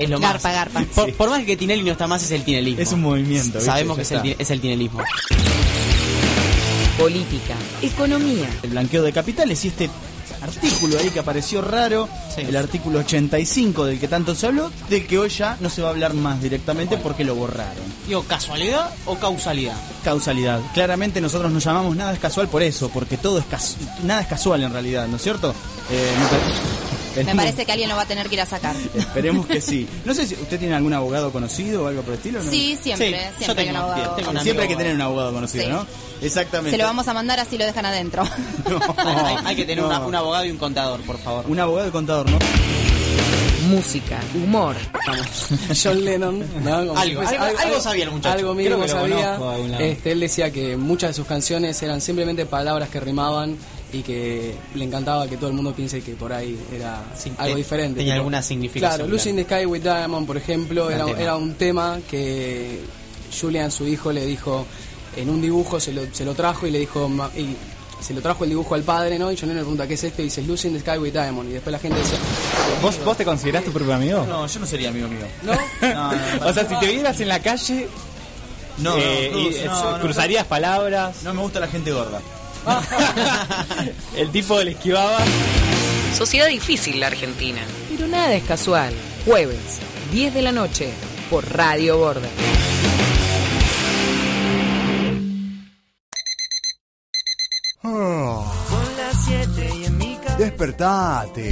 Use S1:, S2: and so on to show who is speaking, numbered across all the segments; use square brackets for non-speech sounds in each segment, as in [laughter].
S1: Es lo más.
S2: Garpa, garpa.
S1: Por, por más que Tinelli no está más, es el tinelismo.
S3: Es un movimiento, ¿viste?
S1: Sabemos
S3: Ya
S1: que es el, es el tinelismo.
S4: Política, economía,
S3: El blanqueo de capitales y este artículo ahí que apareció raro,
S1: Sí.
S3: el artículo 85 del que tanto se habló, del que hoy ya no se va a hablar más directamente porque lo borraron.
S1: Digo, ¿casualidad o causalidad?
S3: Causalidad. Claramente nosotros nos llamamos nada es casual por eso, porque todo es casu- nada es casual en realidad, ¿no es cierto? Eh, pare-
S2: Me parece que alguien lo va a tener que ir a sacar.
S3: Esperemos que sí. No sé si usted tiene algún abogado conocido o algo por el estilo. ¿no?
S2: Sí, siempre,
S1: Sí, yo
S2: siempre hay un abogado.
S1: tengo un
S3: Siempre hay que tener un abogado conocido,
S2: Sí.
S3: ¿no? Exactamente.
S2: Se lo vamos a mandar así lo dejan adentro. [laughs]
S3: No,
S1: Hay, hay que tener
S3: no.
S1: una- un abogado y un contador, por favor.
S3: Un abogado y contador, ¿no?
S4: música, humor, [laughs]
S5: John Lennon,
S1: Algo, algo- algo sabía el muchacho.
S5: Algo mínimo sabía.
S1: conozco de algún lado.
S5: Este, él decía que muchas de sus canciones eran simplemente palabras que rimaban y que le encantaba que todo el mundo piense que por ahí era
S1: Sí,
S5: algo
S1: te-
S5: diferente.
S1: tenía
S5: Pero,
S1: alguna significación,
S5: Claro, Lucy in the Sky with Diamond, por ejemplo, era, era un tema que Julian, su hijo, le dijo en un dibujo, se lo, se lo trajo y le dijo... "Ma- y se lo trajo el dibujo al padre, ¿no? Y John le pregunta, ¿qué es esto? Y dice, Lucy in the Sky with Diamond. Y después la gente dice,
S6: ¿Vos, ¿Vos te considerás tu propio amigo?
S3: No, yo no sería amigo mío.
S5: ¿no?
S3: No, no, [laughs]
S6: O sea, si te vieras en la calle,
S3: no, no,
S6: eh,
S3: Cruz,
S6: y,
S3: no, no,
S6: cruzarías palabras,
S3: No me gusta la gente gorda. [laughs]
S6: el tipo le esquivaba.
S4: sociedad difícil la Argentina. Pero nada es casual. Jueves, 10 de la noche, por Radio Border.
S7: Despertate.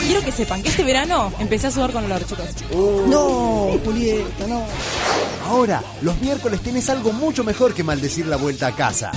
S8: Quiero que sepan que este verano empecé a sudar con olor, chicos.
S7: No, Julieta, no. Ahora, los miércoles tenés algo mucho mejor que maldecir la vuelta a casa.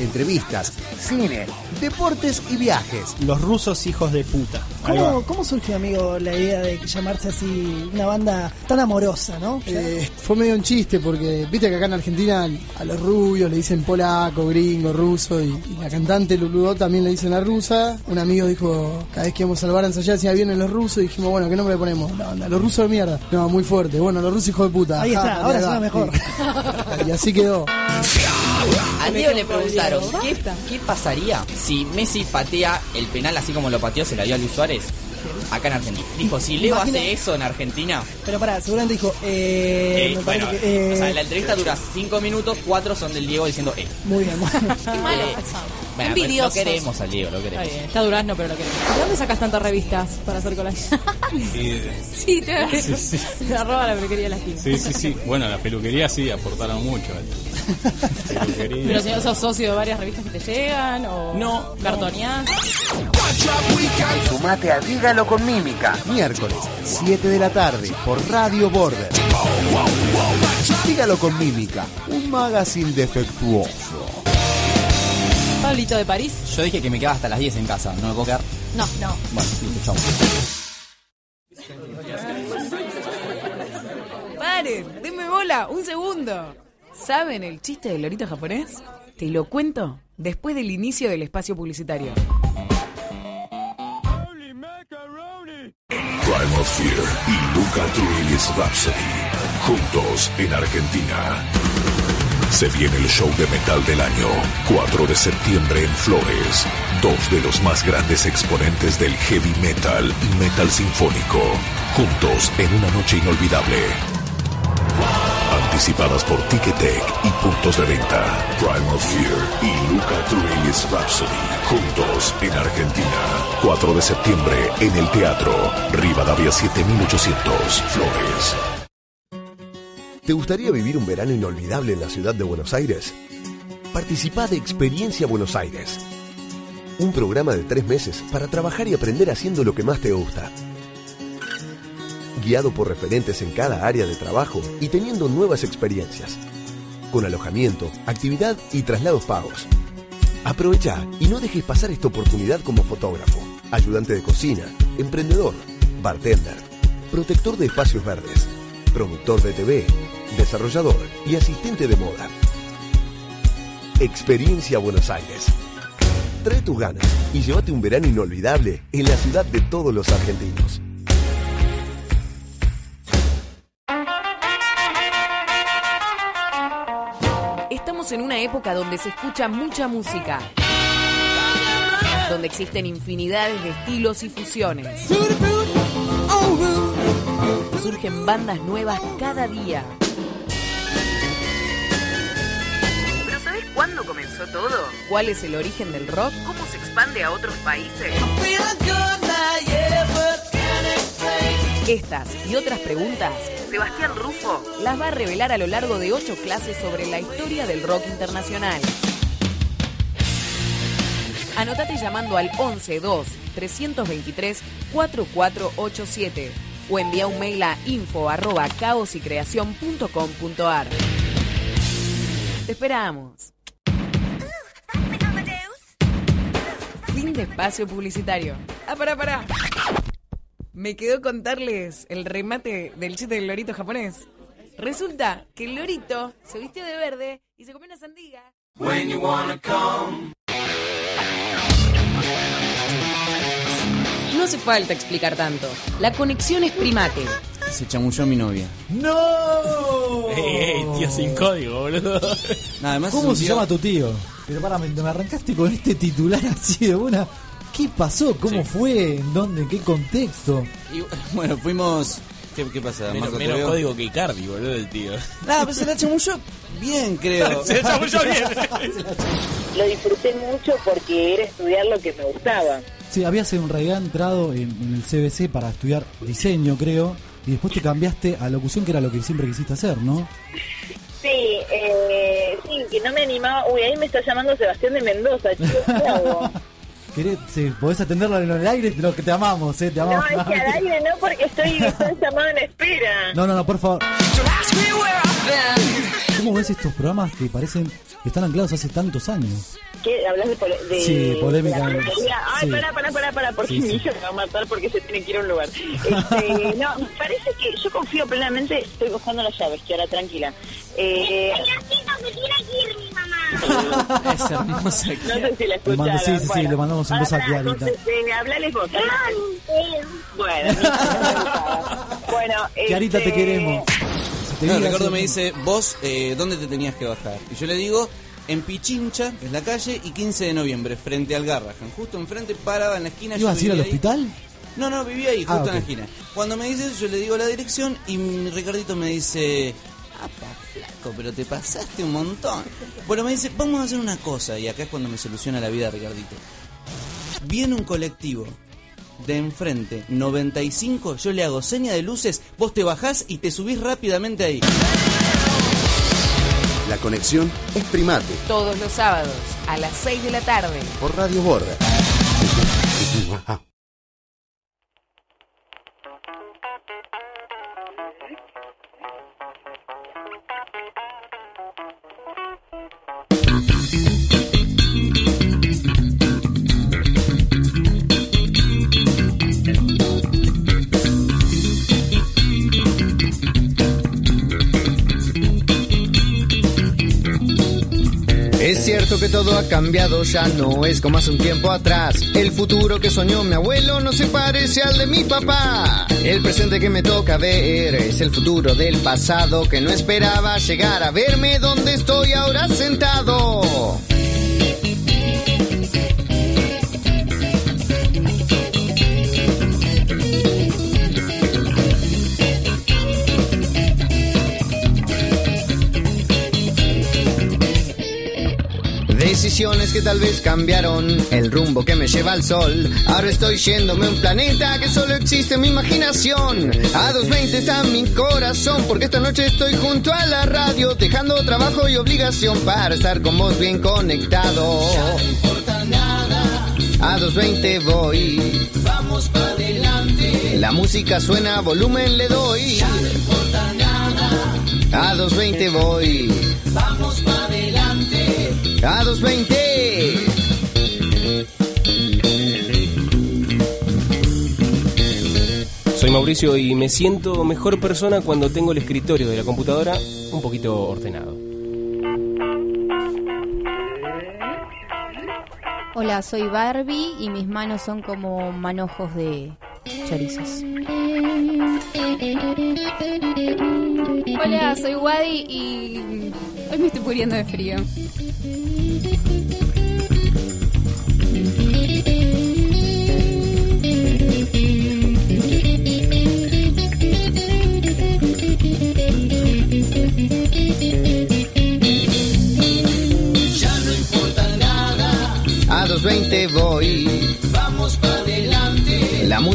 S7: Entrevistas, cine, deportes y viajes.
S9: Los rusos hijos de puta.
S10: ¿Cómo, ¿Cómo surgió, amigo, la idea de llamarse así una banda tan amorosa, no?
S11: Eh, fue medio un chiste porque viste que acá en Argentina a los rubios le dicen polaco, gringo, ruso y, y la cantante Luludó también le dicen la rusa. Un amigo dijo, cada vez que íbamos al bar a ensayar decía vienen los rusos y dijimos, bueno, ¿qué nombre le ponemos? La banda, los rusos de mierda. No, muy fuerte. Bueno, los rusos hijos de puta.
S10: Ahí está, ahora suena mejor.
S11: Y así quedó.
S1: A Diego le preguntaron, ¿qué, ¿qué pasaría si Messi patea el penal así como lo pateó, se la dio a Luis Suárez? Acá en Argentina. Dijo, si Leo
S10: Imagina-
S1: hace eso en Argentina,
S10: Pero pará, seguramente dijo, eh,
S1: eh, bueno,
S10: que... eh,
S1: o sea, la entrevista dura 5 minutos, 4 son del Diego diciendo, eh.
S10: Muy bien, muy bien. [laughs]
S2: Qué malo
S1: Eh. Bueno, pues, lo queremos al Diego, lo
S8: Está
S1: queremos.
S8: bien, está durazno, pero lo queremos. ¿De dónde sacas tantas revistas para hacer collage? sí, [laughs] te voy a Arroba la peluquería de la esquina.
S6: Sí, sí, sí. Bueno, la peluquería sí aportaron mucho. eh. Peluquería.
S8: Pero si no sos socio de varias revistas que te llegan o
S1: No,
S8: cartoneás.
S7: Sumate a Dígalo con Mímica. Miércoles, 7 de la tarde, por Radio Border. Dígalo con Mímica, un magazine defectuoso.
S8: Pablito de París.
S1: Yo dije que me quedaba hasta las 10 en casa, ¿no me puedo quedar?
S8: No, no.
S1: Bueno, listo, chau.
S4: Paren, denme bola, un segundo. ¿Saben el chiste del lorito japonés? Te lo cuento después del inicio del espacio publicitario.
S12: Primal Fear y Luca Turilli's Rhapsody. Juntos en Argentina. Se viene el show de metal del año. 4 de septiembre en Flores. Dos de los más grandes exponentes del heavy metal y metal sinfónico. Juntos en una noche inolvidable. Anticipadas por Ticketek y puntos de venta. Primal Fear y Luca Turilli's Rhapsody. Juntos en Argentina. 4 de septiembre en el Teatro. Rivadavia 7800. Flores.
S7: ¿Te gustaría vivir un verano inolvidable en la ciudad de Buenos Aires? Participa de Experiencia Buenos Aires. Un programa de tres meses para trabajar y aprender haciendo lo que más te gusta. Guiado por referentes en cada área de trabajo y teniendo nuevas experiencias. Con alojamiento, actividad y traslados pagos. Aprovecha y no dejes pasar esta oportunidad como fotógrafo, ayudante de cocina, emprendedor, bartender, protector de espacios verdes, productor de TV, desarrollador y asistente de moda. Experiencia Buenos Aires. Trae tus ganas y llévate un verano inolvidable en la ciudad de todos los argentinos.
S4: En una época donde se escucha mucha música. Donde existen infinidades de estilos y fusiones. surgen bandas nuevas cada día. ¿Pero sabés cuándo comenzó todo? ¿Cuál es el origen del rock? ¿Cómo se expande a otros países? Estas y otras preguntas, Sebastián Rufo las va a revelar a lo largo de ocho clases sobre la historia del rock internacional. Anotate llamando al 112 323 4487 o envía un mail a info arroba caosycreación.com.ar. Te esperamos. Fin de espacio publicitario. Ah, pará, pará. Me quedó contarles el remate del chiste del lorito japonés. Resulta que el lorito se vistió de verde y se comió una sandía. No hace falta explicar tanto. La conexión es primate.
S3: Se chamulló mi novia.
S13: ¡No!
S6: Ey, ey, tío sin código, boludo.
S3: Además
S13: ¿Cómo se llama tu tío? Pero para, me, me arrancaste con este titular así de una. ¿Qué pasó? ¿Cómo fue? ¿En dónde? ¿En qué contexto?
S3: Y, bueno, fuimos. ¿Qué, qué pasa?
S6: Menos, menos código que Icardi, boludo, el tío.
S3: Nada, pues se la chamulló bien, creo. [laughs]
S6: Se la chamulló [laughs] bien.
S14: Lo disfruté mucho porque era estudiar lo que me gustaba.
S13: Sí, habías en realidad entrado en, en el CBC para estudiar diseño, creo, y después te cambiaste a locución, que era lo que siempre quisiste hacer, ¿no?
S14: Sí, eh, sí, que no me animaba. Uy, ahí me está llamando Sebastián de Mendoza, chicos, ¿qué hago? [laughs]
S13: ¿Querés, sí, ¿Podés atenderlo en el aire? Lo que te amamos, ¿eh? Te
S14: No,
S13: amamos.
S14: es que al aire no, porque estoy, estoy llamado en espera.
S13: No, no, no, por favor. ¿Cómo ves estos programas que parecen que están anclados hace tantos años?
S14: ¿Qué? ¿Hablas de,
S13: Sí, polémica.
S14: de la? Ay,
S13: Sí.
S14: pará, pará, pará, pará, porque
S13: Sí,
S14: mi hijo me va a matar porque se tiene que ir a un lugar. Este, [laughs] no, parece que yo confío plenamente, estoy buscando las llaves, que ahora tranquila. Eh, [laughs]
S3: Es hermosa.
S14: no sé si la escucharon.
S13: sí, sí, sí,
S14: bueno.
S13: le mandamos Clarita.
S14: entonces, eh, hablales vos. Bueno, bueno,
S13: Clarita, te
S14: este,
S13: queremos. Si te
S3: No,
S13: digas-
S3: Ricardo me dice, vos, eh, ¿dónde te tenías que bajar? Y yo le digo, en Pichincha, que es la calle, y 15 de noviembre, frente al Garrahan. Justo enfrente, paraba en la esquina.
S13: ¿Ibas a ir al
S3: ahí.
S13: hospital?
S3: No, no, vivía ahí,
S13: Ah,
S3: justo en la esquina. Cuando me dice eso, yo le digo la dirección y mi Ricardito me dice, apa, flaco, pero te pasaste un montón. Bueno, me dice, vamos a hacer una cosa, y acá es cuando me soluciona la vida Ricardito. Viene un colectivo de enfrente, 95, yo le hago seña de luces, vos te bajás y te subís rápidamente ahí.
S7: La conexión es primate
S4: Todos los sábados a las 6 de la tarde.
S7: por Radio Borda.
S15: Es cierto que todo ha cambiado, ya no es como hace un tiempo atrás. El futuro que soñó mi abuelo no se parece al de mi papá. El presente que me toca ver es el futuro del pasado que no esperaba llegar a verme donde estoy ahora sentado. Decisiones que tal vez cambiaron el rumbo que me lleva al sol. Ahora estoy yéndome a un planeta que solo existe en mi imaginación. A 220 está mi corazón, porque esta noche estoy junto a la radio, dejando trabajo y obligación para estar con vos bien conectado. A 220 voy. Vamos para adelante. La música suena, volumen le doy. A 220 voy. Vamos para adelante. A 220.
S16: Soy Mauricio y me siento mejor persona cuando tengo el escritorio de la computadora un poquito ordenado.
S2: Hola, soy Barbie y mis manos son como manojos de chorizos.
S17: Hola, soy Wadi y hoy me estoy muriendo de frío.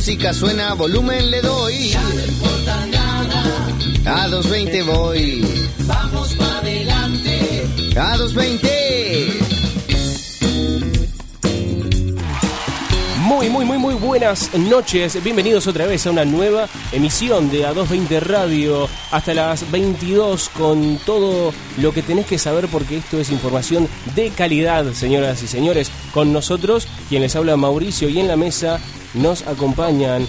S15: Música suena, volumen le doy. A 220 voy.
S18: Vamos para adelante.
S15: A 220.
S16: Muy, muy, muy, muy buenas noches. Bienvenidos otra vez a una nueva emisión de A220 Radio hasta las 22 con todo lo que tenés que saber porque esto es información de calidad, señoras y señores. Con nosotros, quien les habla Mauricio y en la mesa nos acompañan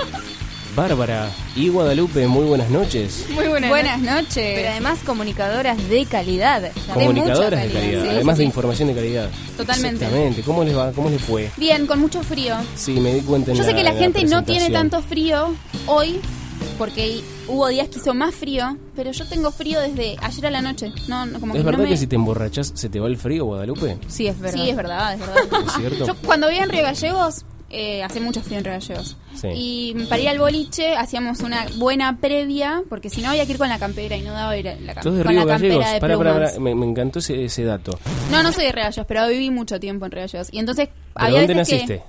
S16: Bárbara y Guadalupe. Muy buenas noches.
S2: Muy buenas,
S17: Buenas
S2: no-
S17: noches.
S2: Pero además comunicadoras de calidad.
S16: Comunicadoras de calidad,
S2: Sí,
S16: además
S2: sí,
S16: de información de calidad.
S17: Totalmente.
S16: Exactamente. ¿Cómo les va? ¿Cómo les fue?
S17: Bien, con mucho frío.
S16: Sí, me di cuenta en
S17: Yo sé que la
S16: en
S17: gente no tiene tanto frío hoy, porque hubo días que hizo más frío, pero yo tengo frío desde ayer a la noche. No, no, como
S16: ¿Es
S17: que
S16: verdad
S17: no me...
S16: que si te emborrachas se te va el frío, Guadalupe?
S2: Sí, es verdad.
S17: Sí, es verdad, es [laughs] verdad.
S16: ¿Es cierto?
S17: Yo cuando vivía en Río Gallegos, eh, hace mucho frío en Río Gallegos.
S16: Sí.
S17: Y para ir al boliche hacíamos una buena previa, porque si no había que ir con la campera y no daba ir a la, cam-
S16: ¿Sos de
S17: con
S16: Río
S17: la campera de
S16: Pará, pará, pará, Me, me encantó ese, ese dato.
S17: No, no soy de Río Gallegos, pero viví mucho tiempo en Río Gallegos. Y entonces
S16: ¿Pero
S17: había
S16: dónde
S17: veces
S16: naciste?
S17: que...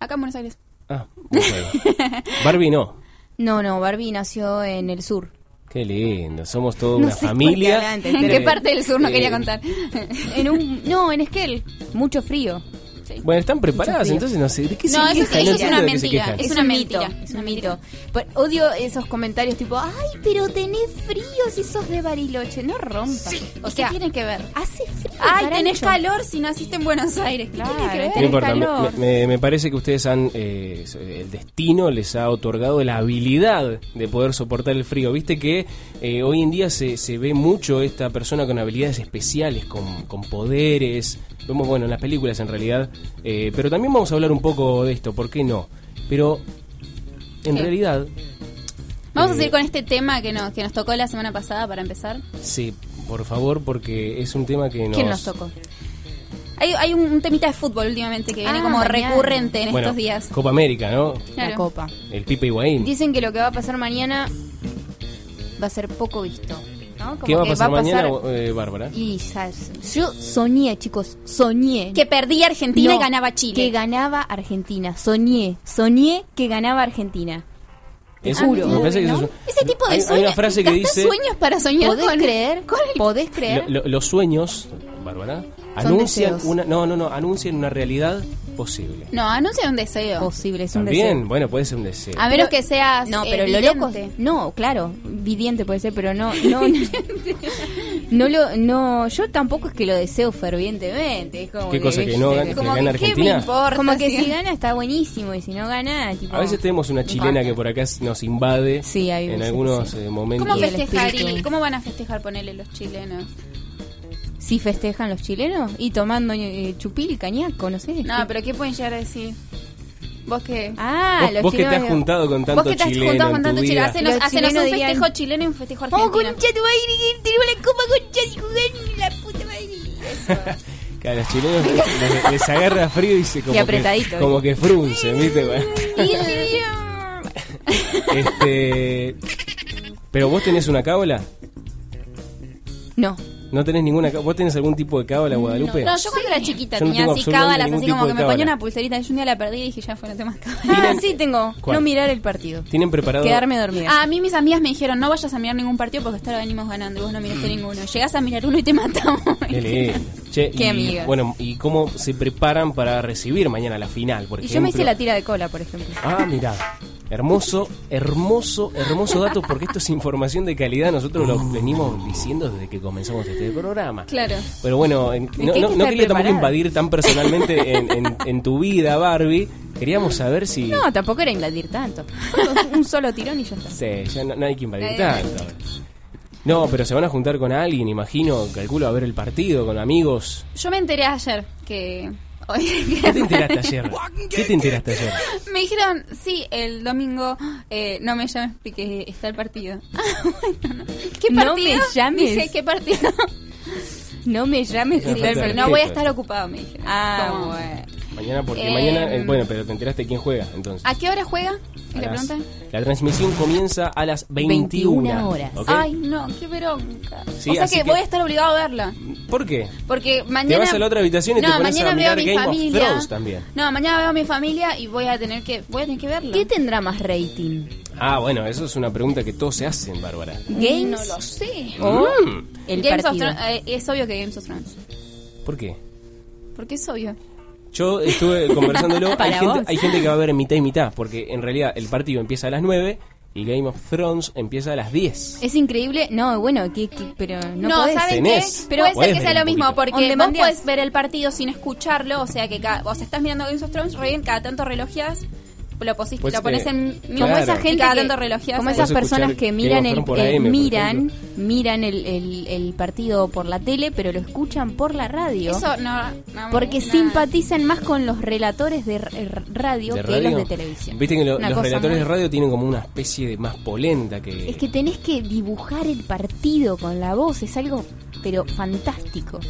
S17: Acá en Buenos Aires.
S16: Ah. [laughs] Barbie no.
S2: No, no, Barbie nació en el sur.
S16: Qué lindo. Somos toda
S2: No
S16: una
S2: sé
S16: familia.
S17: ¿En qué
S16: Eh,
S17: parte del sur no
S16: eh,
S17: quería contar? [laughs]
S2: En un, no, en Esquel. Mucho frío.
S16: Bueno, están preparadas, entonces no sé. ¿De qué
S17: No,
S16: se
S17: eso
S16: quejan?
S17: eso es una
S16: de
S17: mentira. Es
S2: Es,
S17: una
S2: un
S17: mentira,
S2: mito.
S17: es una
S2: un
S17: mentira.
S2: mito. Odio esos comentarios tipo, ay, pero tenés frío si sos de Bariloche. No rompa.
S17: O
S2: O sea,
S17: ¿qué tiene que ver?
S2: hace frío.
S17: Ay, tenés calor si naciste en Buenos Aires. ¿Qué
S2: Claro,
S17: tiene que ver?
S16: No importa, me, me- me parece que ustedes han. eh, el destino les ha otorgado la habilidad de poder soportar el frío. Viste que eh, hoy en día se, se ve mucho esta persona con habilidades especiales, con, con poderes. Vemos, bueno, en las películas en realidad. eh, pero también vamos a hablar un poco de esto, ¿por qué no? Pero en
S17: ¿Qué?
S16: realidad.
S17: Vamos a
S16: eh,
S17: seguir con este tema que nos, que nos tocó la semana pasada para empezar.
S16: Sí, por favor, porque es un tema que nos.
S2: ¿Quién nos tocó?
S17: Hay, hay un, un temita de fútbol últimamente que viene
S2: Ah,
S17: como
S2: mañana.
S17: recurrente en
S16: Bueno,
S17: estos días.
S16: Copa América, ¿no?
S17: Claro.
S2: La copa.
S16: El Pipe Higuaín.
S2: Dicen que lo que va a pasar mañana va a ser poco visto. ¿No? Como
S16: ¿Qué va a pasar mañana,
S2: pasar-
S16: eh, Bárbara?
S2: Y ¿sabes? yo soñé, chicos, soñé.
S17: Que perdía Argentina
S2: No,
S17: y ganaba Chile.
S2: Que ganaba Argentina. Soñé, soñé que ganaba Argentina. Te
S16: Es-
S2: juro.
S16: me parece que eso es-
S17: Ese tipo de
S16: hay,
S17: sueños.
S16: hay una frase que dice
S17: sueños para soñar
S2: ¿Podés
S17: con-
S2: creer?
S17: con el-
S2: ¿Podés creer?
S16: lo- lo- los sueños, Bárbara, anuncian
S2: deseos.
S16: una no, no, no, anuncian una realidad posible.
S17: No, anuncia un deseo.
S2: Posible, es un
S16: También,
S2: deseo.
S16: bueno, puede ser un deseo.
S17: A menos que seas.
S2: No,
S17: eh,
S2: pero lo loco. No, claro, viviente puede ser, pero no, no, [laughs] no lo, no, yo tampoco es que lo deseo fervientemente. Es como
S16: ¿Qué cosa, que no gane- que gane
S2: ¿qué me
S16: Argentina?
S2: importa? Como que
S17: si
S2: gana está buenísimo y si no gana, tipo.
S16: A veces tenemos una chilena que por acá nos invade
S2: Sí, hay
S16: en
S2: veces,
S16: algunos
S2: sí.
S16: eh, momentos.
S17: ¿Cómo festejar? y ¿Cómo van a festejar, ponerle los chilenos?
S2: Si festejan los chilenos y tomando eh, chupil, cañaco, no sé.
S17: No, pero ¿qué pueden llegar a decir? ¿Vos qué?
S2: Ah,
S16: Vos-
S2: los
S16: vos que te has
S2: chilenos-
S16: juntado con tanto
S17: Vos que te has
S16: chileno
S17: juntado con tanto chile,
S16: vida.
S17: hacenos, hacenos un
S2: chilenos dirían-
S17: festejo chileno y un festejo
S2: Oh,
S17: argentino.
S2: concha tu madre, que tenemos la copa concha de jugar la puta madre. [laughs]
S16: Que a los chilenos les, les agarra frío y se como,
S2: Y apretadito,
S16: que, como que fruncen, ¿viste?
S2: Eso. [laughs]
S16: este, pero vos tenés una cábala?
S2: No.
S16: ¿No tenés ninguna? ¿Vos tenés algún tipo de cábala, Guadalupe?
S17: No, yo cuando era chiquita
S16: Yo no
S17: tenía
S16: tengo
S17: así cábalas, así como que me ponía una pulserita. Yo un día la perdí y dije, ya fue, no tengo más cábala. [laughs]
S2: Ah, sí tengo.
S16: ¿Cuál?
S2: No mirar el partido.
S16: ¿Tienen preparado?
S2: Quedarme dormida.
S17: A mí mis amigas me dijeron, no vayas a mirar ningún partido porque hasta ahora venimos ganando y vos no miraste ninguno. Llegás a mirar uno y te matamos.
S16: Qué. Che, [laughs]
S2: Qué
S16: y,
S2: amigas.
S16: Bueno, ¿y cómo se preparan para recibir mañana la final, por
S2: Y
S16: ejemplo?
S2: yo me hice la tira de cola, por ejemplo.
S16: Ah, mirá. Hermoso, hermoso, hermoso dato porque esto es información de calidad. Nosotros lo venimos diciendo desde que comenzamos este programa.
S17: Claro.
S16: Pero bueno, en-
S2: que
S16: no, no-
S2: que
S16: no
S2: estar
S16: quería tampoco invadir tan personalmente en, en- en tu vida, Barbie. Queríamos saber si...
S2: No, tampoco era invadir tanto. [laughs] Un solo tirón y ya está.
S16: Sí, ya no, no hay que invadir
S2: Eh.
S16: tanto. No, pero se van a juntar con alguien, imagino, calculo, a ver el partido, con amigos.
S17: Yo me enteré ayer que...
S16: ¿Qué te enteraste ayer? [laughs] ¿Qué te enteraste ayer?
S17: Me dijeron, sí, el domingo eh, no me llames porque está el partido. Ah, [laughs] bueno, no. ¿Qué
S2: No
S17: partido?
S2: me llames.
S17: Dije, ¿qué partido? [laughs]
S2: No me llames.
S17: Pero
S2: partido.
S17: no voy a estar ocupado, me dijeron.
S2: Ah, bueno.
S16: Mañana porque
S17: Eh,
S16: mañana, eh, bueno, pero te enteraste quién juega entonces.
S17: ¿A qué hora juega?
S16: La transmisión comienza a las 21,
S2: horas.
S16: ¿ok?
S17: Ay, no, qué bronca.
S16: Sí,
S17: o sea que,
S16: que-
S17: voy a estar obligado a verla.
S16: ¿Por qué?
S17: Porque mañana.
S16: te vas a la otra habitación y
S17: no,
S16: te pones
S17: mañana
S16: a
S17: veo
S16: mirar
S17: a mi
S16: Game of
S17: familia.
S16: Thrones también.
S17: No, mañana veo a mi familia y voy a tener que, voy a tener que verla.
S2: ¿Qué tendrá más rating?
S16: Ah, bueno, eso es una pregunta que todos se hacen, Bárbara.
S2: ¿Games?
S17: No lo sé.
S2: ¿O
S16: Mm.
S2: el
S17: Games of
S2: partido?
S17: Thrones, eh, es obvio que Games of Thrones.
S16: ¿Por qué?
S17: Porque es obvio.
S16: Yo estuve [laughs] conversándolo, hay gente, hay gente que va a ver mitad y mitad, porque en realidad el partido empieza a las 9 y Game of Thrones empieza a las 10.
S2: Es increíble. No, bueno, que, que- pero no,
S17: No,
S2: podés.
S17: ¿saben qué?
S16: Tenés.
S17: Pero puede
S16: Podés
S17: ser que sea lo mismo, porque vos puedes ver el partido sin escucharlo, o sea que cada, vos estás mirando Games of Thrones, re bien, cada tanto relojeas, lo, posis-
S16: Pues,
S17: lo pones
S16: eh,
S17: en
S2: Como
S16: Claro.
S2: esa gente
S17: cada tanto relojeas.
S2: como esas personas que miran el, eh,
S16: AM, por
S2: miran miran el, el- el partido por la tele pero lo escuchan por la radio
S17: Eso no, no,
S2: porque simpatizan más con los relatores de r- radio
S16: ¿De
S2: que
S16: radio?
S2: los de televisión
S16: Viste que lo- los relatores
S2: muy-
S16: de radio tienen como una especie de más polenta que...
S2: es que tenés que dibujar el partido con la voz es algo pero fantástico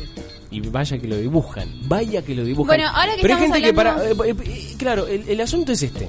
S16: Y vaya que lo dibujan, vaya que lo dibujan.
S17: Bueno, ahora que
S16: Pero hay
S17: estamos
S16: gente que para... eh, eh, eh, claro, el, el asunto es este.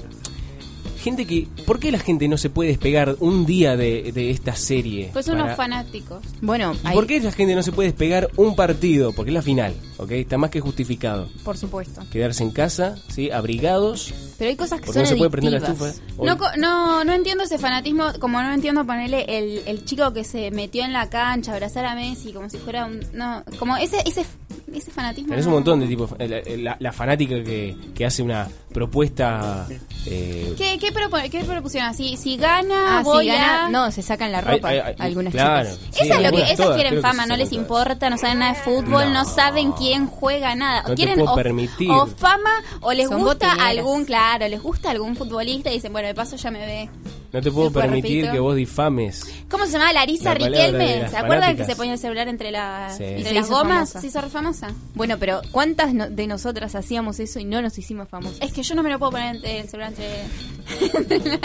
S16: Gente que... ¿Por qué la gente no se puede despegar un día de, de esta serie?
S17: Pues unos
S16: Para-
S17: fanáticos.
S2: bueno
S16: ¿Y
S2: hay-
S16: por qué la gente no se puede despegar un partido? Porque es la final, ¿ok? Está más que justificado.
S2: por supuesto
S16: Quedarse en casa, ¿sí? Abrigados.
S2: Pero hay cosas que
S16: Porque
S2: son
S16: no se puede prender la
S2: adictivas.
S16: estufa.
S17: No, co- no, no entiendo ese fanatismo, como no entiendo ponerle el, el chico que se metió en la cancha, abrazar a Messi como si fuera un... No, como ese, ese, ese fanatismo.
S16: Tenés un
S17: no.
S16: montón de tipos. La, la- la fanática que, que hace una propuesta. eh,
S17: ¿Qué, qué, propo- qué propusieron? Si, si gana,
S2: Ah, si
S17: voy
S2: gana-
S17: a...
S2: no se sacan la ropa
S16: hay- hay-
S2: algunas
S16: claro,
S2: chicas
S16: sí,
S17: Eso es lo que, esas
S16: todas,
S17: quieren fama, no les importa, no saben nada de fútbol, no,
S16: No.
S17: saben quién juega nada.
S16: No te
S17: quieren
S16: puedo
S17: o,
S16: permitir.
S17: o fama o les
S2: Son
S17: gusta
S2: botineras.
S17: algún, claro, les gusta algún futbolista y dicen, bueno, de paso ya me ve.
S16: no te puedo permitir que vos difames.
S17: ¿Cómo se llamaba? Larisa
S16: La
S17: Riquelme. ¿Se acuerdan
S16: fanáticas.
S17: que se ponía el celular entre, la,
S16: Sí.
S17: entre las
S2: hizo
S17: gomas?
S2: famosa.
S17: Se hizo re famosa.
S2: bueno pero cuántas no- de nosotras hacíamos eso y no nos hicimos famosos
S17: Es que yo no me lo puedo poner entre el celular entre... [laughs]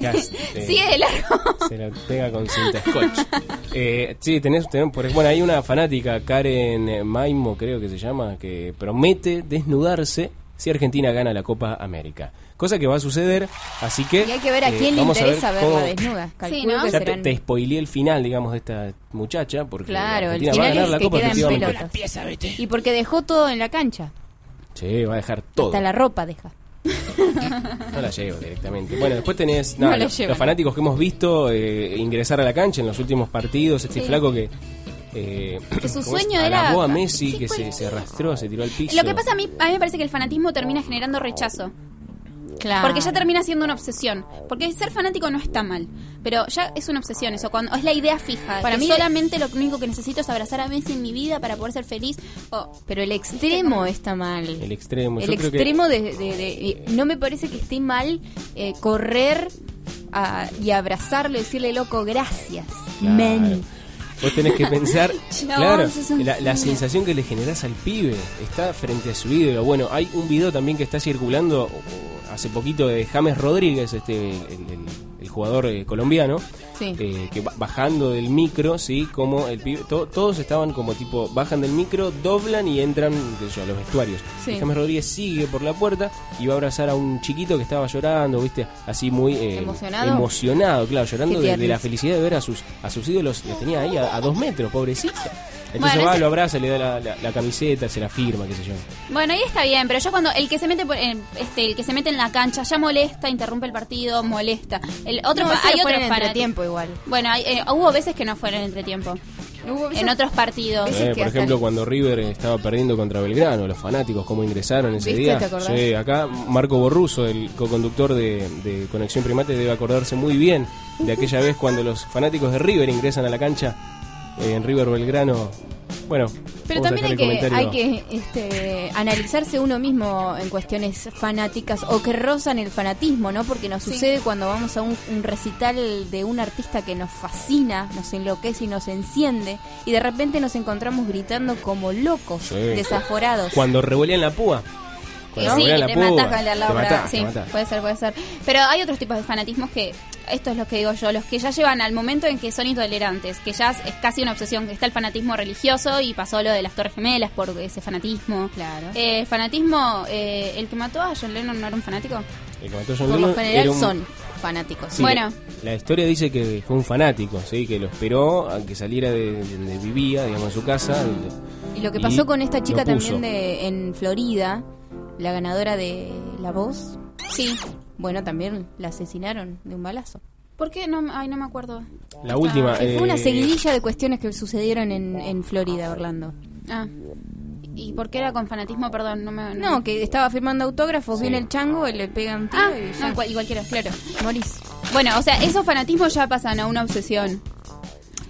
S16: Eh,
S17: Sigue de largo.
S16: Se la pega con cinta scotch. Eh, sí, tenés, tenés- por- bueno, hay una fanática, Karen Maimo, creo que se llama, que promete desnudarse si Argentina gana la Copa América. Cosa que va a suceder, así que.
S2: y hay que ver a
S16: eh,
S2: quién le
S16: vamos a ver
S2: interesa verla
S16: cómo-
S2: desnuda
S17: Sí, ¿no?
S2: que
S16: Ya te,
S2: serán-
S16: te spoileé el final, digamos, de esta muchacha, porque
S2: claro el
S16: Argentina va a
S2: final
S16: ganar
S2: es
S16: la
S2: que
S16: Copa
S2: queda en
S16: efectivamente.
S2: pelotas y porque dejó todo en la cancha
S16: Sí, va a dejar todo.
S2: hasta la ropa deja [laughs]
S16: No la llevo directamente. Bueno, después tenés
S2: No
S16: los, fanáticos que hemos visto eh, ingresar a la cancha en los últimos partidos. Este
S17: Sí.
S16: flaco que. Eh, [clears throat]
S17: Que su sueño era-
S16: Alabó a Messi,
S17: Sí,
S16: que se, se arrastró, se tiró al piso.
S17: Lo que pasa a mí, a mí me parece que el fanatismo termina generando rechazo.
S2: claro
S17: Porque ya termina siendo una obsesión. Porque ser fanático no está mal. Pero ya es una obsesión eso. Cuando es la idea fija.
S2: Para mí-
S17: solamente lo único que necesito es abrazar a Messi en mi vida para poder ser feliz. O,
S2: pero el extremo está mal
S16: El extremo.
S2: el
S16: Yo creo que-
S2: extremo de, de- de- no me parece que esté mal eh, correr a- y abrazarlo y decirle loco gracias
S16: Claro.
S2: men
S16: Vos tenés que pensar, [laughs]
S2: No,
S16: claro, la, la sensación que le generás al pibe está frente a su ídolo. Bueno, hay un video también que está circulando hace poquito de James Rodríguez, este el jugador eh, colombiano,
S2: Sí.
S16: eh, que bajando del micro, sí, como el pibe, to- todos estaban como tipo bajan del micro, doblan y entran qué sé yo, a los vestuarios.
S2: Sí.
S16: James Rodríguez sigue por la puerta y va a abrazar a un chiquito que estaba llorando, viste, así muy eh,
S2: ¿Emocionado?
S16: emocionado, claro, llorando de, de la felicidad de ver a sus a sus ídolos, los tenía ahí a, a dos metros, pobrecito. Entonces
S17: Bueno,
S16: va,
S17: ese-
S16: lo abraza, le da la, la- la camiseta, se la firma, qué sé yo.
S17: Bueno, ahí está bien, pero yo cuando el que se mete por- en, este el que se mete en la cancha ya molesta, interrumpe el partido, molesta. El otro
S2: No,
S17: hay otro
S2: entretiempo igual
S17: Bueno, hay- eh, hubo veces que no fueron entretiempo. En otros partidos.
S16: Eh, por ejemplo, cuando River estaba perdiendo contra Belgrano, los fanáticos, cómo ingresaron ese día. Sí, acá Marco Borruso, el co-conductor de, de Conexión Primate, debe acordarse muy bien de aquella vez cuando los fanáticos de River ingresan a la cancha eh, en River Belgrano. Bueno,
S2: Pero
S16: vamos
S2: también hay que, hay que este, analizarse uno mismo en cuestiones fanáticas o que rozan el fanatismo, ¿no? Porque nos
S17: Sí.
S2: sucede cuando vamos a un, un recital de un artista que nos fascina, nos enloquece y nos enciende, y de repente nos encontramos gritando como locos,
S16: Sí.
S2: desaforados.
S16: Cuando revolean la púa.
S17: Eh,
S16: Cuando
S17: sí,
S16: la
S17: te
S16: púa,
S17: matás con el de al lado
S16: te
S17: para-
S16: matás,
S17: sí, puede ser, puede ser. Pero hay otros tipos de fanatismos que esto es lo que digo yo, los que ya llevan al momento en que son intolerantes, que ya es, casi una obsesión, que está el fanatismo religioso y pasó lo de las Torres Gemelas por ese fanatismo.
S2: Claro.
S17: Eh, fanatismo, eh, el que mató a John Lennon no era un fanático.
S16: El que mató a John
S2: Por lo general
S16: un-
S2: son fanáticos.
S16: Sí,
S17: Bueno.
S16: La historia dice que fue un fanático, ¿sí? que lo esperó a que saliera de de donde vivía, digamos, en su casa.
S2: Y lo que pasó con esta chica también de en Florida, la ganadora de La Voz.
S17: Sí.
S2: Bueno, también la asesinaron de un balazo.
S17: ¿Por qué? No, ay, no me acuerdo.
S16: La última.
S2: Que fue una
S16: eh,
S2: seguidilla de cuestiones que sucedieron en, en Florida, Orlando.
S17: Ah. ¿Y por qué era con fanatismo? Perdón, no me...
S2: No, que estaba firmando autógrafos,
S17: Sí.
S2: viene el chango y le pega un tiro
S17: Ah,
S2: y ya.
S17: no, cual- y cualquiera, claro.
S2: Morís.
S17: Bueno, o sea, esos fanatismos ya pasan a una obsesión.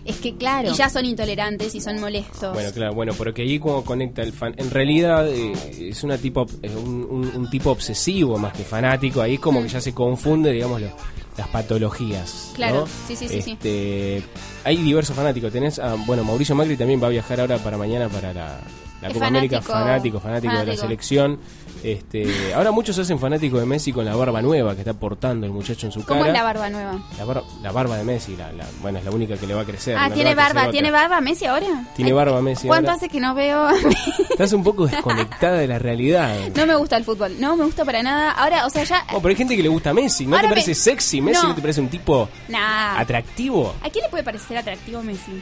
S2: Es que claro.
S17: Y ya son intolerantes y son molestos.
S16: Bueno, claro, bueno, porque ahí como conecta el fan. En realidad eh, es una tipo, es un, un- un tipo obsesivo más que fanático. Ahí como que ya se confunde, digamos, lo- las patologías.
S17: Claro,
S16: ¿no?
S17: sí, sí, sí, sí.
S16: Este, Hay diversos fanáticos. Tenés, a- bueno, Mauricio Macri también va a viajar ahora para mañana para la, la
S17: Es
S16: Copa América.
S17: fanático,
S16: Fanático, fanático, de la
S17: fanático.
S16: selección. Este, ahora muchos se hacen fanáticos de Messi con la barba nueva que está portando el muchacho en su
S17: ¿Cómo
S16: cara.
S17: es la barba nueva?
S16: La, bar- la barba de Messi, la, la- bueno, es la única que le va a crecer.
S17: Ah,
S16: no
S17: tiene barba,
S16: otra.
S17: ¿tiene barba Messi ahora?
S16: Tiene barba Messi.
S17: ¿Cuánto
S16: ahora.
S17: hace que no veo? [laughs]
S16: Estás un poco desconectada de la realidad.
S17: no me gusta el fútbol, no me gusta para nada. Ahora, o sea, ya...
S16: Oh, pero hay gente que le gusta Messi. ¿No
S17: Ahora
S16: te parece
S17: me-
S16: sexy? ¿Messi
S17: No.
S16: no te parece un tipo
S17: Nah.
S16: atractivo?
S17: ¿A quién le puede parecer atractivo Messi?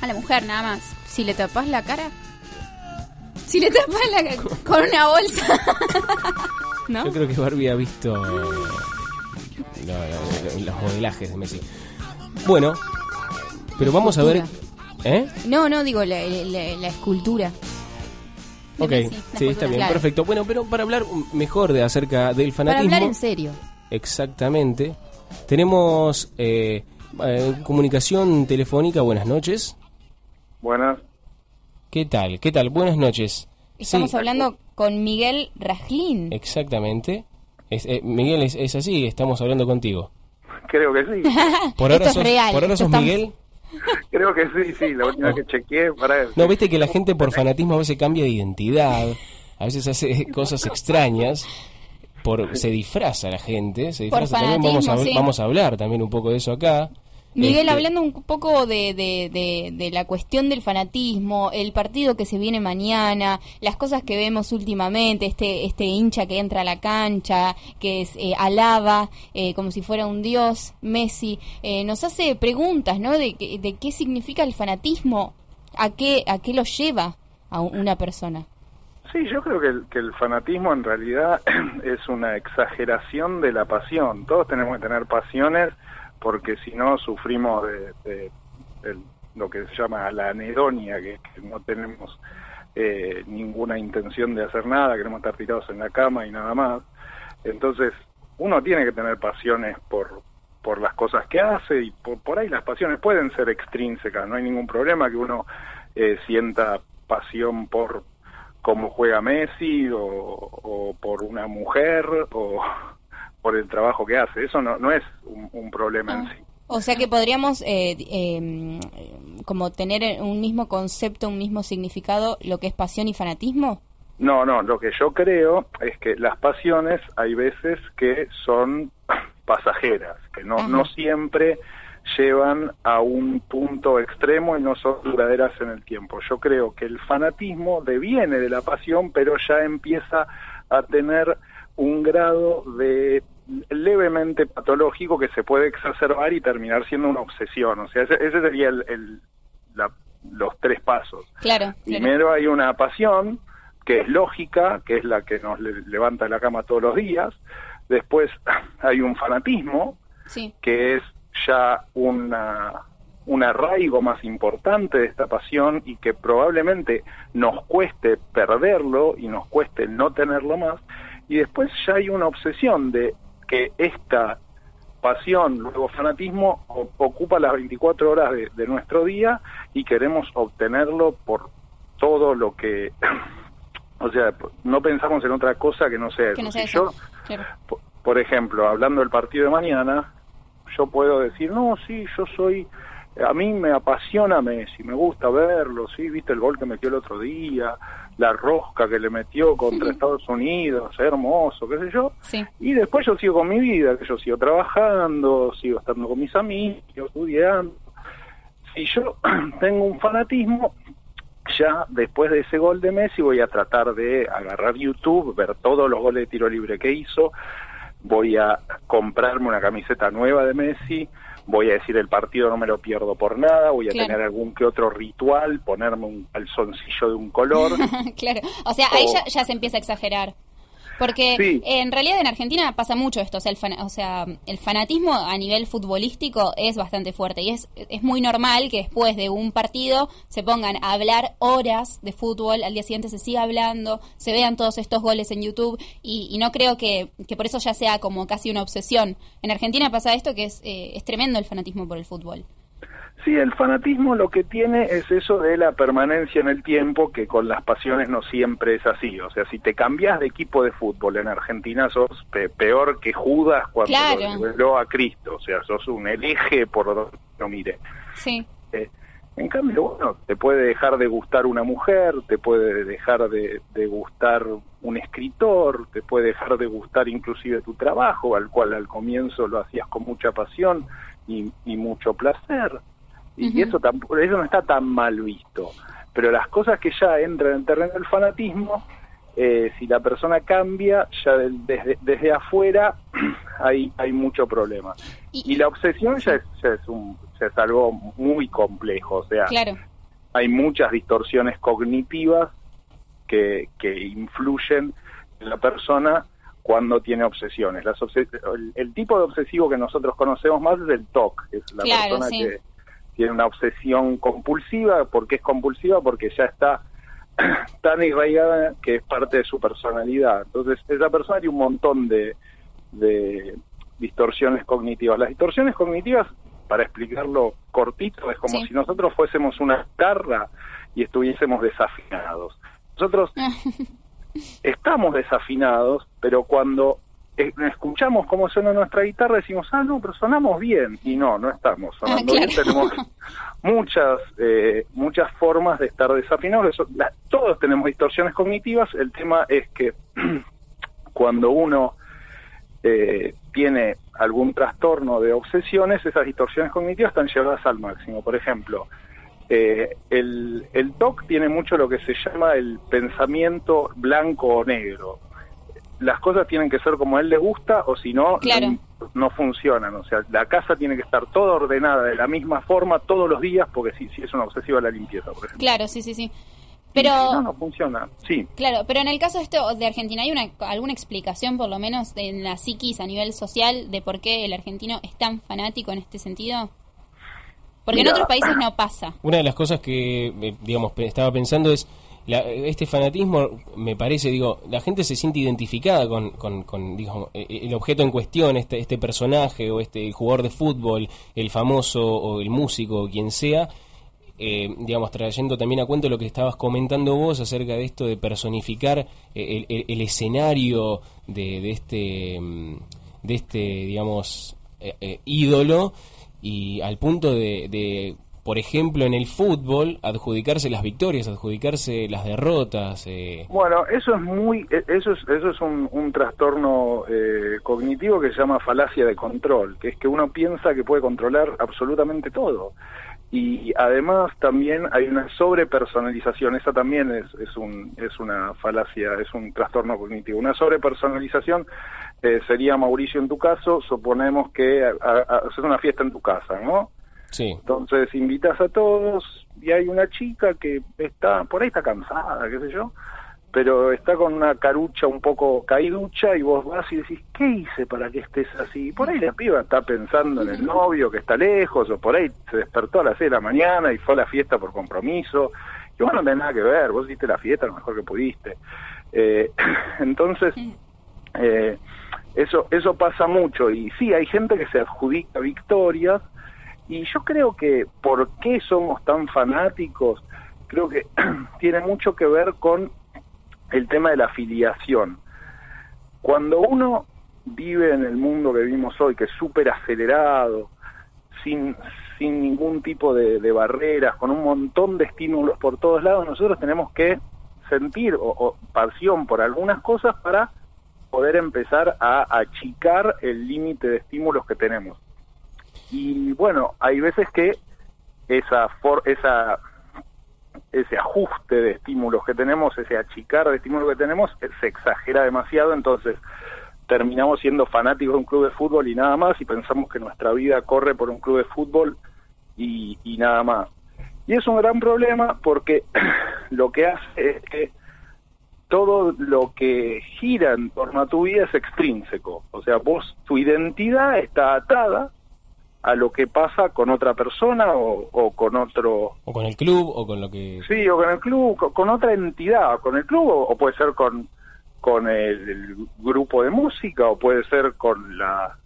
S17: A la mujer, nada más.
S2: Si le tapas la cara.
S17: Si le tapas la con una bolsa. [laughs] ¿No?
S16: Yo creo que Barbie ha visto eh, lo- lo- lo- los modelajes de Messi. Bueno, pero vamos a ver... ¿Eh?
S2: No, no, digo la, la- la escultura.
S16: Ok,
S2: Messi,
S16: sí, está bien,
S2: Claro.
S16: perfecto. Bueno, pero para hablar mejor de acerca del
S2: Para
S16: fanatismo...
S2: hablar en serio.
S16: Exactamente. Tenemos eh, eh, comunicación telefónica. Buenas noches.
S19: Buenas.
S16: ¿Qué tal? ¿Qué tal? Buenas noches.
S2: Estamos
S16: Sí,
S2: hablando con Miguel Rajlin.
S16: exactamente. Es- eh, Miguel, es, es así, estamos hablando contigo.
S19: Creo que sí. [laughs]
S16: Por ahora
S2: Esto es
S16: sos,
S2: real,
S16: por ahora
S2: esto
S16: sos
S2: estamos-
S16: Miguel. [laughs]
S19: Creo que sí, sí. La última vez que chequeé, para
S16: No, viste que la gente por fanatismo a veces cambia de identidad, a veces hace [laughs] cosas extrañas, por se disfraza la gente, se
S2: Por
S16: disfraza también. Vamos a,
S2: sí.
S16: vamos a hablar también un poco de eso acá.
S2: Miguel,
S16: Este,
S2: hablando un poco de, de, de- de la cuestión del fanatismo, el partido que se viene mañana, las cosas que vemos últimamente, este, este hincha que entra a la cancha, que es, eh, alaba eh, como si fuera un dios, Messi, eh, nos hace preguntas, ¿no? De, de qué significa el fanatismo, a qué, a qué lo lleva a una persona.
S19: Sí, yo creo que el, que el fanatismo en realidad [clears throat] es una exageración de la pasión. Todos tenemos que tener pasiones porque si no sufrimos de, lo que se llama la anedonia, que, no tenemos eh, ninguna intención de hacer nada, queremos estar tirados en la cama y nada más. Entonces, uno tiene que tener pasiones por, por las cosas que hace y por, por ahí las pasiones pueden ser extrínsecas, no hay ningún problema que uno eh, sienta pasión por cómo juega Messi o por una mujer o por el trabajo que hace. Eso no, no es un, un problema en sí.
S2: O sea que podríamos eh, eh, como tener un mismo concepto, un mismo significado, lo que es pasión y fanatismo.
S19: No, no, lo que yo creo es que las pasiones hay veces que son [laughs] pasajeras, que no,
S2: Ajá.
S19: no siempre llevan a un punto extremo y no son duraderas en el tiempo. Yo creo que el fanatismo deviene de la pasión, pero ya empieza a tener un grado de levemente patológico que se puede exacerbar y terminar siendo una obsesión. O sea, ese, ese sería el, el- la- los tres pasos.
S2: Claro. claro.
S19: Primero hay una pasión que es lógica, que es la que nos le- levanta de la cama todos los días. Después [laughs] hay un fanatismo,
S2: Sí.
S19: que es ya una, un arraigo más importante de esta pasión y que probablemente nos cueste perderlo y nos cueste no tenerlo más. Y después ya hay una obsesión de que esta pasión, luego fanatismo, ocupa las 24 horas de, de nuestro día y queremos obtenerlo por todo lo que... [laughs] o sea, no pensamos en otra cosa que no sea
S2: Que
S19: eso.
S2: no sea
S19: Si
S2: eso.
S19: yo
S2: Claro.
S19: por ejemplo, hablando del partido de mañana, yo puedo decir, no, sí, yo soy, a mí me apasiona Messi, me gusta verlo, sí, viste el gol que metió el otro día, la rosca que le metió contra Estados Unidos, hermoso, qué sé yo. Y después yo sigo con mi vida, que yo sigo trabajando, sigo estando con mis amigos, sigo estudiando. Si yo [clears throat] tengo un fanatismo, ya después de ese gol de Messi voy a tratar de agarrar YouTube, ver todos los goles de tiro libre que hizo, voy a comprarme una camiseta nueva de Messi, voy a decir el partido no me lo pierdo por nada, voy a tener algún que otro ritual, ponerme un calzoncillo de un color. [laughs]
S2: claro, o sea, ahí ya, ya se empieza a exagerar. Porque en realidad en Argentina pasa mucho esto, o sea, el o sea, el fanatismo a nivel futbolístico es bastante fuerte y es, es muy normal que después de un partido se pongan a hablar horas de fútbol, al día siguiente se siga hablando, se vean todos estos goles en YouTube y, no creo que, que, por eso ya sea como casi una obsesión. En Argentina pasa esto que es, eh, es tremendo el fanatismo por el fútbol.
S19: Sí, el fanatismo lo que tiene es eso de la permanencia en el tiempo, que con las pasiones no siempre es así. O sea, si te cambias de equipo de fútbol en Argentina, sos peor que Judas cuando lo a Cristo. O sea, sos un hereje por donde lo mire.
S2: Sí.
S19: Eh, en cambio, bueno, te puede dejar de gustar una mujer, te puede dejar de, de, gustar un escritor, te puede dejar de gustar inclusive tu trabajo, al cual al comienzo lo hacías con mucha pasión y, y mucho placer y eso tampoco eso no está tan mal visto. Pero las cosas que ya entran en el terreno del fanatismo eh, si la persona cambia ya desde, desde afuera [clears throat] hay hay mucho problema. Y, la obsesión ya es, ya es un ya es algo muy complejo o sea hay muchas distorsiones cognitivas que, que influyen en la persona cuando tiene obsesiones. Las el, tipo de obsesivo que nosotros conocemos más es el TOC, es la persona que, tiene una obsesión compulsiva. ¿Por qué es compulsiva? Porque ya está [clears throat] tan arraigada que es parte de su personalidad. Entonces, esa persona tiene un montón de, de distorsiones cognitivas. Las distorsiones cognitivas, para explicarlo cortito, es como si nosotros fuésemos una guitarra y estuviésemos desafinados. Nosotros [laughs] estamos desafinados, pero cuando escuchamos cómo suena nuestra guitarra, decimos, ah, no, pero sonamos bien. Y no, no estamos sonando bien. Tenemos [laughs] muchas, eh, muchas formas de estar desafinados. todos tenemos distorsiones cognitivas. El tema es que [clears throat] cuando uno eh, tiene algún trastorno de obsesiones, esas distorsiones cognitivas están llevadas al máximo. Por ejemplo, el, el TOC tiene mucho lo que se llama el pensamiento blanco o negro las cosas tienen que ser como a él le gusta o si no, no, funcionan. O sea, la casa tiene que estar toda ordenada de la misma forma todos los días porque si, si es una obsesiva la limpieza, por ejemplo.
S2: Claro, sí, sí, sí. Pero
S19: no, no funciona. Sí.
S2: Claro, pero en el caso esto de Argentina hay una alguna explicación por lo menos en la psiquis a nivel social de por qué el argentino es tan fanático en este sentido. Porque en otros países no pasa.
S16: Una de las cosas que eh, digamos estaba pensando es este fanatismo me parece, digo, la gente se siente identificada con, con, digamos, e, e, el objeto en cuestión, este, este personaje o este jugador de fútbol, el famoso o el músico o quien sea, eh, digamos, trayendo también a cuento lo que estabas comentando vos acerca de esto de personificar eh, el, escenario de, de, este, mm, de este, digamos, eh, ídolo y al punto de por ejemplo, en el fútbol, adjudicarse las victorias, adjudicarse las derrotas. Eh.
S19: Bueno, eso es muy, e, eso es, eso es un, trastorno eh, cognitivo que se llama falacia de control, que es que uno piensa que puede controlar absolutamente todo. Y además también hay una sobrepersonalización, esa también es, es, un, es una falacia, es un trastorno cognitivo. Una sobrepersonalización eh, sería, Mauricio, en tu caso, suponemos que haces una fiesta en tu casa, ¿no? Entonces invitas a todos y hay una chica que está, por ahí está cansada, qué sé yo, pero está con una carucha un poco caiducha y vos vas y decís, ¿qué hice para que estés así? por ahí la piba está pensando en el novio que está lejos, o por ahí se despertó a las seis de la mañana y fue a la fiesta por compromiso. Y vos no tenés nada que ver, vos hiciste la fiesta lo mejor que pudiste. Eh, [laughs] entonces, eh, eso, eso pasa mucho. Y sí, hay gente que se adjudica victorias, y yo creo que por qué somos tan fanáticos, creo que [clears throat] tiene mucho que ver con el tema de la afiliación. Cuando uno vive en el mundo que vivimos hoy, que es súper acelerado, sin, sin ningún tipo de, barreras, con un montón de estímulos por todos lados, nosotros tenemos que sentir o, pasión por algunas cosas para poder empezar a achicar el límite de estímulos que tenemos. Y bueno, hay veces que esa for- esa ese ajuste de estímulos que tenemos, ese achicar de estímulos que tenemos, eh, se exagera demasiado, entonces terminamos siendo fanáticos de un club de fútbol y nada más, y pensamos que nuestra vida corre por un club de fútbol y, y nada más. Y es un gran problema porque [clears throat] lo que hace es que todo lo que gira en torno a tu vida es extrínseco. O sea, vos, tu identidad está atada a lo que pasa con otra persona o, o con otro
S16: O con el club, o con lo que...
S19: Sí, o con el club, co- con otra entidad, con el club, o, o puede ser con, con el, el grupo de música, o puede ser con la,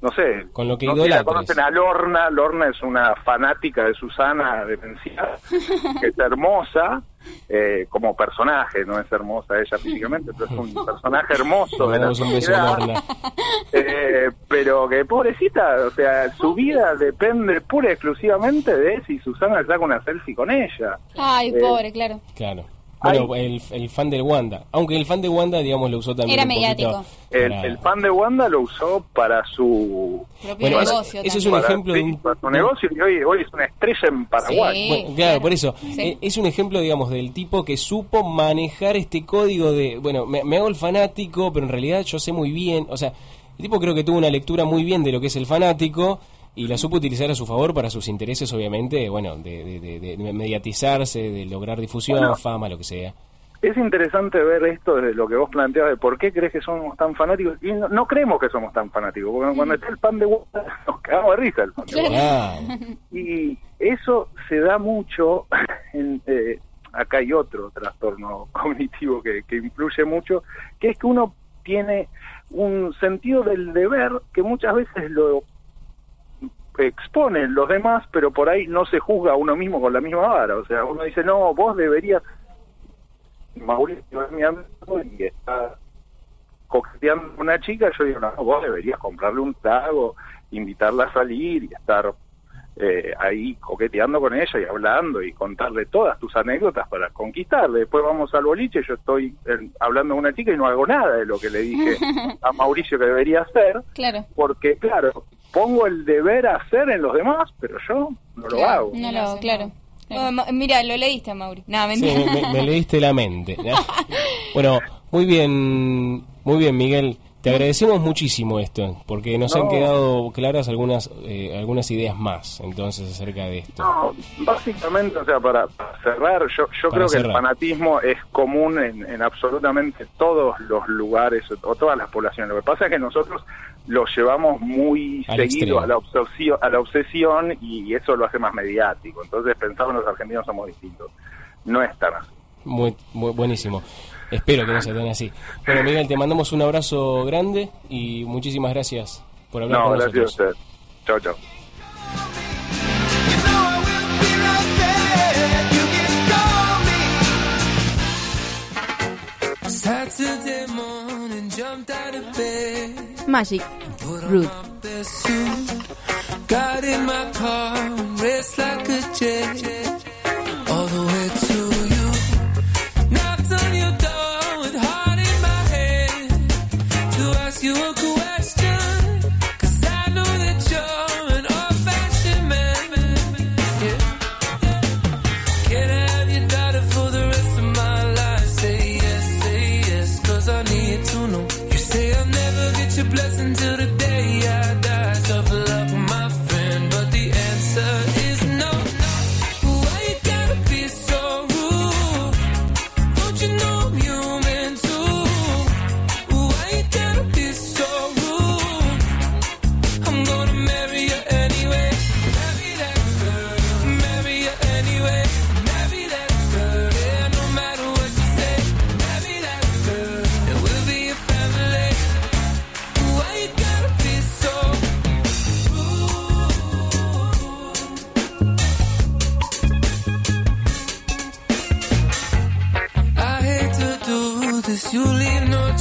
S19: no sé,
S16: Con lo que
S19: no la conocen a Lorna, Lorna es una fanática de Susana de Mencía, que es hermosa eh, como personaje, no es hermosa ella físicamente, pero es un personaje hermoso de la
S16: damos un beso a
S19: sociedad.
S16: Lorna.
S19: Eh, pero que pobrecita, o sea, su vida depende pura y exclusivamente de si Susana saca una selfie con ella.
S2: Ay,
S19: Eh,
S2: pobre, claro.
S16: Claro. Bueno, el, el fan del Wanda. Aunque el fan de Wanda, digamos, lo usó también
S2: Era
S16: un poquito
S2: mediático.
S19: El,
S16: para-
S19: el fan de Wanda lo usó para su
S16: Bueno, negocio eso es un
S19: Para-
S16: ejemplo de
S19: sí,
S16: un-
S19: para su negocio y hoy, hoy es una estrella en Paraguay.
S16: Bueno, claro, por eso.
S19: Sí.
S16: Eh, es un ejemplo, digamos, del tipo que supo manejar este código de, bueno, me, me hago el fanático, pero en realidad yo sé muy bien, o sea, el tipo creo que tuvo una lectura muy bien de lo que es el fanático y la supo utilizar a su favor para sus intereses, obviamente, bueno, de, de- de- de mediatizarse, de lograr difusión,
S19: Bueno.
S16: fama, lo que sea.
S19: Es interesante ver esto desde lo que vos planteabas de por qué crees que somos tan fanáticos. Y no, no creemos que somos tan fanáticos, porque cuando está el fan de Wanda [laughs] nos cagamos de risa el fan de. Y eso se da mucho, [laughs] en, eh, acá hay otro trastorno cognitivo que, que influye mucho, que es que uno tiene un sentido del deber que muchas veces lo exponen los demás, pero por ahí no se juzga a uno mismo con la misma vara. O sea, uno dice, no, vos deberías... Mauricio y está coqueteando una chica, yo digo, no, vos deberías comprarle un trago, invitarla a salir y estar eh, ahí coqueteando con ella y hablando y contarle todas tus anécdotas para conquistarle. Después vamos al boliche, yo estoy eh, hablando con una chica y no hago nada de lo que le dije [laughs] a Mauricio que debería hacer,
S2: Claro.
S19: porque claro, pongo el deber a hacer en los demás, pero yo no lo hago.
S2: No lo, claro. Oh, Ma- mira, lo leíste, Mauri. No,
S16: Sí,
S2: mentira.
S16: me, me leíste la mente. [laughs] bueno, muy bien, muy bien, Miguel. Te agradecemos muchísimo esto, porque nos han quedado claras algunas eh, algunas ideas más, entonces, acerca de esto.
S19: No, básicamente, o sea, para, para cerrar, yo, yo
S16: Para
S19: creo que el fanatismo es común en, en absolutamente todos los lugares o todas las poblaciones. Lo que pasa es que nosotros lo llevamos muy
S16: Al
S19: seguido
S16: extremo.
S19: a la, obsesión, a la obsesión y eso lo hace más mediático. Entonces pensamos los argentinos somos distintos. No es tan así.
S16: Muy, muy buenísimo. Espero que no se den así. Bueno, Miguel, te mandamos un abrazo grande y muchísimas gracias por hablar
S19: No,
S16: con
S19: gracias a
S16: nosotros.
S19: usted. Chao, chao.
S8: Magic.
S18: Suit. Got in my car and raced like a jet.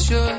S18: sure.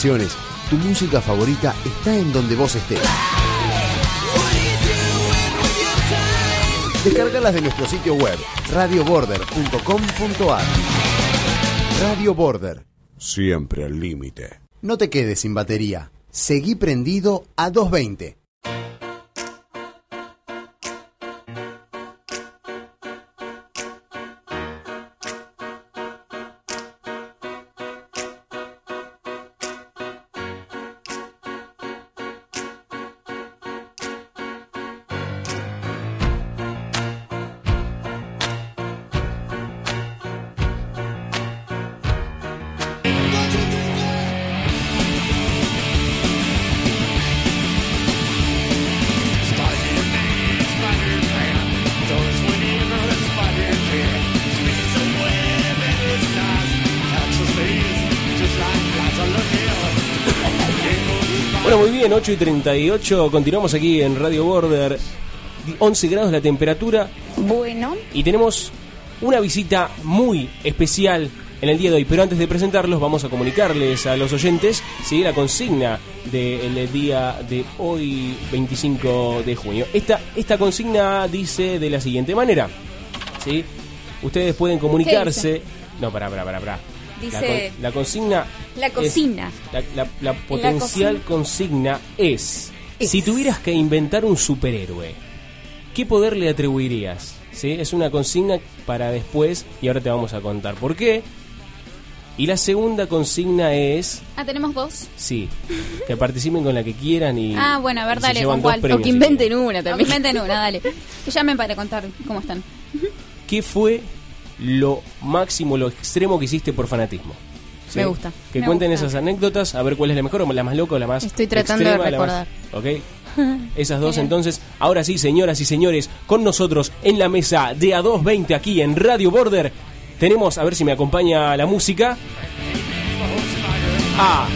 S7: Aplicaciones, tu música favorita está en donde vos estés. Descárgalas de nuestro sitio web radioborder.com.ar. Radio Border. Siempre al límite. No te quedes sin batería. Seguí prendido a 220.
S16: Bien, 8 y 38. Continuamos aquí en Radio Border. 11 grados la temperatura.
S17: Bueno.
S16: Y tenemos una visita muy especial en el día de hoy. Pero antes de presentarlos, vamos a comunicarles a los oyentes ¿sí? la consigna del día de hoy, 25 de junio. Esta, esta consigna dice de la siguiente manera: ¿sí? Ustedes pueden comunicarse. No, pará, pará, pará. pará. La,
S17: Dice-
S16: con- la consigna.
S17: La
S16: es-
S17: cocina.
S16: la, la- la potencial consigna es, si tuvieras que inventar un superhéroe, ¿qué poder le atribuirías? ¿Sí? Es una consigna para después y ahora te vamos a contar por qué. Y la segunda consigna es,
S17: Ah, tenemos dos.
S16: sí, que participen con la que quieran y
S17: Ah, bueno, a ver, dale, ¿con cuál?
S16: premios,
S2: O que inventen una
S17: O
S2: también.
S17: que inventen una, dale. Que llamen para contar cómo están.
S16: ¿Qué fue lo máximo, lo extremo que hiciste por fanatismo?
S2: Me gusta.
S16: Que
S2: Me
S16: cuenten
S2: gusta.
S16: esas anécdotas, a ver cuál es la mejor, o la más loca o la más
S2: Estoy tratando de
S16: la más-
S2: recordar.
S16: ¿Ok? [laughs] Esas dos entonces. Ahora sí, señoras y señores, con nosotros en la mesa de A220 aquí en Radio Border. Tenemos, a ver si me acompaña la música, a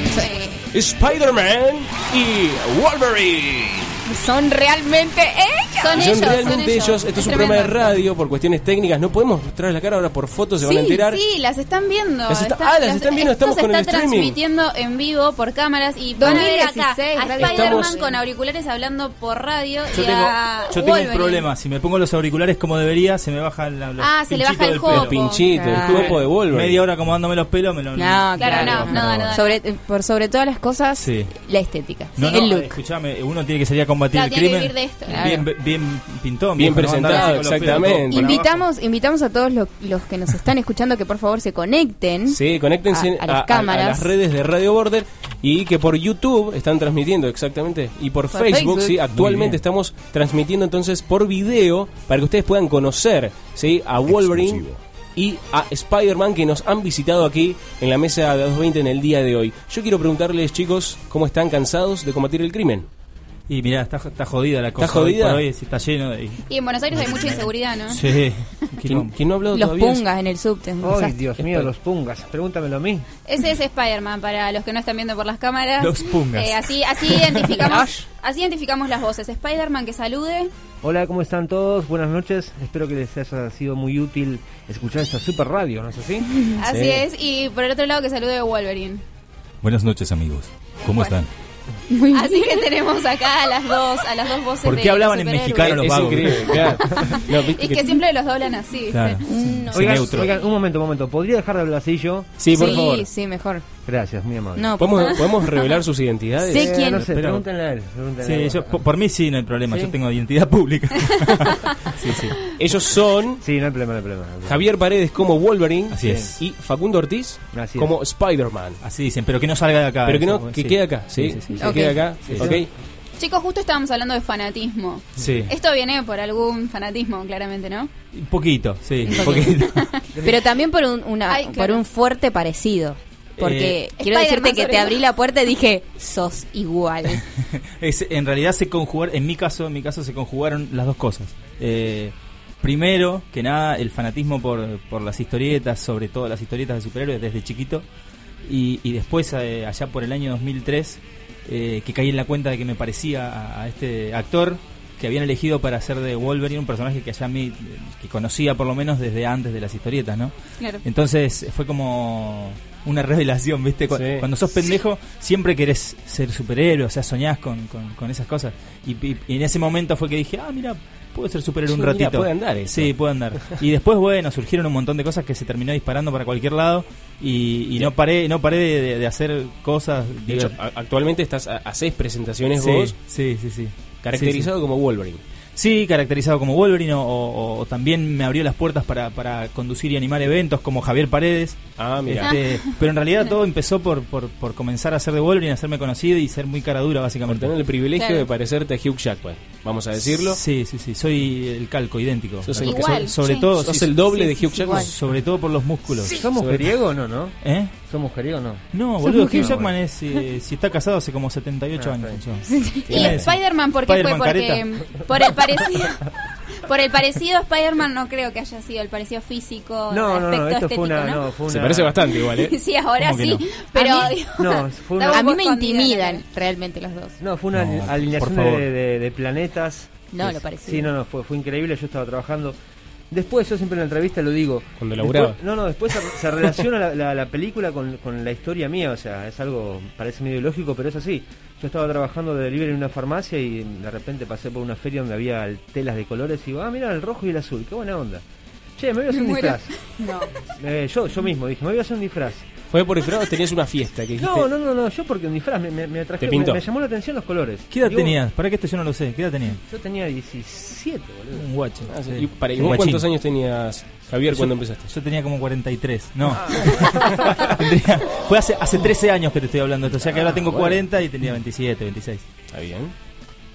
S16: Spider-Man y Wolverine.
S2: Son realmente ellos.
S17: Son
S16: Son
S17: ellos.
S16: realmente
S17: son
S16: ellos. Esto es un programa de radio por cuestiones técnicas. No podemos mostrar la cara ahora por fotos, se van a enterar.
S17: sí, las están viendo.
S16: Las está- ah, las están viendo,
S17: esto
S16: estamos
S17: se
S16: con el
S17: está
S16: streaming.
S17: transmitiendo en vivo por cámaras y van a ver acá
S2: 2016,
S17: a Spider-Man con auriculares hablando por radio
S9: Yo
S17: y
S9: tengo,
S17: a
S9: yo tengo un problema. Si me pongo los auriculares como debería, se me baja la, los
S17: Ah, se le baja
S9: pinchitos
S17: el
S9: del
S17: jopo.
S9: pelo.
S16: Los pinchitos, el
S2: Claro.
S16: cuerpo de Wolverine.
S9: Media hora acomodándome los pelos, me lo.
S2: No,
S17: Claro,
S2: claro,
S17: no, no, no, no.
S2: Sobre, por sobre todas las cosas,
S9: Sí.
S2: la estética.
S9: No, no,
S2: el look.
S9: escuchame, uno tiene que salir a combatir
S17: Claro,
S9: el
S17: tiene que
S9: crimen.
S17: vivir de esto.
S9: Bien, bien pintón,
S16: Bien presentado, exactamente.
S2: Invitamos, invitamos a todos los, los que nos están escuchando que por favor se conecten
S16: Sí, conéctense
S2: a, a las cámaras.
S16: las redes de Radio Border y que por YouTube están transmitiendo exactamente y por,
S2: Por
S16: Facebook,
S2: Facebook.
S16: sí, actualmente estamos transmitiendo entonces por video para que ustedes puedan conocer, sí, a Wolverine
S7: Exclusivo.
S16: y a Spider-Man que nos han visitado aquí en la mesa de 220 en el día de hoy. Yo quiero preguntarles, chicos, ¿cómo están cansados de combatir el crimen?
S9: Y mirá, está, está jodida la cosa.
S16: jodida?
S9: Hoy, por hoy, sí, está lleno de.
S17: Y en Buenos Aires hay mucha [laughs] inseguridad, ¿no?
S9: Sí. [laughs]
S16: ¿Quién, quién no ha hablado
S2: Los
S16: todavía?
S2: pungas en el subte.
S20: Ay. Dios mío, los pungas. Pregúntamelo a mí.
S17: Ese es Spider-Man para los que no están viendo por las cámaras.
S9: Los pungas.
S17: Eh, así, así identificamos, así identificamos las voces. Spider-Man que salude.
S20: Hola, ¿cómo están todos? Buenas noches. Espero que les haya sido muy útil escuchar esta super radio, ¿no es así? [laughs]
S17: Así
S16: Sí.
S17: es. Y por el otro lado que salude Wolverine.
S6: Buenas noches, amigos. ¿Cómo están?
S17: Así que tenemos acá a las dos, a las dos voces
S9: ¿Por
S17: de
S9: qué hablaban
S17: los
S9: en mexicano los
S16: Es
S9: vagos?
S16: claro. [laughs] No,
S17: Y
S16: que-
S17: que siempre los doblan así.
S9: Claro.
S17: ¿viste?
S9: Sí,
S20: Oigan,
S9: neutro.
S20: oigan, un momento, un momento. ¿Podría dejar de hablar así yo?
S16: Sí, por
S2: sí,
S16: favor.
S2: sí, mejor.
S20: Gracias, muy amable.
S2: No,
S16: ¿Podemos,
S2: pues-
S16: ¿Podemos revelar sus identidades?
S2: Sé quién.
S20: no sé,
S9: Pero-
S20: pregúntenle a él. pregúntenle a
S9: Sí,
S20: él.
S9: yo, por, mí sí, no hay problema.
S20: ¿Sí?
S9: Yo tengo identidad pública. [laughs] sí, sí.
S16: Ellos son
S20: Sí, no hay problema, no hay problema. no.
S16: Javier Paredes como Wolverine
S9: Así es.
S16: y Facundo Ortiz
S20: Así es.
S16: como Spider-Man.
S9: Así dicen, pero que no salga de acá.
S16: Pero que no, que
S9: sí.
S16: quede acá, ¿sí?
S9: Sí, sí, sí.
S16: Que
S2: Ok.
S17: Chicos, justo estábamos hablando de fanatismo.
S9: Sí.
S17: Esto viene por algún fanatismo, claramente, ¿no?
S9: Un poquito, sí, un poquito. [laughs]
S2: Pero también por un, una,
S17: Ay,
S2: por
S17: claro.
S2: un fuerte parecido. Porque
S9: Eh,
S2: quiero decirte que te abrí la puerta y dije, sos igual. [laughs]
S9: Es- en realidad se conjugaron, en mi caso, en mi caso se conjugaron las dos cosas. Eh, primero que nada, el fanatismo por, por las historietas, sobre todo las historietas de superhéroes desde chiquito. Y, y después, eh, allá por el año 2003, eh, que caí en la cuenta de que me parecía a, a este actor que habían elegido para hacer de Wolverine un personaje que allá a mí, eh, que conocía por lo menos desde antes de las historietas, ¿no?
S17: Claro.
S9: Entonces fue como una revelación, ¿viste? Cu-
S16: Sí.
S9: Cuando sos pendejo, siempre querés ser superhéroe, o sea, soñás con, con, con esas cosas. Y, y- y en ese momento fue que dije, ah, mira, puedo ser superhéroe
S16: Sí,
S9: un
S16: mira,
S9: ratito.
S16: puede andar.
S9: Sí, puede andar. Y después, bueno, surgieron un montón de cosas que se terminó disparando para cualquier lado y, y no paré no paré de, hacer cosas.
S16: De hecho, actualmente estás seis presentaciones
S9: Sí,
S16: vos,
S9: sí, sí, sí.
S16: caracterizado como Wolverine.
S9: Sí, caracterizado como Wolverine o, o- o también me abrió las puertas para, para conducir y animar eventos como Javier Paredes.
S16: Ah, mira.
S9: Este, [laughs] pero en realidad todo empezó por, por, por comenzar a ser de Wolverine, hacerme conocido y ser muy cara dura
S16: Por
S9: básicamente.
S16: tener el privilegio
S17: Claro.
S16: de parecerte a Hugh Jackman, vamos a decirlo.
S9: Sí, sí, sí, soy el calco, idéntico.
S16: Sos el-
S17: Igual,
S9: So- sobre
S17: sí.
S9: todo,
S16: Sos
S9: sí,
S16: el doble de Hugh Jackman.
S2: igual.
S9: sobre todo por los músculos.
S20: ¿Somos
S16: Sobre-
S20: mujeriego o no, no?
S9: ¿Eh?
S20: ¿Somos mujeriego o no?
S9: No, boludo, Hugh. Jackman es, eh, si está casado hace como 78
S20: Ah,
S9: años.
S17: Y. Spider-Man, ¿por qué
S9: Spider-Man
S17: fue? Porque
S9: careta.
S17: por el [laughs] parecido. Por el parecido a Spider-Man no creo que haya sido el parecido físico.
S20: No, no, no,
S17: aspecto
S20: esto fue una,
S17: estético,
S20: no, fue una...
S16: Se parece bastante igual, ¿eh? [laughs]
S17: Sí, ahora
S9: ¿Cómo que
S17: sí,
S9: no?
S17: pero
S2: A mí-
S20: No, fue una-
S2: A mí me intimidan realmente los dos.
S20: No, fue una
S9: No,
S20: alineación de, de- de planetas.
S2: No, lo parecido.
S20: Sí, no, no, fue, fue increíble. Yo estaba trabajando. Después, yo siempre en la entrevista lo digo.
S16: Cuando
S20: después-
S16: laburaba.
S20: no, no, después se, se relaciona la, la- la película con, con la historia mía. O sea, es algo, parece medio ilógico, pero es así. Yo estaba trabajando de delivery en una farmacia y de repente pasé por una feria donde había telas de colores y digo, ah, mira, el rojo y el azul, qué buena onda. Che, me voy a hacer un
S17: muero.
S20: disfraz. [laughs] Eh, yo, yo mismo dije, me voy a hacer un disfraz.
S16: Fue por disfraz, tenías una fiesta que dijiste.
S20: No, no, no, no, yo porque un disfraz me, me, me
S16: Te pintó.
S20: me, me llamó la atención los colores.
S9: ¿Qué edad
S20: Digo,
S9: tenías? ¿Para que esto yo no lo sé? ¿Qué edad tenías?
S20: Yo tenía 17, boludo.
S9: Un guacho.
S16: Ah, sí. Y, para, ¿y
S9: Un
S16: vos
S9: guachín.
S16: cuántos años tenías, Javier, cuando empezaste?
S9: Yo tenía como 43. No.
S20: Ah. [laughs]
S9: Fue hace, hace 13 años que te estoy hablando de esto. O sea que ahora
S16: Ah,
S9: tengo
S16: bueno.
S9: 40 y tenía 27, 26.
S16: Está bien.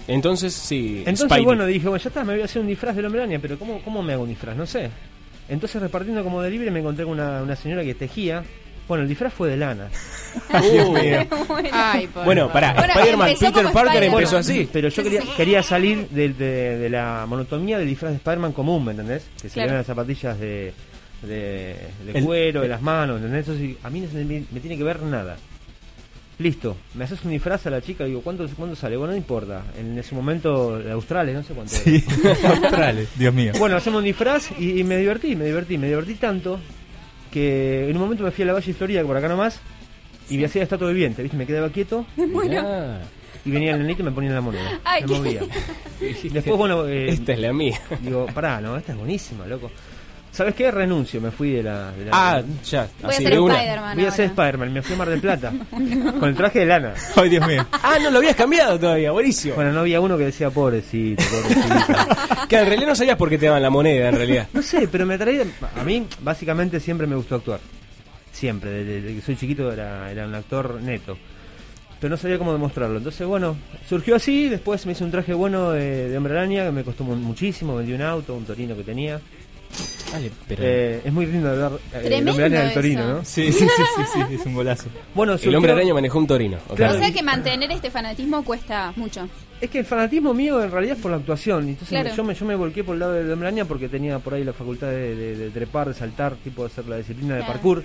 S16: Entonces, sí.
S20: Entonces,
S16: Spidey.
S20: bueno, dije, bueno, ya está, me voy a hacer un disfraz del hombre pero ¿cómo, ¿cómo me hago un disfraz? No sé. Entonces, repartiendo como delivery, me encontré con una, una señora que tejía. Bueno, el disfraz fue de lana. [laughs]
S16: Dios mío.
S2: Ay, [laughs] por
S16: Bueno, pará,
S17: Bueno,
S16: Spider-Man,
S17: empezó
S16: Peter
S17: como
S16: Parker
S17: Spider-Man.
S16: empezó así.
S20: Pero yo quería, quería salir de, de- de la monotomía del disfraz de Spider-Man común, ¿me entendés? Que se
S17: Claro.
S20: le ven las zapatillas de, de, de
S9: El-
S20: cuero, de las manos, ¿entendés? Entonces, a mí no se me, me tiene que ver nada. Listo, me haces un disfraz a la chica, digo, ¿cuánto, ¿cuánto sale? Bueno, no importa. En ese momento, de Australia, no sé cuánto era. [laughs]
S9: Sí, Australes, Dios mío.
S20: Bueno, hacemos un disfraz y, y me divertí, me divertí, me divertí tanto que en un momento me fui a la Valle Florida, por acá nomás, y me hacía estatua viviente, ¿viste? Me quedaba quieto [laughs] y venía el nenito y me ponía la moneda.
S17: Ay,
S20: me
S17: qué-
S20: movía. Después, bueno, eh,
S16: Esta es la mía.
S20: digo, pará, no, esta es buenísima, loco. ¿Sabes qué? Renuncio, me fui de la... de la-
S16: Ah, ya.
S17: Voy a
S16: así
S17: ser
S16: de una.
S17: Spider-Man
S20: Voy a ser. Spider-Man, me fui a Mar del Plata [laughs] con el traje de lana.
S9: Ay, Dios mío.
S16: Ah, no lo habías cambiado todavía, buenísimo.
S20: Bueno, no había uno que decía pobrecito, pobrecito. [laughs]
S16: Que en realidad no sabías por qué te daban la moneda, en realidad.
S20: No sé, pero me atraía. A mí, básicamente, siempre me gustó actuar. Siempre, desde, desde que soy chiquito era, era un actor neto. Pero no sabía cómo demostrarlo. Entonces, bueno, surgió así. Después me hice un traje bueno de, de hombre araña que me costó mu- muchísimo. Vendí un auto, un torino que tenía.
S16: Pero.
S20: Eh, es muy lindo hablar eh, el
S17: Tremendo
S20: hombre araña del
S17: eso.
S20: torino, ¿no?
S9: Sí, sí, sí, sí, sí, es un golazo.
S20: Bueno,
S16: el hombre araña manejó un torino. ok.
S20: Claro.
S17: O sea que mantener este fanatismo cuesta mucho.
S20: Es que el fanatismo mío en realidad es por la actuación. Entonces
S17: Claro.
S20: yo, me, yo me volqué por el lado del hombre araña porque tenía por ahí la facultad de, de- de trepar, de saltar, tipo de hacer la disciplina de parkour.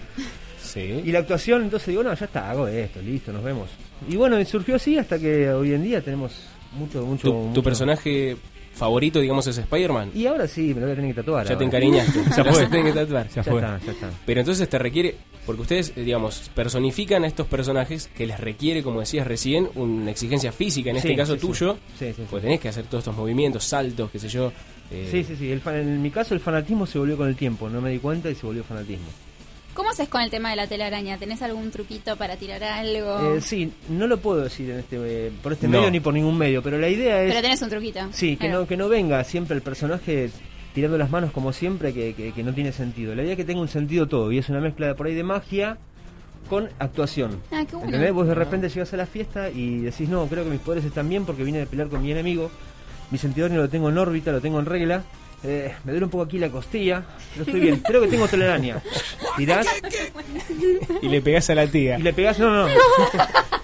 S16: Sí.
S20: Y la actuación, entonces digo, no, ya está, hago esto, listo, nos vemos. Y bueno, surgió así hasta que hoy en día tenemos mucho, mucho.
S16: ¿Tu, personaje favorito, digamos, es Spider-Man?
S20: Y ahora sí, me lo voy a tener que tatuar.
S16: Ya te
S20: ahora.
S16: encariñaste. [laughs]
S9: Ya fue.
S16: que tatuar.
S9: Ya
S20: Ya
S9: fue.
S20: está, ya está.
S16: Pero entonces te requiere, porque ustedes, eh, digamos, personifican a estos personajes que les requiere, como decías recién, una exigencia física, en
S20: Sí,
S16: este caso
S20: sí,
S16: tuyo,
S20: Sí, sí, sí.
S16: pues tenés que hacer todos estos movimientos, saltos, qué sé yo. eh,
S20: Sí, sí, sí. el fan- en mi caso, el fanatismo se volvió con el tiempo. No me di cuenta y se volvió fanatismo.
S17: ¿Cómo haces con el tema de la telaraña? ¿Tenés algún truquito para tirar algo?
S20: Eh, sí, no lo puedo decir en este, eh, por este
S16: No.
S20: medio ni por ningún medio, pero la idea es...
S17: Pero tenés un truquito.
S20: Sí, que
S17: Claro.
S20: no, que no venga siempre el personaje tirando las manos como siempre, que, que- que no tiene sentido. La idea es que tenga un sentido todo, y es una mezcla de por ahí de magia con actuación.
S17: Ah, qué bueno.
S20: ¿Entendés? Vos de repente llegas a la fiesta y decís, no, creo que mis poderes están bien porque vine a pelear con mi enemigo, mi sentido lo tengo en órbita, lo tengo en regla, eh, me duele un poco aquí la costilla, pero estoy [laughs] bien, creo que tengo telaraña. Tirás
S16: Y le pegás a la tía.
S20: y le pegás, no, no. [laughs]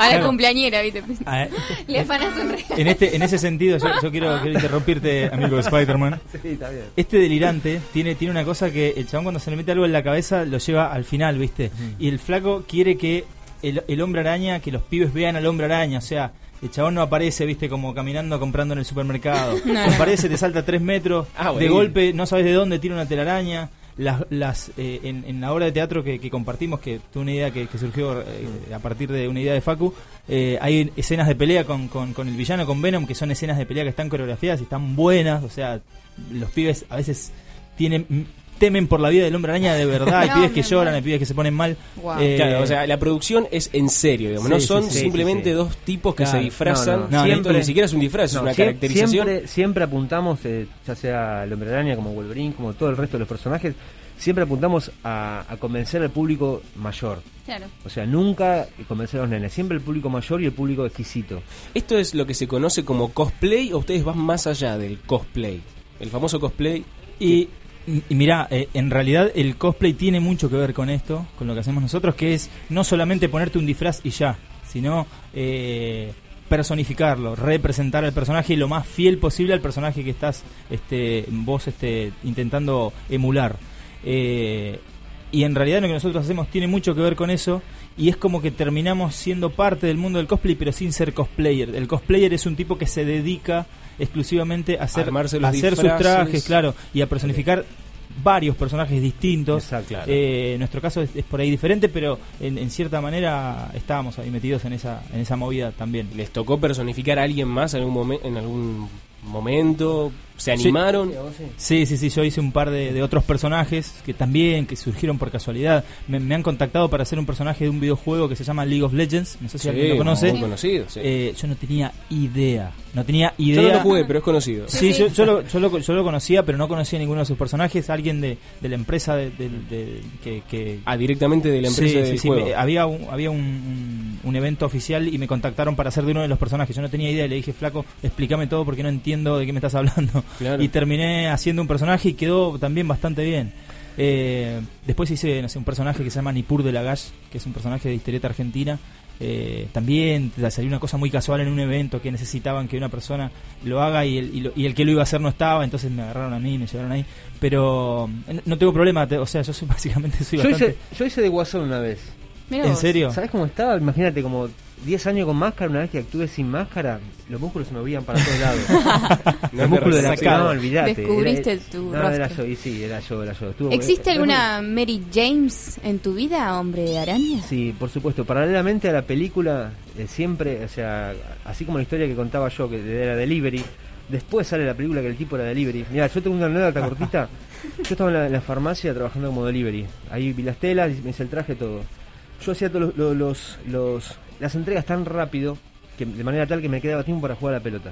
S17: A la
S9: Claro.
S17: cumpleañera, ¿viste?
S9: Ah, [laughs]
S17: Le afanas un regalo.
S9: En este, en ese sentido, yo, yo quiero, quiero interrumpirte, amigo de Spider-Man.
S20: Sí, está bien.
S9: Este delirante tiene, tiene una cosa que el chabón cuando se le mete algo en la cabeza lo lleva al final, ¿viste? Y el flaco quiere que el, el hombre araña, que los pibes vean al hombre araña, o sea, el chabón no aparece, ¿viste? Como caminando comprando en el supermercado. [laughs]
S16: No, no.
S9: Aparece, te salta tres metros,
S16: Ah,
S9: de golpe no sabes de dónde tira una telaraña. Las, las eh, en, en la obra de teatro que, que compartimos, que fue una idea que, que surgió eh, a partir de una idea de Facu, eh, hay escenas de pelea con, con, con el villano, con Venom, que son escenas de pelea que están coreografiadas y están buenas, o sea, los pibes a veces tienen temen por la vida del hombre araña de verdad, hay [laughs]
S16: No,
S9: pibes que lloran, hay pibes que se ponen mal. Eh,
S16: claro, o sea, la producción es en serio, digamos. no son
S9: sí,
S16: simplemente
S20: sí, sí.
S16: dos tipos que
S20: Claro,
S16: se disfrazan.
S20: no, no.
S16: Siempre, ni siquiera es un disfraz,
S20: no,
S16: es una
S20: siem-
S16: caracterización.
S20: Siempre, siempre apuntamos, eh, ya sea el Hombre Araña, como Wolverine, como todo el resto de los personajes, siempre apuntamos a, a convencer al público mayor.
S17: Claro.
S20: O sea, nunca convencer a los nenes, siempre el público mayor y el público exquisito.
S16: ¿Esto es lo que se conoce como cosplay o ustedes van más allá del cosplay? El famoso cosplay.
S9: Y, y mira, eh, en realidad el cosplay tiene mucho que ver con esto, con lo que hacemos nosotros, que es no solamente ponerte un disfraz y ya, sino eh, personificarlo, representar al personaje lo más fiel posible al personaje que estás este, vos este, intentando emular. Eh, y en realidad lo que nosotros hacemos tiene mucho que ver con eso y es como que terminamos siendo parte del mundo del cosplay pero sin ser cosplayer. El cosplayer es un tipo que se dedica exclusivamente a hacer, a hacer sus trajes, claro, y a personificar varios personajes distintos.
S16: claro.
S9: Eh, nuestro caso es, es por ahí diferente, pero en, en cierta manera estábamos ahí metidos en esa, en esa movida también.
S16: ¿Les tocó personificar a alguien más en algún, momen- en algún momento? ¿Se animaron?
S9: Sí, sí, sí, yo hice un par de, de otros personajes que también, que surgieron por casualidad. Me, me han contactado para hacer un personaje de un videojuego que se llama League of Legends, no sé si
S16: Sí,
S9: alguien lo conoce.
S16: muy conocido, sí.
S9: Eh, yo no tenía idea, no tenía idea.
S16: Yo no lo jugué, pero es conocido.
S9: Sí, Yo, yo lo, yo, lo, yo lo conocía, pero no conocía ninguno de sus personajes. Alguien de, de la empresa de, que, que-
S16: Ah, directamente de la empresa del juego.
S9: me- había un, había un, un- un evento oficial y me contactaron para hacer de uno de los personajes. Yo no tenía idea y le dije, flaco, explícame todo porque no entiendo de qué me estás hablando.
S16: Claro.
S9: Y terminé haciendo un personaje y quedó también bastante bien. Eh, después hice no sé, un personaje que se llama Nipur de Lagash, que es un personaje de historieta argentina. Eh, también salió una cosa muy casual en un evento que necesitaban que una persona lo haga y el, y, lo- y el que lo iba a hacer no estaba, entonces me agarraron a mí, me llevaron ahí. Pero eh, no tengo problema, te- o sea, yo soy [laughs] básicamente soy
S20: Yo
S9: bastante...
S20: hice, yo hice de Guasón una vez.
S9: Mirá ¿En vos. serio?
S20: ¿Sabes cómo estaba? Imagínate, como 10 años con máscara, una vez que actué sin máscara, los músculos se me movían para todos lados. [laughs] Los músculos de la cara, no, olvidate.
S2: Descubriste
S20: Era-
S2: tu
S20: no, era
S2: rostro.
S20: yo, y sí, era yo, era yo. Estuvo-
S2: ¿Existe
S20: eh,
S2: alguna Mary James en tu vida, hombre de araña?
S20: Sí, por supuesto. Paralelamente a la película, eh, siempre, o sea, así como la historia que contaba yo, que era delivery, después sale la película que el tipo era delivery. Mira, yo tengo una anécdota [laughs] cortita. Yo estaba en la, en la farmacia trabajando como delivery. Ahí vi las telas, me hice el traje, todo. Yo hacía todos los, los, los- las entregas tan rápido, que de manera tal que me quedaba tiempo para jugar a la pelota.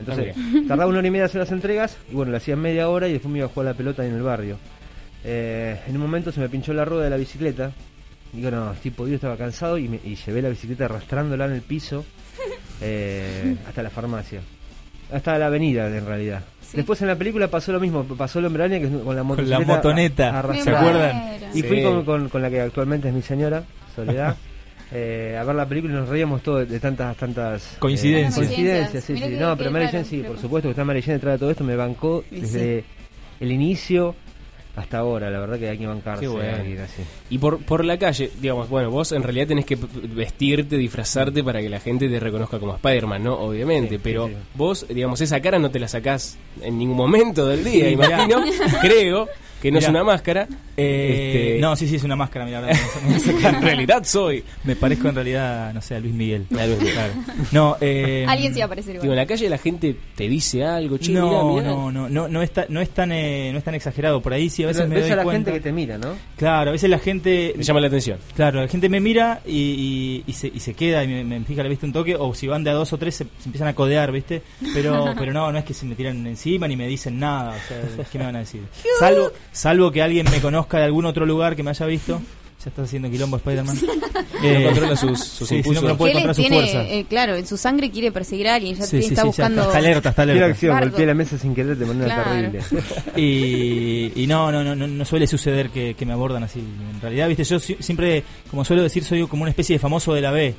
S20: Entonces,
S16: Ah,
S20: tardaba una hora y media [laughs] en hacer las entregas, y bueno, le hacía media hora y después me iba a jugar a la pelota en el barrio. Eh, en un momento se me pinchó la rueda de la bicicleta. Digo, no, estoy podido, estaba cansado y, me- y llevé la bicicleta arrastrándola en el piso [laughs] eh, hasta la farmacia. Hasta la avenida, en realidad. Después en la película pasó lo mismo, pasó el hombre que con la
S9: la motoneta,
S20: a- arrastrada.
S9: ¿se acuerdan?
S20: Y fui con, con- con la que actualmente es mi señora, Soledad, [laughs] eh, a ver la película y nos reíamos todos de tantas tantas eh,
S9: Coincidencias.
S20: coincidencias, sí, sí.
S17: que-
S20: No,
S17: que
S20: pero Mary Jane sí, por supuesto que está Mary Jane detrás de todo esto, me bancó
S17: Y
S20: desde el inicio hasta ahora, la verdad que hay que bancarse
S16: Qué bueno.
S20: así.
S16: Y por, por la calle, digamos, bueno, vos en realidad tenés que vestirte, disfrazarte para que la gente te reconozca como Spider-Man, ¿no? Obviamente,
S20: Sí,
S16: pero
S20: sí, sí.
S16: vos, digamos, esa cara no te la sacás en ningún momento del día, imagino, creo. Que no es una máscara.
S9: Eh,
S16: Este,
S9: No, sí, sí, es una máscara, mira. [laughs]
S16: En realidad soy.
S9: Me parezco en realidad, no sé, a Luis Miguel.
S16: A Luis Miguel.
S9: Claro. No, eh,
S17: Alguien se iba a parecer
S16: Digo, en
S17: igual.
S16: la calle la gente te dice algo, che,
S9: no,
S16: mirá, mirá.
S9: no, no, no, no, está, no es tan, eh, no es tan exagerado. Por ahí sí, a veces
S20: Pero
S9: me
S20: ves
S9: doy
S20: a la
S9: cuenta.
S20: gente que te mira, ¿no?
S9: Claro, a veces la gente...
S16: Me llama la atención.
S9: Claro, la gente me mira y, y- y se, y se queda y me, me fija la vista un toque, o si van de a dos o tres se, se empiezan a codear, ¿viste? Pero [laughs] pero no, no es que se me tiran encima ni me dicen nada, o sea, ¿qué me van a decir? [laughs] Salvo, salvo que alguien me conozca de algún otro lugar que me haya visto. Ya está haciendo quilombo Spider-Man. Eh,
S16: No controla sus- sus
S9: sí, si no,
S16: impulsos.
S9: no puede
S17: él
S9: controlar su
S17: tiene,
S9: fuerza.
S17: eh, claro, en su sangre quiere perseguir a alguien, ya
S9: Sí,
S17: está
S9: sí, ya
S17: buscando...
S9: está, está alerta, está alerta.
S20: Acción, golpeé la mesa sin querer de manera
S17: Claro.
S20: terrible. [laughs]
S9: y, y no, no, no, no, no suele suceder que, que me abordan así. En realidad, viste, yo si- siempre, como suelo decir, soy como una especie de famoso de la B.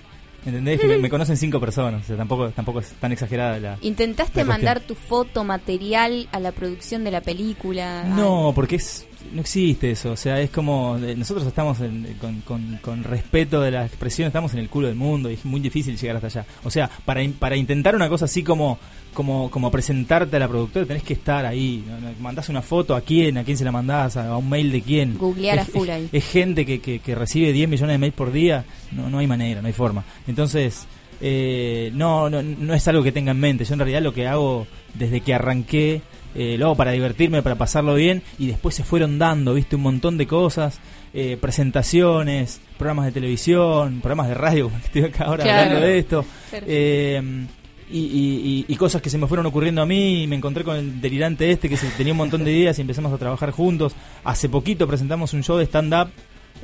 S9: ¿Entendés? Que me, me conocen cinco personas. O sea, tampoco, tampoco es tan exagerada la.
S17: ¿Intentaste
S9: la
S17: mandar tu foto material a la producción de la película?
S9: No, porque es no existe eso. O sea, es como. eh, Nosotros estamos en- con, con- con respeto de la expresión, estamos en el culo del mundo y es muy difícil llegar hasta allá. O sea, para, para intentar una cosa así como. Como, como presentarte a la productora tenés que estar ahí. Mandás una foto a quién, a quién se la mandás, a, a un mail de quién.
S17: Googlear a
S9: Es-
S17: full
S9: es-
S17: ahí.
S9: es gente que, que, que recibe 10 millones de mails por día, no, no hay manera, no hay forma. Entonces, eh, no, no, no es algo que tenga en mente. Yo en realidad lo que hago desde que arranqué, eh, lo hago para divertirme, para pasarlo bien, y después se fueron dando, viste, un montón de cosas, eh, presentaciones, programas de televisión, programas de radio, [laughs] estoy acá ahora
S17: Claro.
S9: hablando de esto. Eh, y, y- y- y cosas que se me fueron ocurriendo a mí y me encontré con el delirante este que se, tenía un montón de ideas y empezamos a trabajar juntos. Hace poquito presentamos un show de stand-up,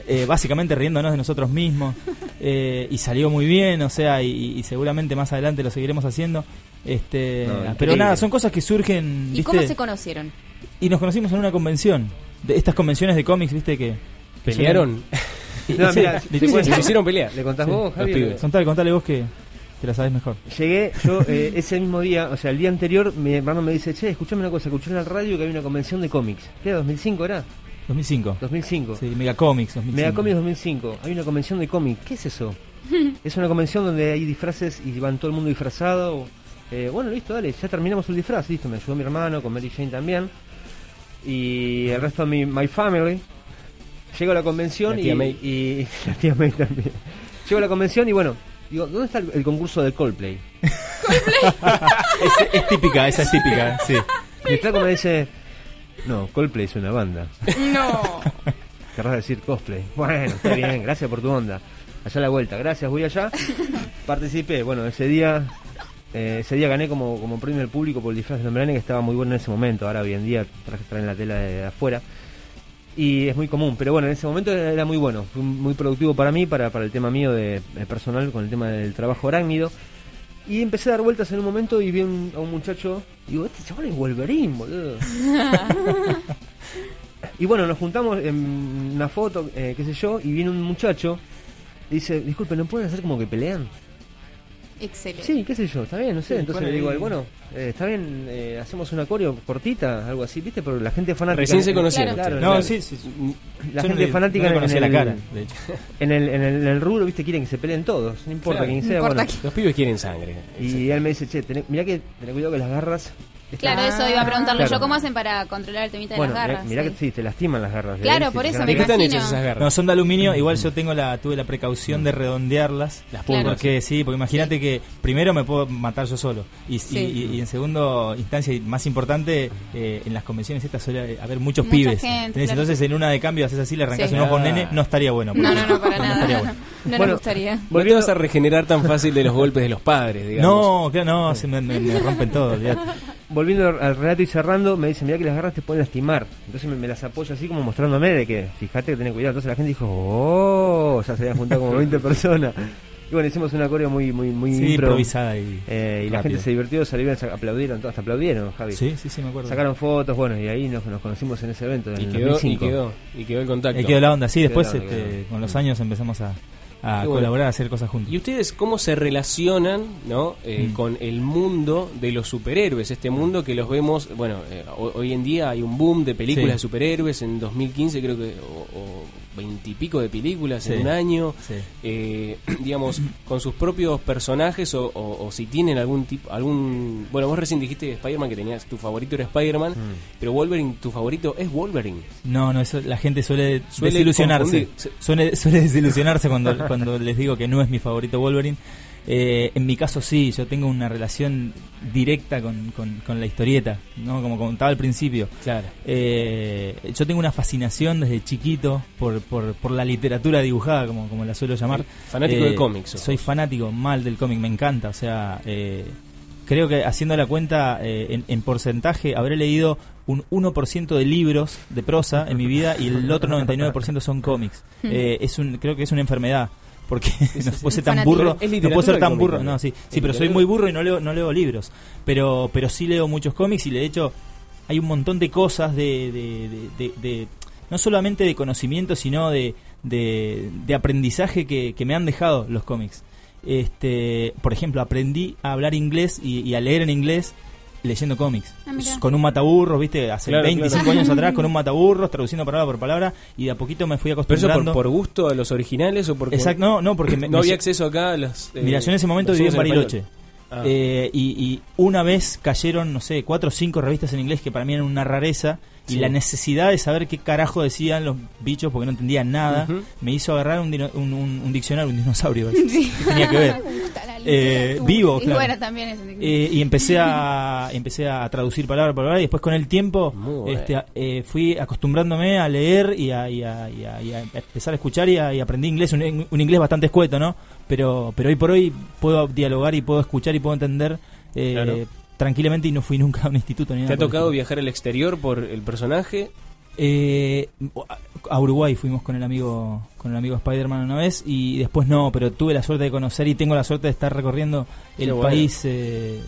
S9: eh, básicamente riéndonos de nosotros mismos eh, y salió muy bien, o sea, y, y seguramente más adelante lo seguiremos haciendo. Este,
S20: No,
S9: pero nada, son cosas que surgen.
S17: ¿Y
S9: ¿viste?
S17: cómo se conocieron?
S9: Y nos conocimos en una convención, de estas convenciones de cómics, viste que...
S16: ¿Pelearon?
S20: No, [laughs]
S9: Sí,
S20: mira,
S9: sí,
S20: te
S9: sí,
S20: cuento.
S9: sí.
S16: Se hicieron pelear.
S20: ¿Le contás
S9: Sí,
S20: vos, Javier?
S9: Contale, contale vos que, que la sabés mejor.
S20: Llegué, yo [laughs] eh, ese mismo día, o sea, el día anterior, mi hermano me dice, che, escuchame una cosa, escuché en la radio que hay una convención de cómics. ¿Qué? ¿2005 era?
S9: 2005.
S20: 2005.
S9: Sí, Megacomics 2005.
S20: Megacomics 2005. Hay una convención de cómics. ¿Qué es eso? [laughs] es una convención donde hay disfraces y van todo el mundo disfrazado. Eh, bueno, listo, dale, ya terminamos el disfraz. Listo, me ayudó mi hermano, con Mary Jane también. Y el resto de mi my family. Llego a la convención
S16: La tía
S20: y,
S16: May.
S20: y [laughs] la tía May también. Llego a la convención y bueno, digo, ¿dónde está el, el concurso de Coldplay? [laughs]
S9: es, es típica, esa es típica, sí. [laughs]
S20: Y el flaco me dice, no, Coldplay es una banda.
S17: No.
S20: Querrás decir cosplay. Bueno, está bien, gracias por tu onda. Allá a la vuelta, gracias, voy allá. Participé, bueno, ese día eh, ese día gané como, como premio al público por el disfraz de Hombre que estaba muy bueno en ese momento. Ahora hoy en día traje traen la tela de, afuera. Y es muy común, pero bueno, en ese momento era, era muy bueno, fue muy productivo para mí, para, para el tema mío de, de personal, con el tema del trabajo arácnido. Y empecé a dar vueltas en un momento y vi un- a un muchacho, y digo, este chaval es Wolverine, boludo. [laughs] Y bueno, nos juntamos en una foto, eh, qué sé yo, y viene un muchacho y dice, disculpe, ¿no pueden hacer como que pelean?
S17: Excelente.
S20: Sí, qué sé yo, está bien, no sé.
S16: Sí,
S20: Entonces
S16: bueno,
S20: le digo,
S16: y-
S20: bueno, eh, está bien, eh, hacemos una coreo cortita, algo así, ¿viste? Porque la gente fanática...
S16: Recién se conocieron.
S20: Claro,
S9: No,
S20: claro.
S9: sí, sí.
S20: La
S9: Yo
S20: gente
S9: no
S20: fanática
S9: no
S20: en-
S9: conocía
S20: en
S9: la
S20: el-
S9: cara, de [laughs] hecho.
S20: En el, en, el, en el rubro, ¿viste? Quieren que se peleen todos, no importa
S16: Claro.
S20: quién
S17: No
S20: sea.
S17: importa
S20: bueno.
S16: Los pibes quieren sangre.
S20: Y él me dice, che, tené- mirá que tenés cuidado que las garras...
S17: Claro, eso iba a preguntarle
S20: Claro.
S17: yo. ¿Cómo hacen para controlar el temita
S20: Bueno,
S17: de las garras?
S20: mirá
S17: Sí.
S20: que sí, te lastiman las garras. de
S17: Claro, por eso me
S16: ¿De qué están hechas esas garras?
S9: No, son de aluminio, igual yo tengo la tuve la precaución de redondearlas.
S16: Las
S17: Claro.
S16: pulgas.
S9: Porque sí, porque imagínate que primero me puedo matar yo solo. Y, y-
S17: Sí.
S9: y- y en segundo instancia, y más importante, eh, en las convenciones estas suele haber muchos
S17: Mucha
S9: pibes.
S17: gente.
S9: Entonces en una de cambio haces así, le arrancas
S17: Sí.
S9: un ojo a un
S16: Ah.
S9: nene, no estaría bueno.
S17: No, no, no, para
S9: No
S17: nada.
S9: estaría [laughs] bueno.
S17: No
S20: Bueno,
S17: nos gustaría.
S16: No vas a regenerar tan fácil de los golpes de los padres, digamos.
S9: No, claro, no, se me, me- me rompen todo. [laughs]
S20: Volviendo al relato y cerrando, me dice, mira que las garras te pueden lastimar. Entonces me, me las apoya así como mostrándome de que, fíjate que tenés cuidado. Entonces la gente dijo, oh, ya se habían juntado como 20 [laughs] personas. Y bueno, hicimos una coreo muy, muy, muy
S9: Sí,
S20: impro.
S9: improvisada y,
S20: Eh, y la gente se divirtió, salieron, se aplaudieron, todos, hasta aplaudieron, Javi.
S9: Sí, sí, sí, me acuerdo.
S20: Sacaron fotos, bueno, y ahí nos, nos conocimos en ese evento. En
S16: Y
S20: el
S16: quedó, y
S20: 2005.
S16: quedó, y quedó el contacto.
S9: Ahí quedó la onda, sí, después
S20: onda,
S9: este,
S20: quedó.
S9: con los años empezamos a, a
S16: bueno.
S9: colaborar, a hacer cosas juntos.
S16: ¿Y ustedes cómo se relacionan ¿no? Eh,
S9: Mm.
S16: con el mundo de los superhéroes? Este mundo que los vemos, bueno, eh, ho- hoy en día hay un boom de películas
S9: Sí.
S16: de superhéroes, en 2015 creo que, o veintipico de películas
S9: Sí.
S16: en un año,
S9: Sí.
S16: eh, [clears throat] digamos, con sus propios personajes o, o- o si tienen algún tipo, algún... Bueno, vos recién dijiste Spider-Man que tenías, tu favorito era Spider-Man,
S9: Mm.
S16: pero Wolverine, tu favorito es Wolverine.
S9: No, no, eso la gente suele,
S16: Suele
S9: desilusionarse. Suele, suele desilusionarse cuando, cuando les digo que no es mi favorito Wolverine. Eh, en mi caso sí, yo tengo una relación directa con, con- con la historieta, ¿no? como contaba al principio.
S16: Claro.
S9: Eh, yo tengo una fascinación desde chiquito por, por, por la literatura dibujada, como, como la suelo llamar.
S16: Fanático
S9: Eh,
S16: de cómics, sos.
S9: Soy fanático mal del cómic, me encanta. O sea, eh, creo que haciendo la cuenta eh, en, en porcentaje habré leído un 1% de libros de prosa en mi vida y el otro 99% son cómics. [laughs] Eh, es un, creo que es una enfermedad. Porque [laughs] no puedo ser tan burro, no puedo ser tan burro, no, sí, sí, pero soy muy burro y no leo, no leo libros, pero, pero sí leo muchos cómics y de hecho hay un montón de cosas de, de, de- de- de- no solamente de conocimiento, sino de, aprendizaje que, que me han dejado los cómics. Este, por ejemplo, aprendí a hablar inglés y, y a leer en inglés leyendo cómics.
S17: Ah,
S9: con un mataburro, ¿viste? Hace
S16: Claro,
S9: 25
S16: claro.
S9: años [laughs] atrás, con un mataburros, traduciendo palabra por palabra, y de a poquito me fui
S16: ¿Pero eso por,
S9: acostumbrando.
S16: por gusto a los originales o porque
S9: Exacto, no, no, porque [clears throat] me-
S16: no había acceso acá a las eh,
S9: Mira, yo en ese momento vivía en Bariloche.
S16: Ah.
S9: Eh, y, y una vez cayeron, no sé, cuatro o cinco revistas en inglés que para mí eran una rareza. Y la necesidad de saber qué carajo decían los bichos porque no entendía nada me hizo agarrar un, dino- un, un- un diccionario, un dinosaurio. [laughs]
S17: Sí.
S9: que tenía que ver. [laughs] Eh, vivo,
S17: Y
S9: claro.
S17: bueno, también es un-
S9: Eh, y empecé a [laughs] empecé a traducir palabra por palabra y después con el tiempo este, a- eh, fui acostumbrándome a leer y a, y a- y a- y a empezar a escuchar y, a- y aprendí inglés, un, un inglés bastante escueto, ¿no? Pero, pero hoy por hoy puedo dialogar y puedo escuchar y puedo entender eh,
S16: Claro.
S9: Tranquilamente y no fui nunca a un instituto ni
S16: ¿Te
S9: nada.
S16: ha
S9: por el
S16: tocado viajar al exterior por el personaje?
S9: Eh, a Uruguay fuimos con el amigo con el amigo Spider-Man una vez y después no, pero tuve la suerte de conocer y tengo la suerte de estar recorriendo el
S16: Qué
S9: país eh, eh,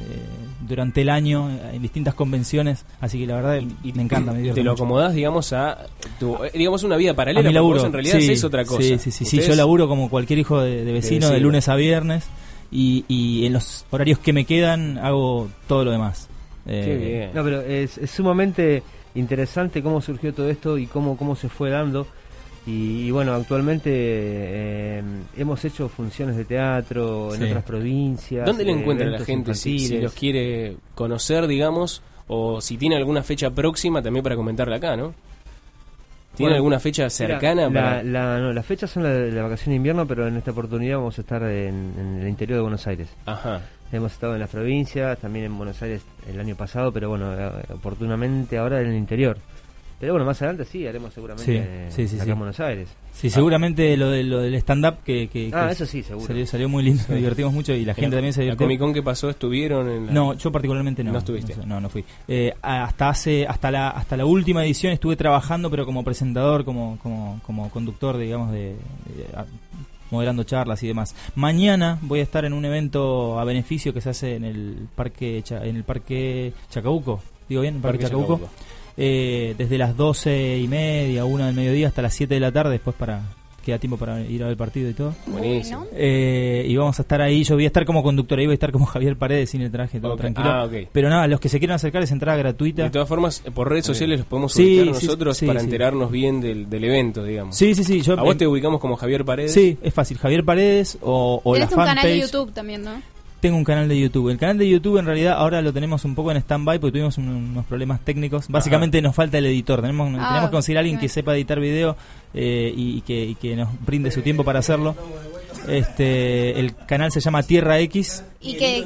S9: durante el año en distintas convenciones, así que la verdad me encanta, me
S16: Y te lo
S9: mucho.
S16: acomodás, digamos, a tu, eh, digamos una vida paralela,
S9: a mi
S16: porque
S9: laburo,
S16: vos en realidad
S9: sí,
S16: haces otra cosa.
S9: Sí, sí, sí, sí, yo laburo como cualquier hijo de, de vecino de lunes a viernes y, y en los horarios que me quedan hago todo lo demás. Eh,
S20: No, pero es, es sumamente interesante cómo surgió todo esto y cómo, cómo se fue dando. Y, y bueno, actualmente eh, hemos hecho funciones de teatro en
S16: Sí.
S20: otras provincias.
S16: ¿Dónde le
S20: eh,
S16: encuentra la gente si, si los quiere conocer, digamos, o si tiene alguna fecha próxima también para comentarla acá, ¿no? ¿Tiene
S20: Bueno,
S16: alguna fecha cercana?
S20: La,
S16: para...
S20: la- no, las fechas son la, de la vacación de invierno, pero en esta oportunidad vamos a estar en, en el interior de Buenos Aires.
S16: Ajá.
S20: Hemos estado en las provincias, también en Buenos Aires el año pasado, pero bueno, eh, oportunamente ahora en el interior. Pero bueno, más adelante sí, haremos seguramente
S9: Sí, sí, sí,
S20: acá
S9: sí.
S20: en Buenos Aires.
S9: Sí, seguramente lo, de, lo del stand-up que, que-
S20: Ah,
S9: que
S20: eso sí, seguro.
S9: Salió, salió muy lindo, nos divertimos mucho y la gente también se
S16: ¿La
S9: divirtió.
S16: Comic Con que pasó estuvieron en la-
S9: No, yo particularmente no.
S16: No estuviste.
S9: No, no fui. Eh, hasta hace hasta la hasta la última edición estuve trabajando, pero como presentador, como como como conductor, digamos, de, de- a- moderando charlas y demás. Mañana voy a estar en un evento a beneficio que se hace en el parque Cha- en el parque Chacabuco. Digo bien, el parque,
S16: Parque
S9: Chacabuco.
S16: Chacabuco.
S9: Eh, desde las doce y media, una del mediodía hasta las 7 de la tarde, después para queda tiempo para ir a ver el partido y todo.
S16: Buenísimo.
S9: Eh, y vamos a estar ahí. Yo voy a estar como conductor, ahí voy a estar como [laughs] Javier Paredes sin el traje, todo tranquilo.
S16: Ah.
S9: Pero nada, los que se quieran acercar es entrada gratuita.
S16: De todas formas, por redes sociales los podemos
S9: Sí,
S16: ubicar
S9: sí,
S16: nosotros
S9: sí,
S16: para
S9: sí.
S16: enterarnos bien del, del evento, digamos.
S9: Sí, sí, sí. Yo,
S16: a vos te ubicamos como Javier Paredes.
S9: Sí, es fácil. Javier Paredes o, o la
S17: Tenés un canal de
S9: fanpage.
S17: YouTube también, ¿no?
S9: Tengo un canal de YouTube. El canal de YouTube en realidad ahora lo tenemos un poco en stand-by porque tuvimos un- unos problemas técnicos. Básicamente nos falta el editor. Tenemos,
S17: Ah,
S9: tenemos que conseguir a alguien que sepa editar video eh, y, que, y que nos brinde su tiempo para hacerlo. Este, el canal se llama Tierra X.
S17: Y que...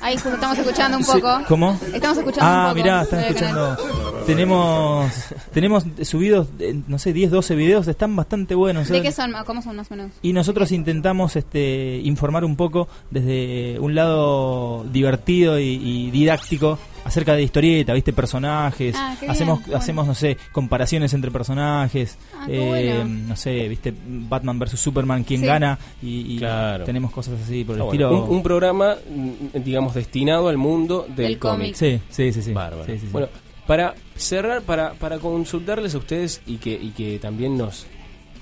S17: Ahí estamos escuchando un
S9: Sí,
S17: poco.
S9: ¿Cómo?
S17: Estamos escuchando
S9: ah,
S17: un poco.
S9: mirá, están escuchando. Tenemos tenemos subidos, eh, no sé, 10, 12 videos, están bastante buenos.
S17: ¿De
S9: ¿eh?
S17: qué son? ¿Cómo son más o menos?
S9: Y nosotros intentamos este, informar un poco desde un lado divertido y, y didáctico acerca de historieta, ¿viste? Personajes.
S17: Ah, qué bien,
S9: hacemos,
S17: bueno.
S9: hacemos, no sé, comparaciones entre personajes.
S17: Ah,
S9: eh,
S17: bueno.
S9: No sé, ¿viste? Batman versus Superman, quién
S17: Sí.
S9: gana. Y, y
S16: Claro.
S9: tenemos cosas así por el
S16: Ah, bueno,
S9: estilo.
S16: un, un programa, mm, digamos, destinado al mundo del,
S17: Del cómic.
S9: Sí, sí, sí. sí.
S16: Bárbaro.
S9: Sí, sí, sí.
S16: Bueno, para cerrar, para, para consultarles a ustedes y que, y que también nos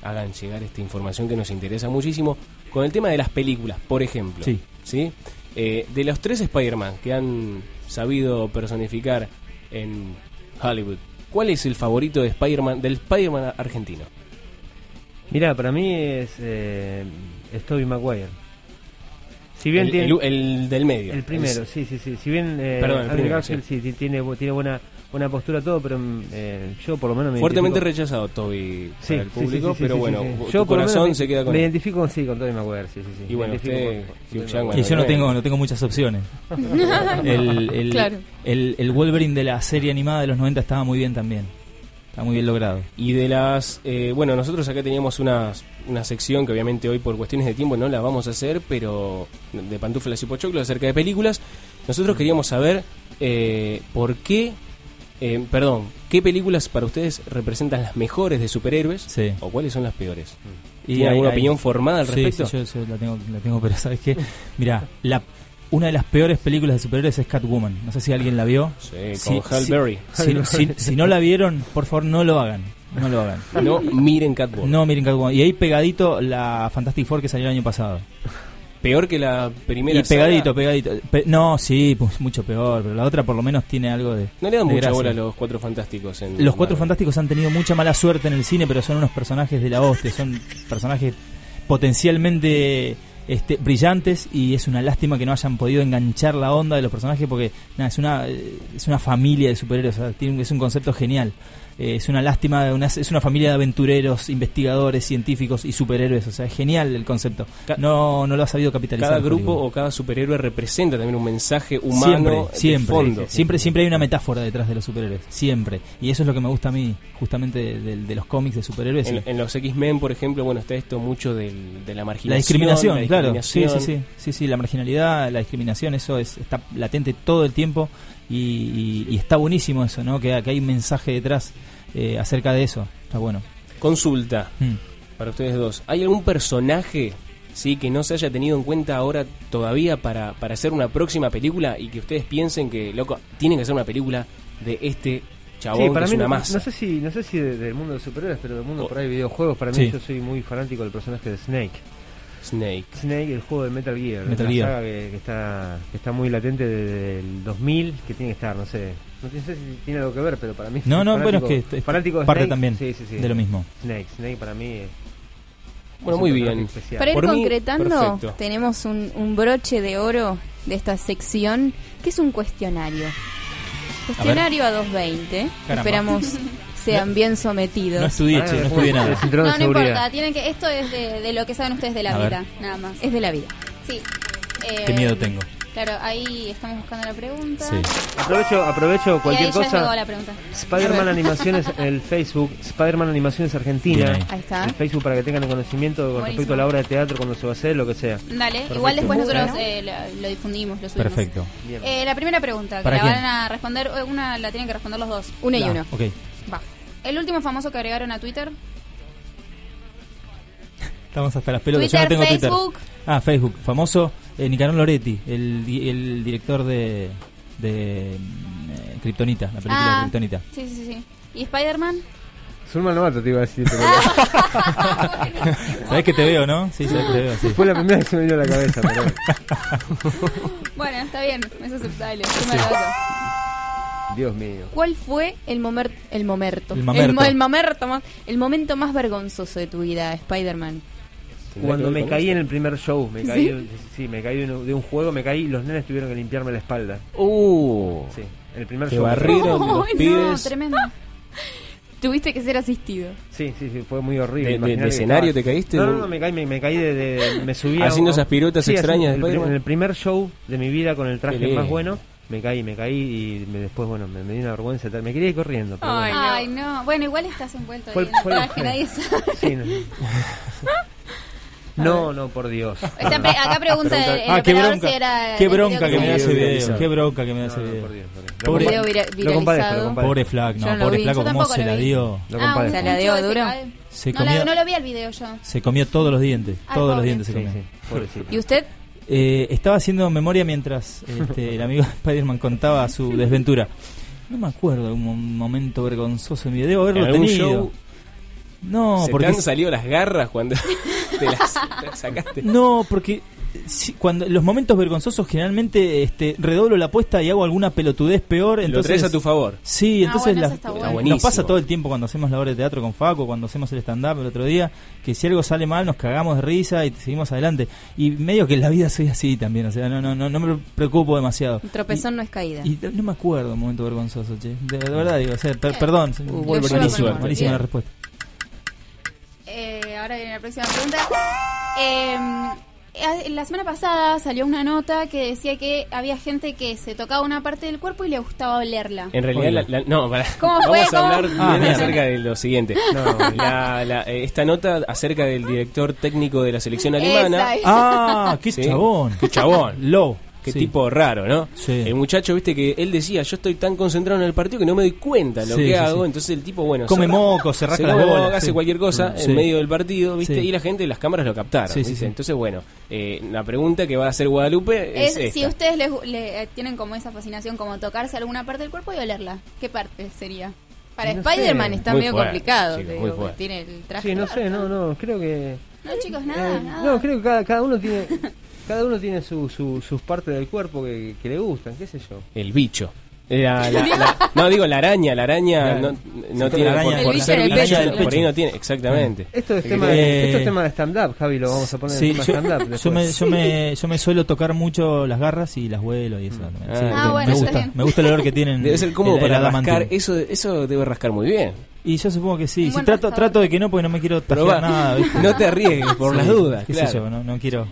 S16: hagan llegar esta información que nos interesa muchísimo. Con el tema de las películas, por ejemplo.
S9: Sí.
S16: ¿sí? Eh, de los tres Spider-Man que han sabido personificar en Hollywood, ¿cuál es el favorito de Spider-Man, del Spider-Man argentino?
S20: Mira, para mí es, eh, es Tobey Maguire. Si bien
S16: El-
S20: tiene,
S16: el- el del medio.
S20: El primero,
S16: El-
S20: sí, sí, sí. Si bien eh,
S16: Perdón, el primero,
S20: Garfield
S16: sí.
S20: sí, ti- tiene, tiene buena buena postura todo, pero eh, yo por lo menos me
S16: Fuertemente
S20: identifico-
S16: rechazado Toby
S20: Sí,
S16: para el público,
S20: sí, sí,
S16: pero
S20: sí,
S16: bueno,
S20: sí, sí.
S16: tu
S20: Yo
S16: corazón se queda con
S20: Me
S16: él.
S20: identifico sí con Tobey Maguire, sí, sí, sí.
S16: Y bueno, usted,
S20: con-.
S9: Y yo no tengo, no tengo muchas opciones. el, [laughs] el,
S2: Claro.
S9: el, el Wolverine de la serie animada de los 90 estaba muy bien también. Está muy bien logrado.
S16: Y de las. eh, bueno, nosotros acá teníamos una, una sección que obviamente hoy por cuestiones de tiempo no la vamos a hacer, pero de pantuflas y pochoclos acerca de películas. Nosotros queríamos saber eh, por qué. Eh, perdón, ¿qué películas para ustedes representan las mejores de superhéroes?
S9: Sí.
S16: ¿O cuáles son las peores?
S9: Y
S16: ¿Tiene
S9: hay-
S16: alguna
S9: hay-
S16: opinión formada al respecto?
S9: Sí, yo, yo la, tengo, la tengo, pero [laughs] ¿sabes qué? Mira, la, una de las peores películas de superhéroes es Catwoman. No sé si alguien la vio.
S16: Sí, con Halle Berry. [laughs]
S9: Si, si- si no la vieron, por favor, no lo hagan. No lo hagan.
S16: No miren Catwoman.
S9: No miren Catwoman. Y ahí pegadito la Fantastic Four que salió el año pasado.
S16: Peor que la primera
S9: Y pegadito,
S16: saga.
S9: pegadito. Pe- no, sí, pues mucho peor. Pero la otra por lo menos tiene algo de.
S16: No le dan mucha
S9: gracia.
S16: bola a los cuatro fantásticos. En
S9: Los Cuatro. Fantásticos han tenido mucha mala suerte en el cine, pero son unos personajes de la hostia, son personajes potencialmente este, brillantes y es una lástima que no hayan podido enganchar la onda de los personajes porque nada, es una es una familia de superhéroes, o sea, tiene un- es un concepto genial. Eh, es una lástima, una- es una familia de aventureros, investigadores, científicos y superhéroes, o sea, es genial el concepto. No no lo ha sabido capitalizar.
S16: Cada grupo o cada superhéroe representa también un mensaje humano
S9: siempre, siempre,
S16: fondo.
S9: siempre, siempre hay una metáfora detrás de los superhéroes, siempre. Y eso es lo que me gusta a mí, justamente de, de- de los cómics de superhéroes.
S16: En, en los X-Men, por ejemplo, bueno, está esto mucho del- de la marginación.
S9: la discriminación,
S16: la
S9: claro.
S16: discriminación.
S9: Sí, sí, sí, sí, sí, la marginalidad, la discriminación, eso es, está latente todo el tiempo y, y- y está buenísimo eso, ¿no? Que, que hay un mensaje detrás eh, acerca de eso. Está bueno.
S16: Consulta
S9: Mm.
S16: para ustedes dos. ¿Hay algún personaje sí que no se haya tenido en cuenta ahora todavía para, para hacer una próxima película y que ustedes piensen que, loco, tienen que hacer una película de este chabón
S20: Sí,
S16: que
S20: para
S16: es
S20: mí
S16: una
S20: no,
S16: masa?
S20: no sé si no sé si de- del mundo de superhéroes, pero del mundo
S16: Oh.
S20: por ahí de videojuegos, para mí
S16: Sí.
S20: yo soy muy fanático del personaje de Snake.
S16: Snake.
S20: Snake, el juego de Metal Gear,
S9: Metal
S20: una
S9: Gear.
S20: saga que, que está que está muy latente desde el 2000, que tiene que estar, no sé, no sé si tiene algo que ver, pero para mí
S9: No, no, bueno, es que es
S20: fanático de
S9: parte
S20: Snake,
S9: también
S20: sí, sí, sí.
S9: de lo mismo.
S20: Snake, Snake para mí es
S16: Bueno, muy bien.
S2: Para ir
S16: Por
S2: concretando, tenemos un, un broche de oro de esta sección, que es un cuestionario. Cuestionario a, 220.
S9: Caramba.
S2: Esperamos [laughs] sean bien sometidos.
S9: No estudié, che, no estudié nada.
S17: No, no importa, tienen que, esto es de, de lo que saben ustedes de la
S9: A ver.
S17: vida, nada más.
S2: Es de la vida.
S17: Sí. Eh,
S9: Qué miedo tengo.
S17: Claro, ahí estamos buscando la pregunta.
S9: Sí.
S20: Aprovecho, aprovecho cualquier
S17: y ahí ya
S20: cosa.
S17: la pregunta.
S20: Spider-Man Animaciones, el Facebook, Spider-Man Animaciones Argentina,
S9: Bien ahí.
S2: Ahí está.
S20: el Facebook para que tengan conocimiento con
S17: Buenísimo.
S20: respecto a la obra de teatro, cuando se va a hacer, lo que sea.
S17: Dale,
S20: Perfecto.
S17: igual después nosotros
S20: bueno.
S17: eh, lo, lo difundimos, lo subimos.
S9: Perfecto.
S17: Eh, la primera pregunta, que
S9: ¿Para
S17: la
S9: quién?
S17: van a responder, una la tienen que responder los dos.
S2: Una y uno.
S9: Ok.
S17: Va. El último famoso que agregaron a Twitter.
S9: Estamos hasta las pelotas.
S17: Twitter,
S9: Yo no tengo
S17: Facebook.
S9: Twitter. Ah, Facebook. Famoso eh, Nicanor Loretti, el, di- el director de, de eh, Kryptonita, la película de
S17: Ah,
S9: Kryptonita.
S17: sí, sí, sí. ¿Y Spider-Man?
S20: Zulma Novato te iba a decir, pero [laughs]
S9: ¿Sabés que te veo, no? Sí, sabés que te veo, sí.
S20: fue la primera que se me vino a la cabeza. Pero... [laughs] [laughs]
S17: Bueno, está bien, es aceptable. Lo hago.
S20: Dios mío.
S2: ¿Cuál fue el momer, el momerto?
S9: El mamerto.
S2: el mamerto más- el momento más vergonzoso de tu vida, Spider-Man.
S20: Cuando me caí en el primer show, me caí,
S2: ¿Sí?
S20: ¿Sí? me caí de un, de un juego, me caí y los nenes tuvieron que limpiarme la espalda.
S16: Uh,
S20: Sí, en el primer
S16: Te
S20: show.
S16: barrieron
S2: Ay,
S16: los
S2: no,
S16: pibes.
S17: Tremendo.
S2: Tuviste que ser asistido.
S20: Sí, sí, sí, fue muy horrible.
S16: ¿De- de- escenario
S20: estaba-
S16: te caíste?
S20: No, no, no, me caí, me, me caí de, de- me subí a
S16: Haciendo esas piruetas
S20: sí,
S16: extrañas
S20: el. En el primer show de mi vida con el traje más bueno, me caí, me caí y me- después, bueno, me, me dio una vergüenza. tal. Me quería ir corriendo. Pero
S2: Ay,
S20: bueno.
S17: Ay, no. Bueno, igual estás envuelto ahí en el traje, nadie sabe.
S20: Sí, [laughs] no. No, no, por Dios.
S17: Está pre- acá pregunta el, el
S9: Ah, qué bronca.
S17: si era
S9: Qué
S17: el video
S9: bronca que me da ese video. Qué bronca que me da
S20: No,
S9: ese
S20: no,
S9: video.
S20: por Dios, por Dios. Lo
S9: Pobre-
S20: lo compadezco, lo compadezco.
S9: Pobre Flack, no,
S2: no
S9: pobre
S17: Yo
S9: cómo
S17: tampoco
S9: se la dio.
S20: Lo
S17: Ah.
S2: ¿Se la dio duro?
S9: Se
S17: no,
S9: comió-
S17: la- no lo vi el video yo.
S9: Se comió todos los dientes. Todos los
S17: pobre.
S9: dientes se
S20: Sí,
S9: comió.
S20: sí, pobrecito.
S2: ¿Y usted?
S9: Eh, estaba haciendo memoria mientras este, el [laughs] amigo Spider-Man contaba su desventura. No me acuerdo algún momento vergonzoso en mi vida. Debo haberlo tenido.
S16: Show
S9: no,
S16: se
S9: porque.
S16: Han salido las garras cuando [laughs] te las sacaste.
S9: No, porque si, cuando los momentos vergonzosos generalmente este, redoblo la apuesta y hago alguna pelotudez peor. Entonces,
S16: Lo a tu favor.
S9: Sí,
S16: ah,
S9: entonces nos pasa todo el tiempo cuando hacemos la obra de teatro con Faco, cuando hacemos el stand-up el otro día, que si algo sale mal nos cagamos de risa y seguimos adelante. Y medio que en la vida soy así también, o sea, no, no, no, no me preocupo demasiado.
S2: El tropezón no es caída.
S9: Y no me acuerdo un momento vergonzoso, che. De, verdad digo, o sea, eh, perdón, buenísima, buenísima la respuesta.
S17: Eh, ahora viene la próxima pregunta. Em, la semana pasada salió una nota que decía que había gente que se tocaba una parte del cuerpo y le gustaba olerla.
S16: En realidad, la, la, no, para, vamos
S17: fue?
S16: a hablar
S9: ah,
S16: acerca de lo siguiente. [laughs] Eh, esta nota acerca del director técnico de la selección alemana.
S9: Ah, qué chabón.
S16: Qué chabón.
S9: Low.
S16: Qué tipo raro, ¿no? El muchacho, viste, que él decía, yo estoy tan concentrado en el partido que no me doy cuenta lo que hago. Entonces el tipo, bueno...
S9: Come moco, se rasca las bolas.
S16: Hace cualquier cosa
S9: mm,
S16: en medio del partido, viste, y la gente, y las cámaras lo captaron. Entonces, bueno, eh, la pregunta que va a hacer Guadalupe es,
S17: es Si ustedes les, le, eh, tienen como esa fascinación, como tocarse alguna parte del cuerpo y olerla, ¿qué parte sería? Para
S20: no
S17: Spider-Man está medio complicado, digo, tiene el traje.
S20: Sí, no sé, no, no, creo que...
S17: No, chicos, nada,
S20: eh,
S17: nada.
S20: No, creo que cada uno tiene... [laughs] Cada uno tiene su, su, sus partes del cuerpo que, le gustan, qué sé yo.
S16: El bicho. No digo la araña, la araña no, tiene
S9: araña,
S16: por, ser bicho, por ahí no tiene, exactamente. Ah.
S20: Esto es
S16: eh,
S20: tema,
S9: eh,
S20: esto es tema de stand up, Javi, lo vamos a poner
S9: sí,
S20: en
S9: stand
S20: up. [laughs]
S9: Yo me, yo, me, yo me suelo tocar mucho las garras y las vuelo y eso.
S16: Ah.
S9: Me gusta, me gusta el olor que tienen.
S16: Debe ser
S9: como
S16: para rascar, eso eso debe rascar muy bien.
S9: Y yo supongo que sí, si trato trato de que no porque no me quiero
S16: tocar
S9: nada. [laughs]
S16: No te arriesgues por las dudas,
S9: qué
S16: claro.
S9: yo, no, no quiero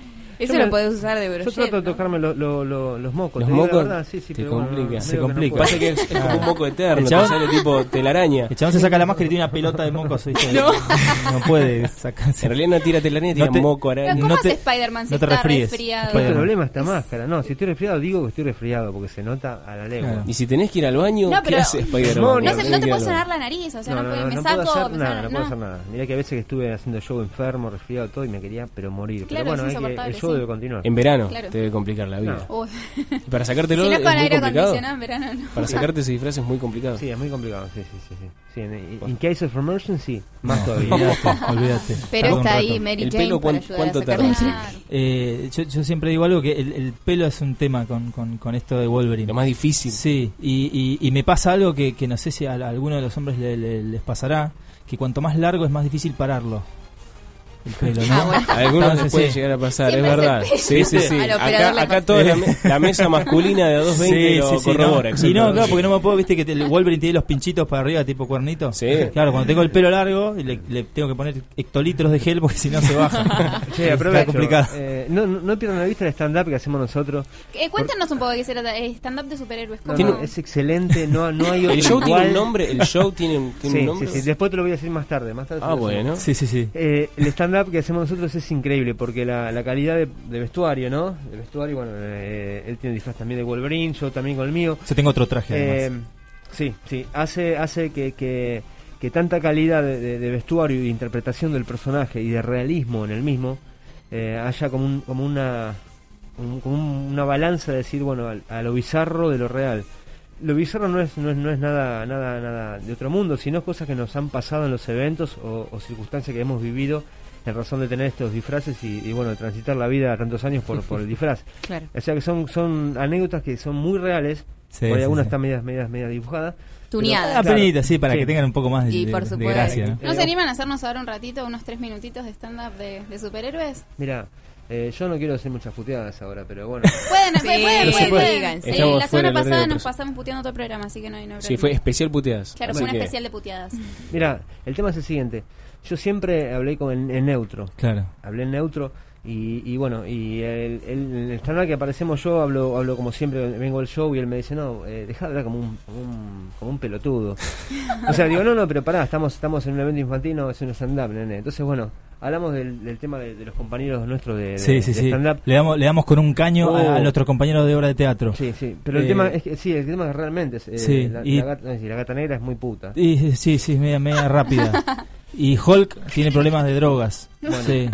S17: eso lo podés usar de brochet.
S20: Yo trato de tocarme lo- lo- lo- los mocos.
S16: Los mocos
S20: verdad, sí, sí,
S16: te
S20: pero bueno,
S16: complica,
S20: que no
S9: complica.
S16: Pasa que es, es como un moco eterno,
S9: El
S16: te
S9: chabón-
S16: sale tipo telaraña.
S9: El chabón se saca la máscara y tiene una pelota de mocos. ¿viste? [laughs] No. No puede
S16: En realidad no tira telaraña, tira
S9: No te-
S16: moco araña.
S9: No te- hace
S17: Spider-Man si
S9: no te
S17: está
S9: resfríes.
S17: resfriado?
S20: Spider-
S9: El
S20: problema es esta máscara. No, si estoy resfriado, digo que estoy resfriado porque se nota a la lengua.
S9: Claro.
S16: Y si tenés que ir al baño,
S17: No,
S16: ¿qué
S17: pero-
S16: hace Spider-Man?
S20: no,
S17: se- no te
S16: puedo
S17: sonar la nariz, o sea, no,
S20: puedo- hacer nada, no puedo hacer nada. Mirá que a veces que estuve haciendo show enfermo, resfriado, todo y me quería, pero morir. Pero bueno,
S17: es
S20: hay el show debe continuar.
S16: En verano
S17: claro.
S16: te debe complicar la vida. No. Para sacártelo es, muy complicado.
S17: En verano.
S16: Para sacarte ese disfraz es muy complicado.
S20: Sí, es muy complicado. En, case of emergency, más todavía. [laughs] [laughs]
S9: Olvídate.
S17: Pero
S9: está,
S17: ahí Mary
S16: ¿cuánto tarda?
S9: Eh, yo, yo, siempre digo algo que el, pelo es un tema con, con, esto de Wolverine.
S16: Lo más difícil.
S9: Sí, y, y me pasa algo que, que, no sé si a, alguno de los hombres le, le, les pasará, que cuanto más largo es más difícil pararlo el pelo, ¿no?
S17: Ah, bueno.
S16: Algunos
S9: se
S16: puede llegar a pasar,
S17: Siempre
S16: es verdad. Sí, sí, sí. [laughs] Acá, acá toda la, me la, mesa masculina de 220 sí, lo sí, corrobora.
S9: Sí, no. Y no, claro, porque no me puedo, viste que te, el Wolverine tiene los pinchitos para arriba, tipo cuernito.
S16: Sí.
S9: Claro, cuando tengo el pelo largo, le, le tengo que poner hectolitros de gel porque si no se baja. [laughs] [laughs]
S20: Sí,
S9: Está complicado.
S20: Eh, no, no pierdan la vista el stand-up que hacemos nosotros.
S17: Eh, cuéntanos Por... un poco qué será stand-up de superhéroes.
S20: No, no, es excelente, no, no hay otro
S16: El show igual. tiene un nombre, el show tiene, tiene
S20: sí,
S16: un nombre.
S20: Sí, sí, después te lo voy a decir más tarde. Más tarde
S16: ah, bueno.
S9: Sí, sí, sí.
S20: Eh, el stand que hacemos nosotros es increíble porque la, calidad de, vestuario, ¿no? El vestuario, bueno, eh, él tiene disfraz también de Wolverine, yo también con el mío.
S9: Se tengo otro traje
S20: eh. Sí, sí, hace, hace que, que, tanta calidad de, vestuario y interpretación del personaje y de realismo en el mismo eh, haya como, un, como una, como un, una balanza de decir, bueno, al, a lo bizarro de lo real lo bizarro no es, no es, no es nada, nada, nada de otro mundo, sino cosas que nos han pasado en los eventos o circunstancias que hemos vivido en razón de tener estos disfraces y, y bueno, de transitar la vida tantos años por, por el disfraz. [laughs]
S2: Claro.
S20: O sea que son, son anécdotas que son muy reales,
S9: sí,
S20: por ahí
S9: sí,
S20: algunas
S9: sí.
S20: están medias, medias, medias dibujadas.
S2: Tuneadas.
S9: Ah,
S20: claro.
S9: sí, para que tengan un poco más de,
S2: y por
S9: de,
S2: de
S9: gracia. ¿no?
S17: ¿no? se eh, animan a hacernos ahora un ratito, unos tres minutitos de stand-up de, de superhéroes?
S20: Mira, eh, yo no quiero hacer muchas puteadas ahora, pero bueno. [laughs]
S17: Pueden,
S2: sí,
S17: pueden, pueden.
S2: Sí,
S17: la semana pasada nos pasamos puteando otro programa, así que no hay no
S16: Sí, fue especial puteadas.
S17: Claro, fue un especial de puteadas.
S20: Mira, el tema es el siguiente. Yo siempre hablé con el, el neutro.
S9: Claro.
S20: Hablé en neutro. Y, bueno, y el, el, el que aparecemos yo hablo, hablo como siempre, vengo al show y él me dice, no, eh, deja de hablar como un, como un, pelotudo. [laughs] o sea, digo, no, no, pero pará, estamos, estamos en un evento infantil, no, es un stand-up, nene. Entonces, bueno, hablamos del, del tema de, los compañeros nuestros de, stand-up.
S9: Le damos, le damos con un caño
S20: oh.
S9: al otro compañero de obra de teatro.
S20: Sí, sí, pero el
S9: eh,
S20: tema es que, sí, el tema es realmente es, eh, la, la, gata, la, gata, negra es muy puta.
S9: Y, sí, sí, media, media rápida. [laughs] Y Hulk tiene problemas de drogas.
S20: Bueno.
S9: Sí.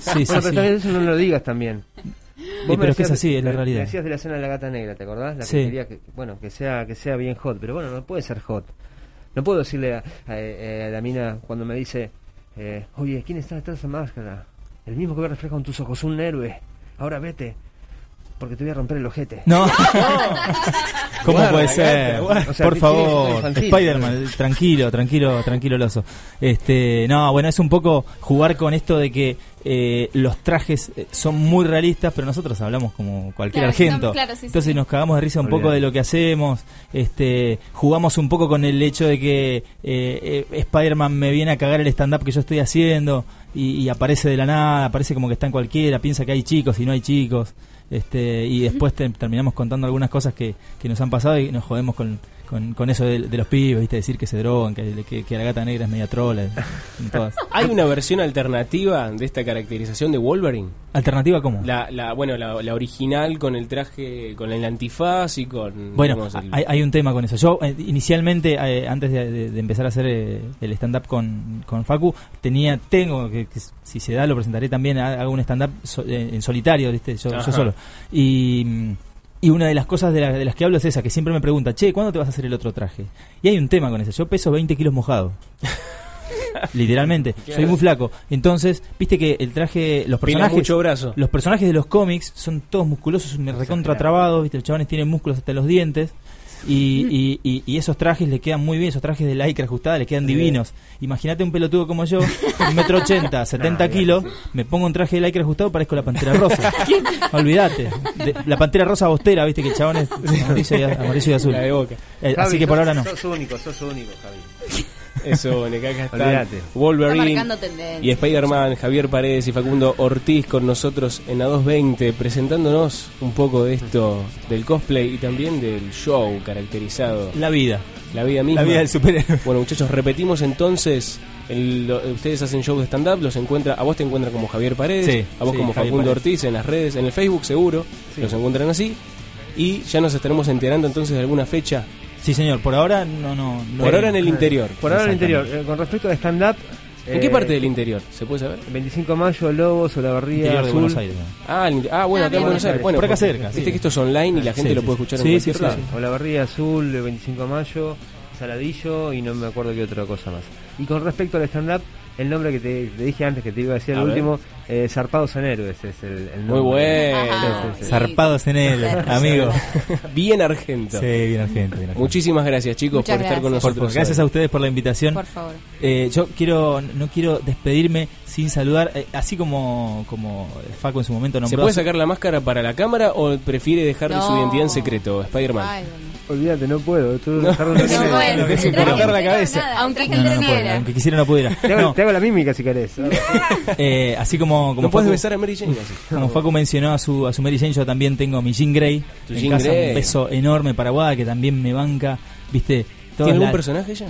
S9: sí, sí,
S20: bueno, pero también eso no lo digas también.
S9: Vos pero es que es así, es la realidad.
S20: Decías de la escena de la gata negra, ¿te acordás? La que quería que, bueno, que sea, que sea bien hot, pero bueno, no puede ser hot. No puedo decirle a, a, eh, la mina cuando me dice, eh, oye, ¿quién está detrás de esa máscara? El mismo que me refleja en tus ojos, un héroe. Ahora vete porque te voy a romper el ojete.
S9: No. [laughs] ¿Cómo
S20: Guarda,
S9: puede ser?
S20: guarda. O sea,
S9: Por favor. Spider-Man, tranquilo, tranquilo, tranquilo, el oso. Este, no, bueno, es un poco jugar con esto de que eh, los trajes eh, son muy realistas, pero nosotros hablamos como cualquier
S17: Claro,
S9: argento.
S17: son- claro, sí,
S9: Entonces
S17: sí.
S9: nos cagamos de risa un poco de lo que hacemos. Este, jugamos un poco con el hecho de que eh, eh, Spider-Man me viene a cagar el stand-up que yo estoy haciendo y, y aparece de la nada, aparece como que está en cualquiera, piensa que hay chicos y no hay chicos. Este, y después te- terminamos contando algunas cosas que, que nos han pasado y nos jodemos con, con, con eso de, de los pibes, ¿viste? decir que se drogan, que, que, que la gata negra es media trola. [laughs]
S16: ¿Hay una versión alternativa de esta caracterización de Wolverine?
S9: ¿Alternativa cómo?
S16: La, la, bueno, la, la original con el traje, con el antifaz y con...
S9: Bueno,
S16: digamos, el-
S9: hay, hay un tema con eso. Yo eh, inicialmente, eh, antes de, de- de empezar a hacer eh, el stand-up con, con Facu, tenía, tengo, que, que si se da lo presentaré también, ha- hago un stand-up so- eh, en solitario, ¿viste? Yo, yo solo. Y, mm, y una de las cosas de, la- de las que hablo es esa, que siempre me pregunta, che, ¿cuándo te vas a hacer el otro traje? Y hay un tema con eso. Yo peso 20 kilos mojado. [laughs] Literalmente, soy muy flaco. Entonces, viste que el traje, los personajes,
S16: mucho brazo.
S9: los personajes de los cómics son todos musculosos, me recontra trabados, viste, los chavales tienen músculos hasta los dientes. Y, y, y- y esos trajes le quedan muy bien, esos trajes de lycra ajustada le quedan
S16: Sí.
S9: divinos. Imagínate un pelotudo como yo, un metro ochenta, [laughs] 70 kilos, me pongo un traje de lycra ajustado, parezco la pantera rosa. [laughs] Olvídate. De- la pantera rosa bostera, viste que el chabón es amarillo y, amarillo y azul.
S16: La de Boca.
S9: Eh,
S20: Javi,
S9: así que por
S20: sos-
S9: ahora no.
S20: Sos único, sos único, Javi.
S16: Eso, acá está
S20: Olvídate.
S17: Está
S16: Wolverine
S17: tendencia.
S16: y Spider-Man, Javier Paredes y Facundo Ortiz con nosotros en A220 presentándonos un poco de esto del cosplay y también del show caracterizado.
S9: La vida.
S16: La vida misma.
S9: La vida del superhéroe.
S16: Bueno, muchachos, repetimos entonces. el- lo- ustedes hacen shows de stand-up, los encuentra, a vos te encuentran como Javier Paredes,
S9: Sí,
S16: a vos
S9: sí,
S16: como
S9: Javier
S16: Facundo
S9: Paredes.
S16: Ortiz en las redes, en el Facebook seguro, los encuentran así. Y ya nos estaremos enterando entonces de alguna fecha.
S9: Sí, señor, por ahora no. no, no
S16: Por ahora en el interior.
S20: Por ahora en el interior. Eh, con respecto a stand-up...
S16: ¿En qué
S20: eh,
S16: parte del interior? ¿Se puede saber?
S20: 25 de mayo, Lobos, Olavarría,
S9: Interior de
S20: Azul.
S9: Buenos Aires.
S16: Ah, el- ah, bueno,
S20: Ah,
S16: acá en. Buenos Aires. Bueno,
S9: Por acá
S16: porque
S9: cerca,
S16: Viste
S9: sí.
S16: que esto es online y la gente
S9: Sí,
S16: lo puede escuchar
S9: Sí,
S16: en
S9: sí,
S16: cualquier
S9: sí,
S16: lado.
S9: sí.
S20: Olavarría Azul, el 25 de mayo, Saladillo y no me acuerdo qué otra cosa más. Y con respecto al stand-up, el nombre que te, te dije antes que te iba a decir
S16: A
S20: el
S16: ver.
S20: último, eh, Zarpados en Héroes es el, el
S16: Muy
S20: nombre.
S16: bueno.
S20: Sí, sí, sí.
S9: Zarpados en él, amigo. [laughs]
S16: Bien argento.
S9: Sí, bien argento. bien argento.
S16: Muchísimas gracias, chicos,
S17: Muchas
S16: por estar con.
S9: Por-
S16: nosotros.
S9: por- gracias a ustedes por la invitación.
S17: Por favor.
S9: Eh, yo quiero no quiero despedirme sin saludar, eh, así como como Faco en su momento nombró.
S16: ¿Se puede sacar la máscara para la cámara o prefiere dejar
S17: No.
S16: su identidad en secreto, Spider-Man?
S20: Olvídate, no puedo. Tú
S16: No.
S20: dejarlo en la [laughs]
S17: No,
S16: que
S17: traje
S16: cortar la cabeza.
S17: nada, Aunque
S9: No, no, no puedo, aunque quisiera no pudiera. [laughs]
S20: Te hago,
S9: No,
S20: te hago la mímica si querés. [laughs]
S9: eh, así como como
S16: no puedes
S9: Facu-
S16: besar a Mary Jane así.
S9: Como Facu mencionó a su, a su Mary Jane, yo también tengo a mi Jean Grey.
S16: Tu
S9: en
S16: Jean
S9: casa,
S16: Grey.
S9: un beso enorme para Guada, que también me banca. ¿Viste?
S16: ¿Tiene algún personaje ya?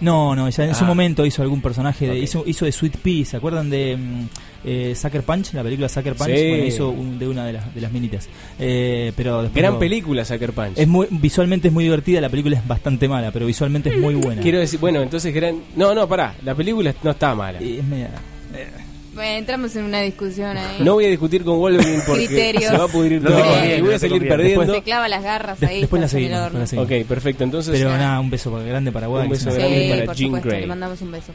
S9: No, no, ella en su
S16: Ah.
S9: momento hizo algún personaje, de, hizo, hizo de Sweet Pea, ¿se acuerdan de mm, eh, Sucker Punch? La película Sucker Punch,
S16: Sí.
S9: bueno, hizo un- de una de las, de las minitas. Eh, pero después
S16: Gran
S9: no-
S16: película, Sucker Punch.
S9: Es muy, visualmente es muy divertida, la película es bastante mala, pero visualmente es muy buena.
S16: Quiero decir, bueno, entonces gran... No, no, pará, la película no está mala.
S9: Es media-
S17: entramos en una discusión ahí.
S16: No voy a discutir con Wolverine porque
S17: Criterios.
S16: se va a pudrir
S20: No
S16: todo
S20: te conviene,
S16: y voy a
S20: te
S16: salir
S20: conviene.
S16: perdiendo.
S17: Se clava las garras ahí.
S9: después la seguimos, después la seguimos.
S16: Ok, perfecto, entonces...
S9: Pero nada, un beso grande para Guada.
S16: Un beso
S9: es una-
S16: grande
S17: Sí,
S16: para
S17: por
S16: Jean
S17: supuesto,
S16: Grey.
S17: le mandamos un beso.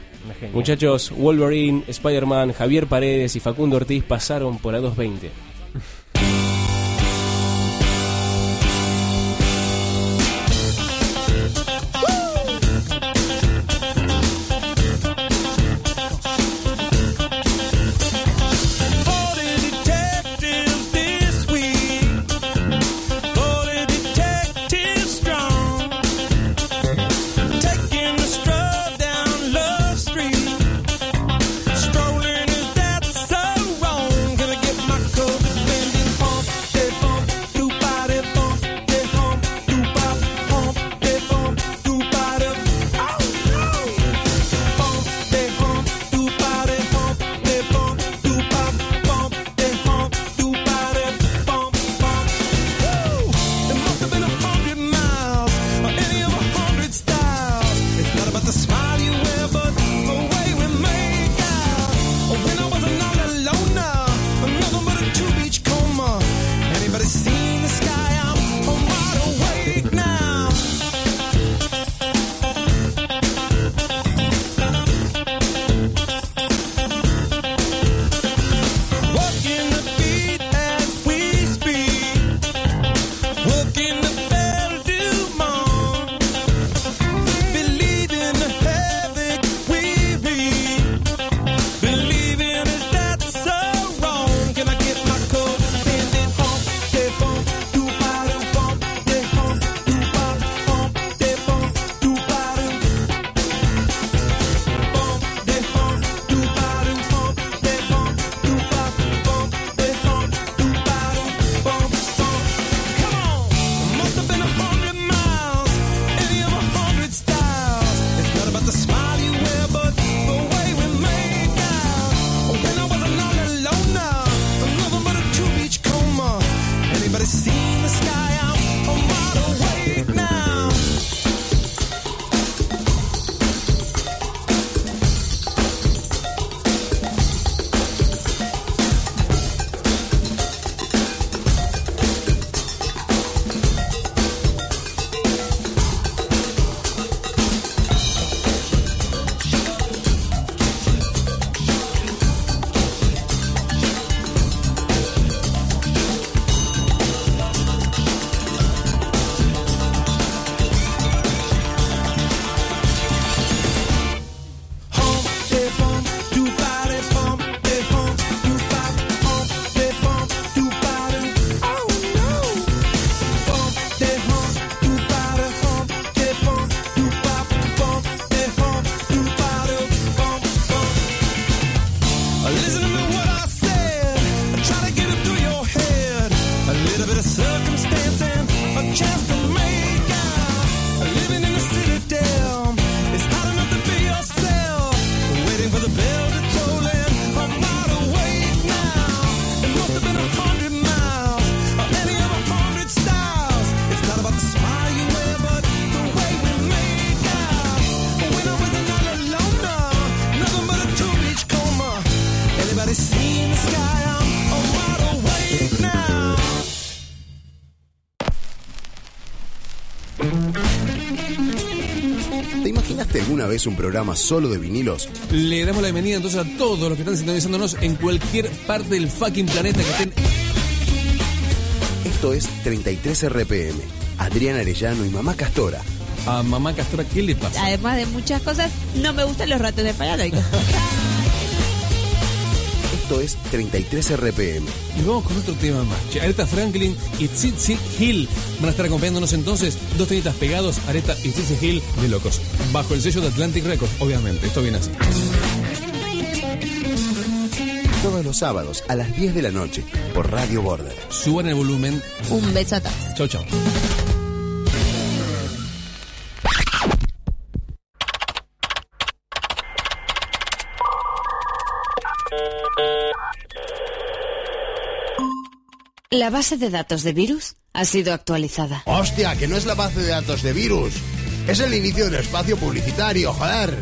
S16: Muchachos, Wolverine, Spider-Man, Javier Paredes y Facundo Ortiz pasaron por A220.
S7: Vez un programa solo de vinilos?
S21: Le damos la bienvenida entonces a todos los que están sintonizándonos en cualquier parte del fucking planeta que estén.
S7: Esto es 33 RPM. Adrián Arellano y Mamá Castora.
S21: A Mamá Castora, ¿qué le pasa?
S22: Además de muchas cosas, no me gustan los ratos de paranoico. [laughs]
S7: Esto es 33 RPM.
S21: Y vamos con otro tema más. Aretha Franklin y Tsitsi Hill van a estar acompañándonos entonces. Dos temitas pegados, Aretha y Tsitsi Hill de locos. Bajo el sello de Atlantic Records, obviamente. Esto viene así.
S7: Todos los sábados a las 10 de la noche por Radio Border.
S21: Suban el volumen.
S22: Un beso a todos.
S21: Chau, chau.
S23: La base de datos de virus ha sido actualizada.
S24: Hostia, que no es la base de datos de virus. Es el inicio del espacio publicitario, joder.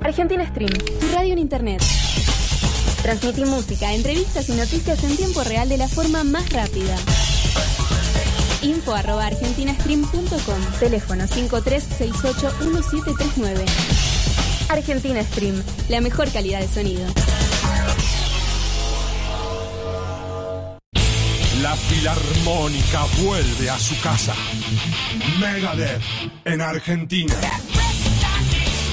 S25: Argentina Stream, radio en internet. Transmití música, entrevistas y noticias en tiempo real de la forma más rápida. Info arroba argentinastream.com. Teléfono 53681739. Argentina Stream, la mejor calidad de sonido.
S26: Filarmónica vuelve a su casa. Megadeth en Argentina.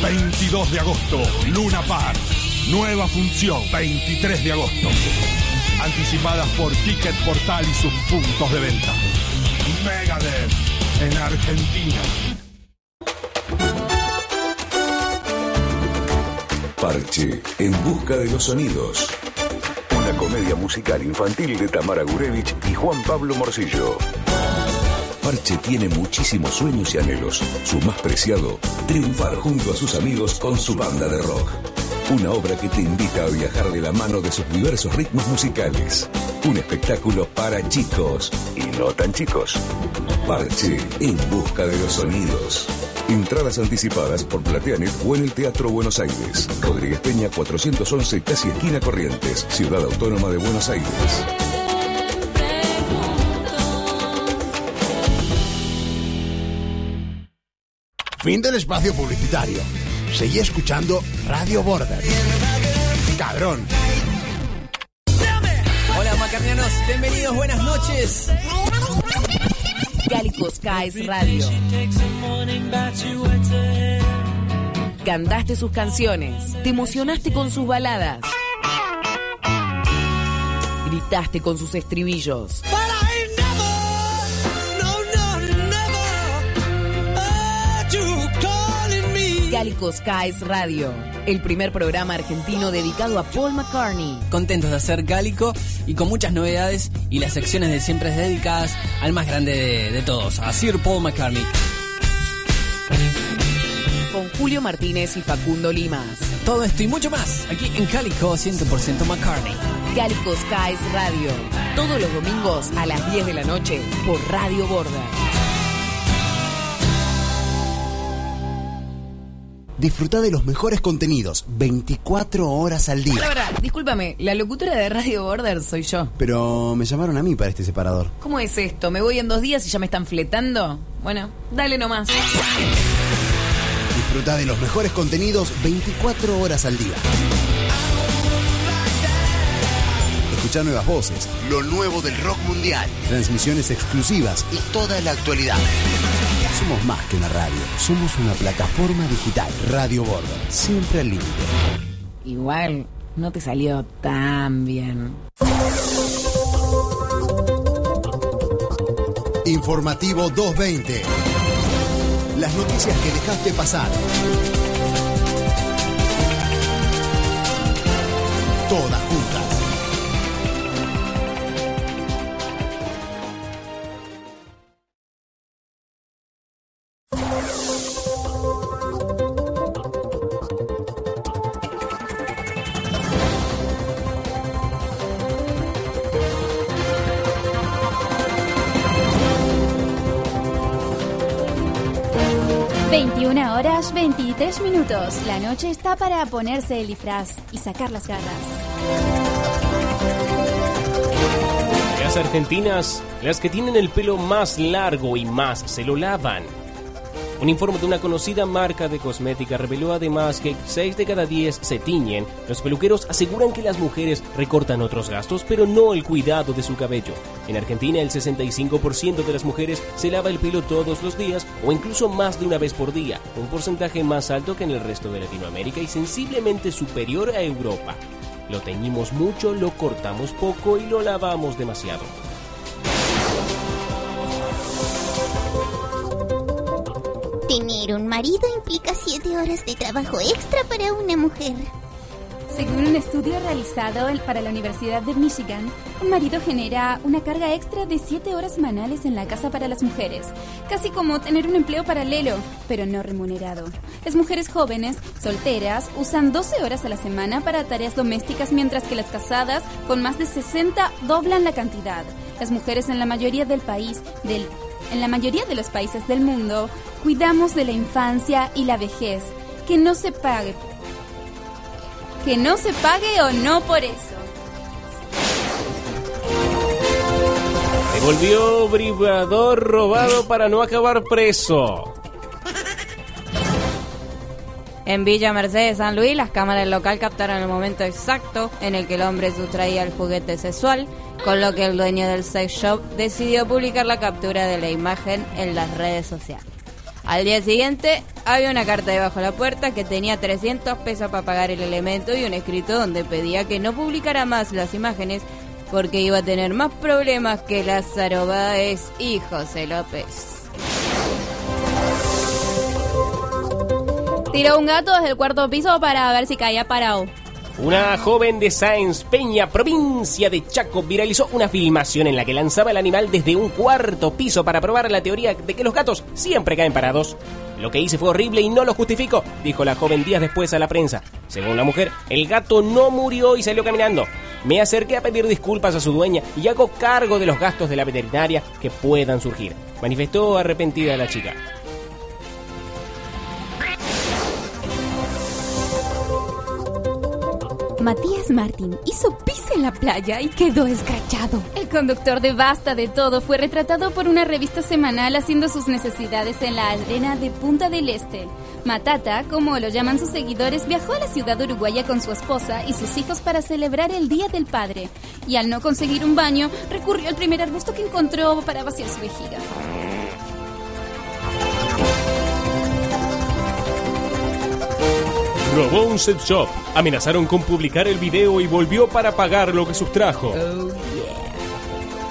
S26: 22 de agosto, Luna Park. Nueva función, 23 de agosto. Anticipadas por Ticket Portal y sus puntos de venta. Megadeth en Argentina.
S12: Parche, en busca de los sonidos. Comedia musical infantil de Tamara Gurevich y Juan Pablo Morcillo. Parche tiene muchísimos sueños y anhelos. Su más preciado, triunfar junto a sus amigos con su banda de rock. Una obra que te invita a viajar de la mano de sus diversos ritmos musicales. Un espectáculo para chicos y no tan chicos. Parche en busca de los sonidos. Entradas anticipadas por Plateanet o en el Teatro Buenos Aires. Rodríguez Peña 411, casi esquina Corrientes, Ciudad Autónoma de Buenos Aires.
S24: Fin del espacio publicitario. Seguí escuchando Radio Border. Cabrón.
S27: Hola macarnianos, bienvenidos, buenas noches.
S4: Calico Skies Radio. Cantaste sus canciones, te emocionaste con sus baladas, gritaste con sus estribillos. Calico Skies Radio, el primer programa argentino dedicado a Paul McCartney.
S27: Contentos de hacer Cálico y con muchas novedades y las secciones de siempre dedicadas al más grande de, todos, a Sir Paul McCartney.
S4: Con Julio Martínez y Facundo Limas.
S27: Todo esto y mucho más aquí en Cálico 100% McCartney.
S4: Calico Skies Radio, todos los domingos a las 10 de la noche por Radio Border.
S24: Disfruta de los mejores contenidos 24 horas al día.
S4: Ahora, ahora, discúlpame, la locutora de Radio Border soy yo.
S24: Pero me llamaron a mí para este separador.
S4: ¿Cómo es esto? ¿Me voy en dos días y ya me están fletando? Bueno, dale nomás.
S24: Disfruta de los mejores contenidos 24 horas al día. Escucha nuevas voces, lo nuevo del rock mundial, transmisiones exclusivas y toda la actualidad. Somos más que una radio, somos una plataforma digital. Radio Border, siempre al límite.
S4: Igual, no te salió tan bien.
S24: Informativo 220. Las noticias que dejaste pasar.
S25: 23 minutos. La noche está para ponerse el disfraz y sacar las garras.
S16: Las argentinas, las que tienen el pelo más largo y más se lo lavan. Un informe de una conocida marca de cosmética reveló además que 6 de cada 10 se tiñen. Los peluqueros aseguran que las mujeres recortan otros gastos, pero no el cuidado de su cabello. En Argentina, el 65% de las mujeres se lava el pelo todos los días o incluso más de una vez por día, un porcentaje más alto que en el resto de Latinoamérica y sensiblemente superior a Europa. Lo teñimos mucho, lo cortamos poco y lo lavamos demasiado.
S28: Tener un marido implica siete horas de trabajo extra para una mujer.
S17: Según un estudio realizado para la Universidad de Michigan, un marido genera una carga extra de 7 horas semanales en la casa para las mujeres, casi como tener un empleo paralelo, pero no remunerado. Las mujeres jóvenes, solteras, usan 12 horas a la semana para tareas domésticas, mientras que las casadas, con más de 60, doblan la cantidad. Las mujeres en la mayoría del país, del, en la mayoría de los países del mundo, cuidamos de la infancia y la vejez. Que no se pague que no se pague o no por eso.
S16: Devolvió bribador robado para no acabar preso.
S2: En Villa Mercedes, San Luis, las cámaras del local captaron el momento exacto en el que el hombre sustraía el juguete sexual, con lo que el dueño del sex shop decidió publicar la captura de la imagen en las redes sociales. Al día siguiente, había una carta debajo de la puerta que tenía 300 pesos para pagar el elemento y un escrito donde pedía que no publicara más las imágenes porque iba a tener más problemas que Lázaro Báez y José López.
S17: Tiró un gato desde el cuarto piso para ver si caía parado.
S16: Una joven de Sáenz Peña, provincia de Chaco, viralizó una filmación en la que lanzaba el animal desde un cuarto piso para probar la teoría de que los gatos siempre caen parados. Lo que hice fue horrible y no lo justifico, dijo la joven días después a la prensa. Según la mujer, el gato no murió y salió caminando. Me acerqué a pedir disculpas a su dueña y hago cargo de los gastos de la veterinaria que puedan surgir, manifestó arrepentida la chica.
S17: Matías Martín hizo pis en la playa y quedó escrachado. El conductor de Basta de Todo fue retratado por una revista semanal haciendo sus necesidades en la arena de Punta del Este. Matata, como lo llaman sus seguidores, viajó a la ciudad uruguaya con su esposa y sus hijos para celebrar el Día del Padre. Y al no conseguir un baño, recurrió al primer arbusto que encontró para vaciar su vejiga.
S16: Robó un sex shop, amenazaron con publicar el video y volvió para pagar lo que sustrajo.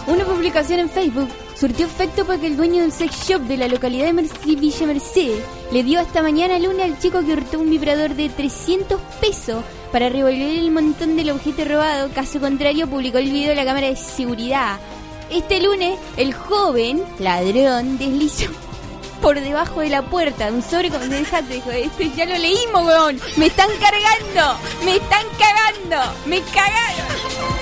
S17: Una publicación en Facebook surtió efecto porque el dueño del sex shop de la localidad de Merc- Villa Merced le dio hasta mañana lunes al chico que hurtó un vibrador de 300 pesos para revolver el montón del objeto robado. Caso contrario, publicó el video de la cámara de seguridad. Este lunes, el joven ladrón deslizó por debajo de la puerta un sobre con dejate, dijo, esto ya lo leímos, weón. Me están cargando, me están cagando, me cagaron.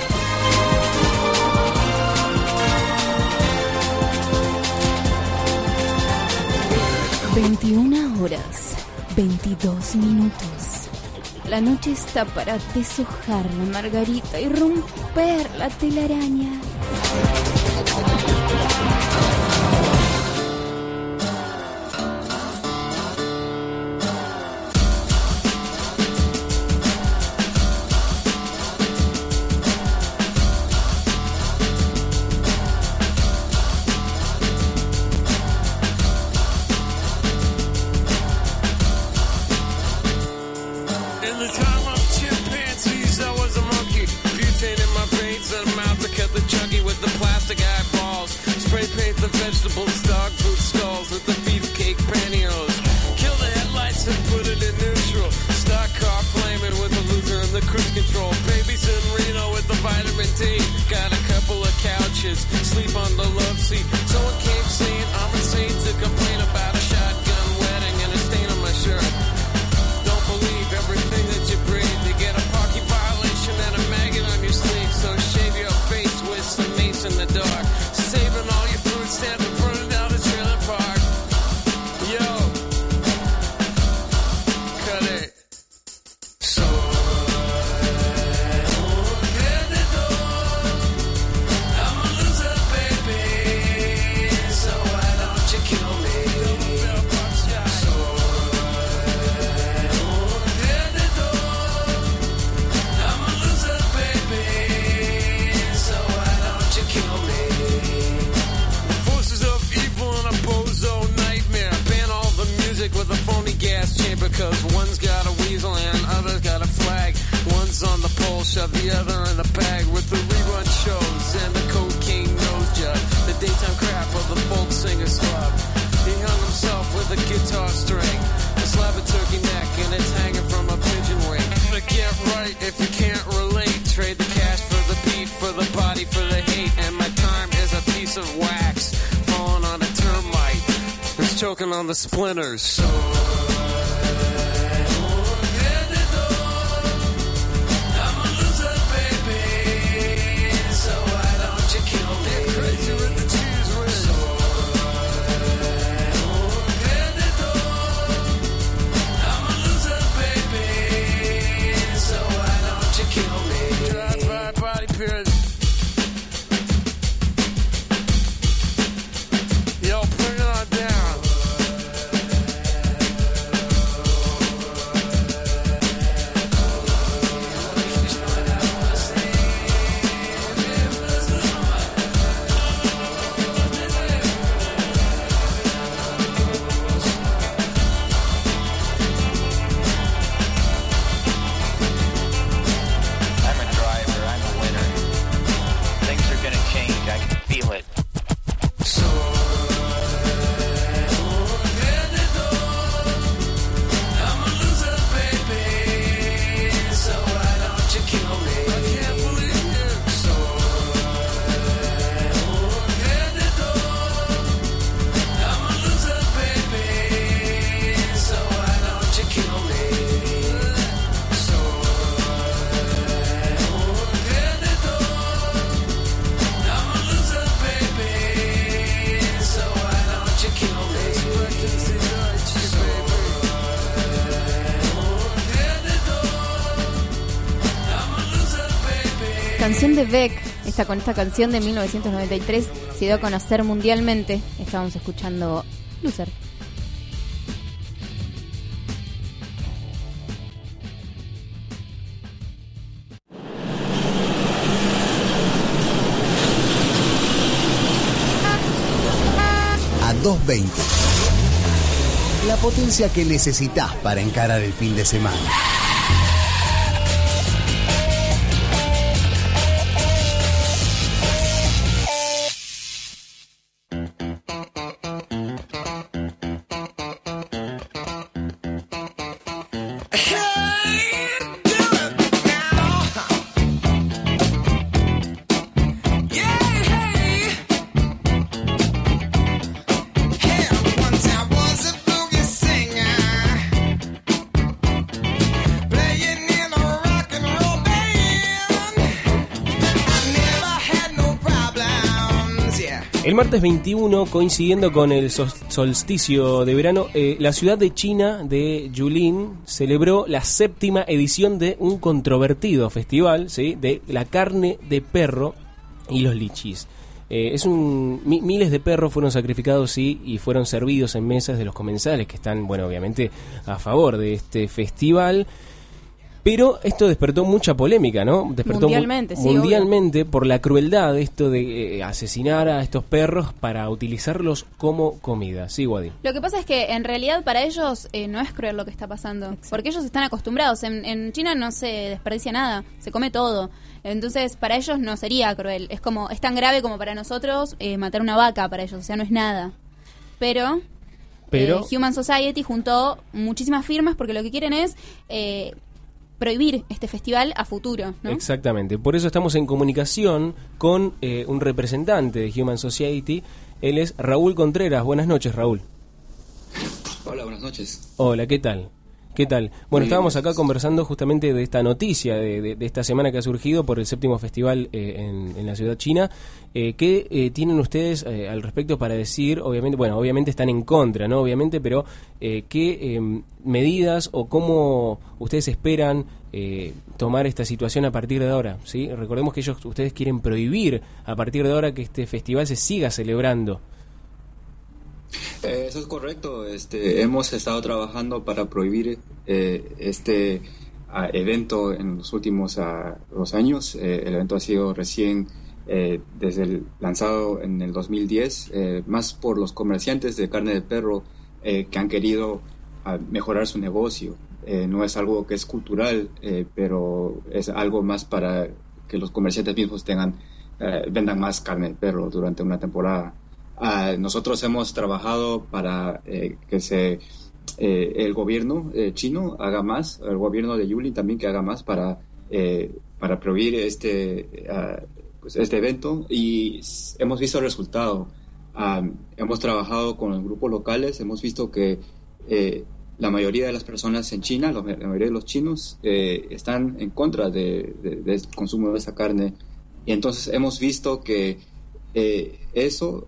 S17: 21 horas, 22 minutos. La noche está para deshojar la margarita y romper la telaraña.
S18: Vegetables, dog food stalls with the beefcake pantyhose. Kill the headlights and put it in neutral. Stock car flaming with the loser and the cruise control. Babies in Reno with the vitamin D. Got a couple of couches, sleep on the love seat. On the splinters. So.
S2: Beck, esta, con esta canción de 1993 se dio a conocer mundialmente. Estábamos escuchando Loser.
S24: A 220. La potencia que necesitas para encarar el fin de semana.
S16: Martes 21, coincidiendo con el sol- solsticio de verano, eh, la ciudad de China de Yulin celebró la séptima edición de un controvertido festival ¿sí? de la carne de perro y los lichis. Eh, es un mi- miles de perros fueron sacrificados sí y fueron servidos en mesas de los comensales que están bueno obviamente a favor de este festival pero esto despertó mucha polémica, ¿no? Despertó mu-
S2: Mundialmente, sí,
S16: mundialmente por la crueldad de esto de eh, asesinar a estos perros para utilizarlos como comida. Sí, Wadi.
S17: Lo que pasa es que en realidad para ellos eh, no es cruel lo que está pasando, porque ellos están acostumbrados. En, en China no se desperdicia nada, se come todo. Entonces para ellos no sería cruel. Es como es tan grave como para nosotros eh, matar una vaca para ellos, o sea, no es nada. Pero
S16: Pero
S17: eh, Human Society juntó muchísimas firmas porque lo que quieren es eh, prohibir este festival a futuro, ¿no?
S16: Exactamente. Por eso estamos en comunicación con eh, un representante de Human Society. Él es Raúl Contreras. Buenas noches, Raúl.
S29: Hola, buenas noches.
S16: Hola, ¿qué tal? ¿Qué tal? Bueno, estábamos acá conversando justamente de esta noticia de, de- de esta semana que ha surgido por el séptimo festival eh, en, en la ciudad china. Eh, ¿Qué eh, tienen ustedes al respecto para decir? Obviamente, bueno, obviamente están en contra, ¿no? Obviamente, pero eh, ¿qué eh, medidas o cómo ustedes esperan eh, tomar esta situación a partir de ahora? ¿sí? Recordemos que ellos, ustedes quieren prohibir a partir de ahora que este festival se siga celebrando.
S29: Eh, eso es correcto. Este, hemos estado trabajando para prohibir eh, este ah, evento en los últimos ah, dos años. Eh, el evento ha sido recién desde lanzado en el 2010, eh, más por los comerciantes de carne de perro que han querido a mejorar su negocio. No es algo que es cultural, pero es algo más para que los comerciantes mismos tengan, vendan más carne de perro durante una temporada. Ah, nosotros hemos trabajado para eh, que se eh, el gobierno eh, chino haga más, el gobierno de Yulin también que haga más para, eh, para prohibir este, pues este evento y hemos visto el resultado. Ah, hemos trabajado con los grupos locales, hemos visto que la mayoría de las personas en China, la, mayoría de los chinos, están en contra de- de- del consumo de esa carne. Y entonces hemos visto que eso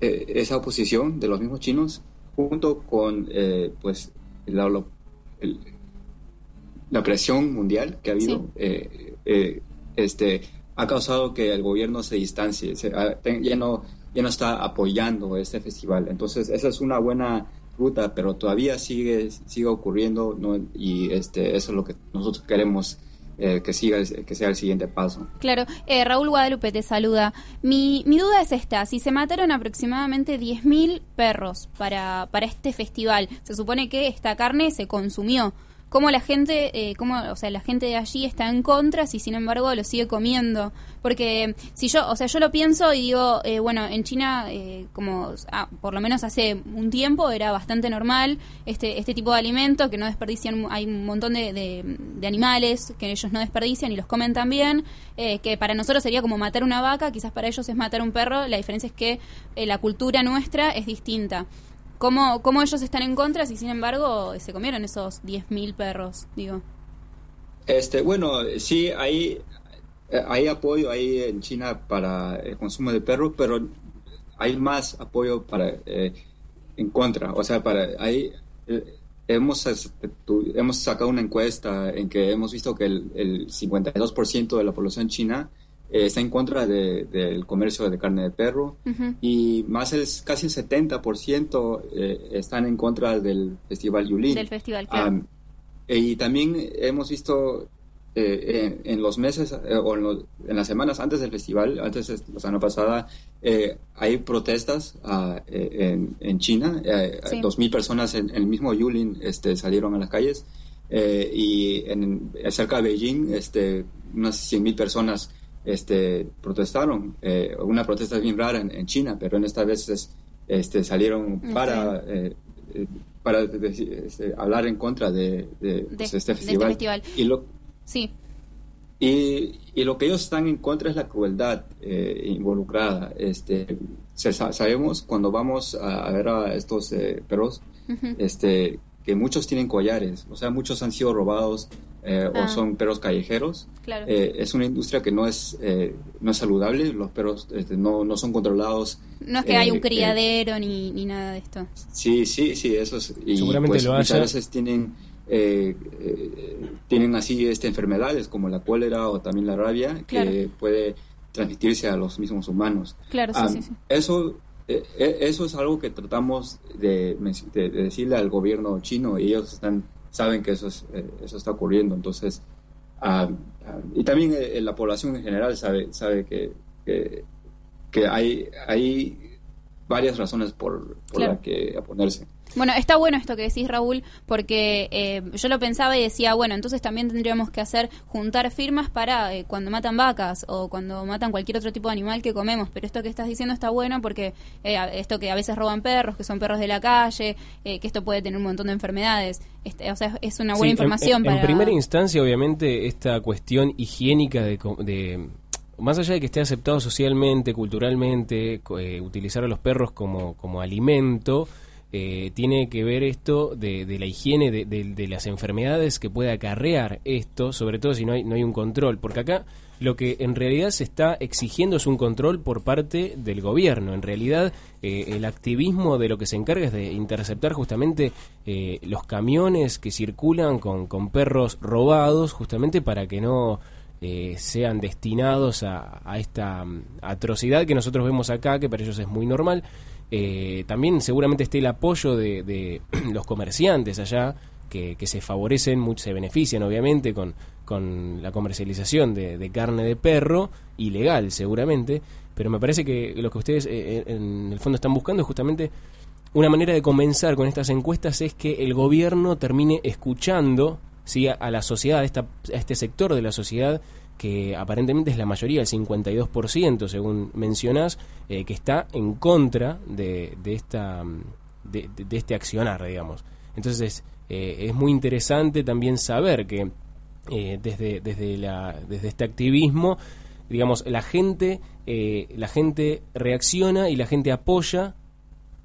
S29: eh, esa oposición de los mismos chinos junto con eh, pues la, la presión mundial que ha habido
S17: Sí.
S29: eh, eh, este ha causado que el gobierno se distancie se- ah, ya no ya no está apoyando este festival entonces esa es una buena ruta pero todavía sigue sigue ocurriendo ¿no? y este eso es lo que nosotros queremos eh, que siga el- que sea el siguiente paso
S17: Claro, eh, Raúl Guadalupe te saluda. Mi, mi duda es esta, si se mataron aproximadamente 10.000 perros para, para este festival, se supone que esta carne se consumió. ¿Cómo la gente, eh, cómo, o sea, la gente de allí está en contra si sin embargo lo sigue comiendo? Porque si yo, o sea, yo lo pienso y digo, eh, bueno, en China, eh, como ah, por lo menos hace un tiempo era bastante normal este, este tipo de alimento que no desperdician, hay un montón de, de- de animales que ellos no desperdician y los comen también, eh, que para nosotros sería como matar una vaca, quizás para ellos es matar un perro, la diferencia es que eh, la cultura nuestra es distinta. ¿Cómo, ¿Cómo ellos están en contra si sin embargo se comieron esos 10.000 perros? Digo.
S29: Este, bueno, sí, hay, hay apoyo ahí en China para el consumo de perros, pero hay más apoyo para eh, en contra. O sea, para ahí hemos, este, hemos sacado una encuesta en que hemos visto que el, el 52% de la población china eh, está en contra de- del comercio de carne de perro y más el casi el 70% eh, están en contra del festival Yulin.
S17: Del festival, claro.
S29: Eh, y también hemos visto eh, en, en los meses eh, o en, los- en las semanas antes del festival, antes de la semana pasada, eh, hay protestas eh, en, en China.
S17: Sí.
S29: Dos mil personas en, el mismo Yulin este, salieron a las calles. y en, cerca de Beijing, este, unas 100 mil personas este, protestaron. Eh, una protesta bien rara en, en China, pero en esta vez es, este, salieron para, eh, eh, para este, hablar en contra de, de, pues, este
S17: este
S29: festival.
S17: festival.
S29: Y lo,
S17: Sí.
S29: y, y lo que ellos están en contra es la crueldad eh, involucrada. Este, se sa- sabemos cuando vamos a, a ver a estos eh, perros este, que muchos tienen collares, o sea, muchos han sido robados eh,
S17: Ah.
S29: o son perros callejeros.
S17: Claro.
S29: Eh, es una industria que no es, eh, no es saludable, los perros este, no, no son controlados.
S17: No es que hay un
S29: eh,
S17: criadero ni, ni nada de esto.
S29: Sí, sí, sí, eso es. Y
S16: Seguramente
S29: pues,
S16: lo
S29: muchas veces tienen, eh, eh, tienen así este, enfermedades como la cólera o también la rabia que puede transmitirse a los mismos humanos.
S17: Claro, sí,
S29: Ah,
S17: sí, sí.
S29: Eso, eso es algo que tratamos de- de decirle al gobierno chino y ellos están, saben que eso, es, eh, eso está ocurriendo. Entonces, ah, ah, y también eh, la población en general sabe, sabe que, que, que hay, hay varias razones por, por
S17: Claro.
S29: la que oponerse.
S17: Bueno, está bueno esto que decís, Raúl, porque eh, yo lo pensaba y decía, bueno, entonces también tendríamos que hacer, juntar firmas para eh, cuando matan vacas o cuando matan cualquier otro tipo de animal que comemos. Pero esto que estás diciendo está bueno porque eh, esto que a veces roban perros, que son perros de la calle, eh, que esto puede tener un montón de enfermedades. Este, o sea, es una buena
S16: Sí, en-
S17: información
S16: en,
S17: para...
S16: En primera instancia, obviamente, esta cuestión higiénica de, de- más allá de que esté aceptado socialmente, culturalmente, eh, utilizar a los perros como, como alimento, eh, tiene que ver esto de, la higiene, de, de- las enfermedades que puede acarrear esto, sobre todo si no hay, un control, porque acá lo que en realidad se está exigiendo es un control por parte del gobierno. En realidad, eh, el activismo de lo que se encarga es de interceptar justamente eh, los camiones que circulan con, con perros robados, justamente para que no eh, sean destinados a, a esta mm, atrocidad que nosotros vemos acá, que para ellos es muy normal. Eh, también seguramente esté el apoyo de, de [clears throat] los comerciantes allá, que, que se favorecen, se benefician obviamente con, con la comercialización de, carne de perro, ilegal seguramente, pero me parece que lo que ustedes eh, en el fondo están buscando es justamente una manera de comenzar con estas encuestas es que el gobierno termine escuchando ¿sí? a, a la sociedad, a, esta- a este sector de la sociedad que aparentemente es la mayoría, el 52%, según mencionás, eh, que está en contra de, de esta, mm, de, de- de este accionar, digamos. Entonces, eh, es muy interesante también saber que eh, desde, desde, la, desde este activismo, digamos, la gente, eh, la gente reacciona y la gente apoya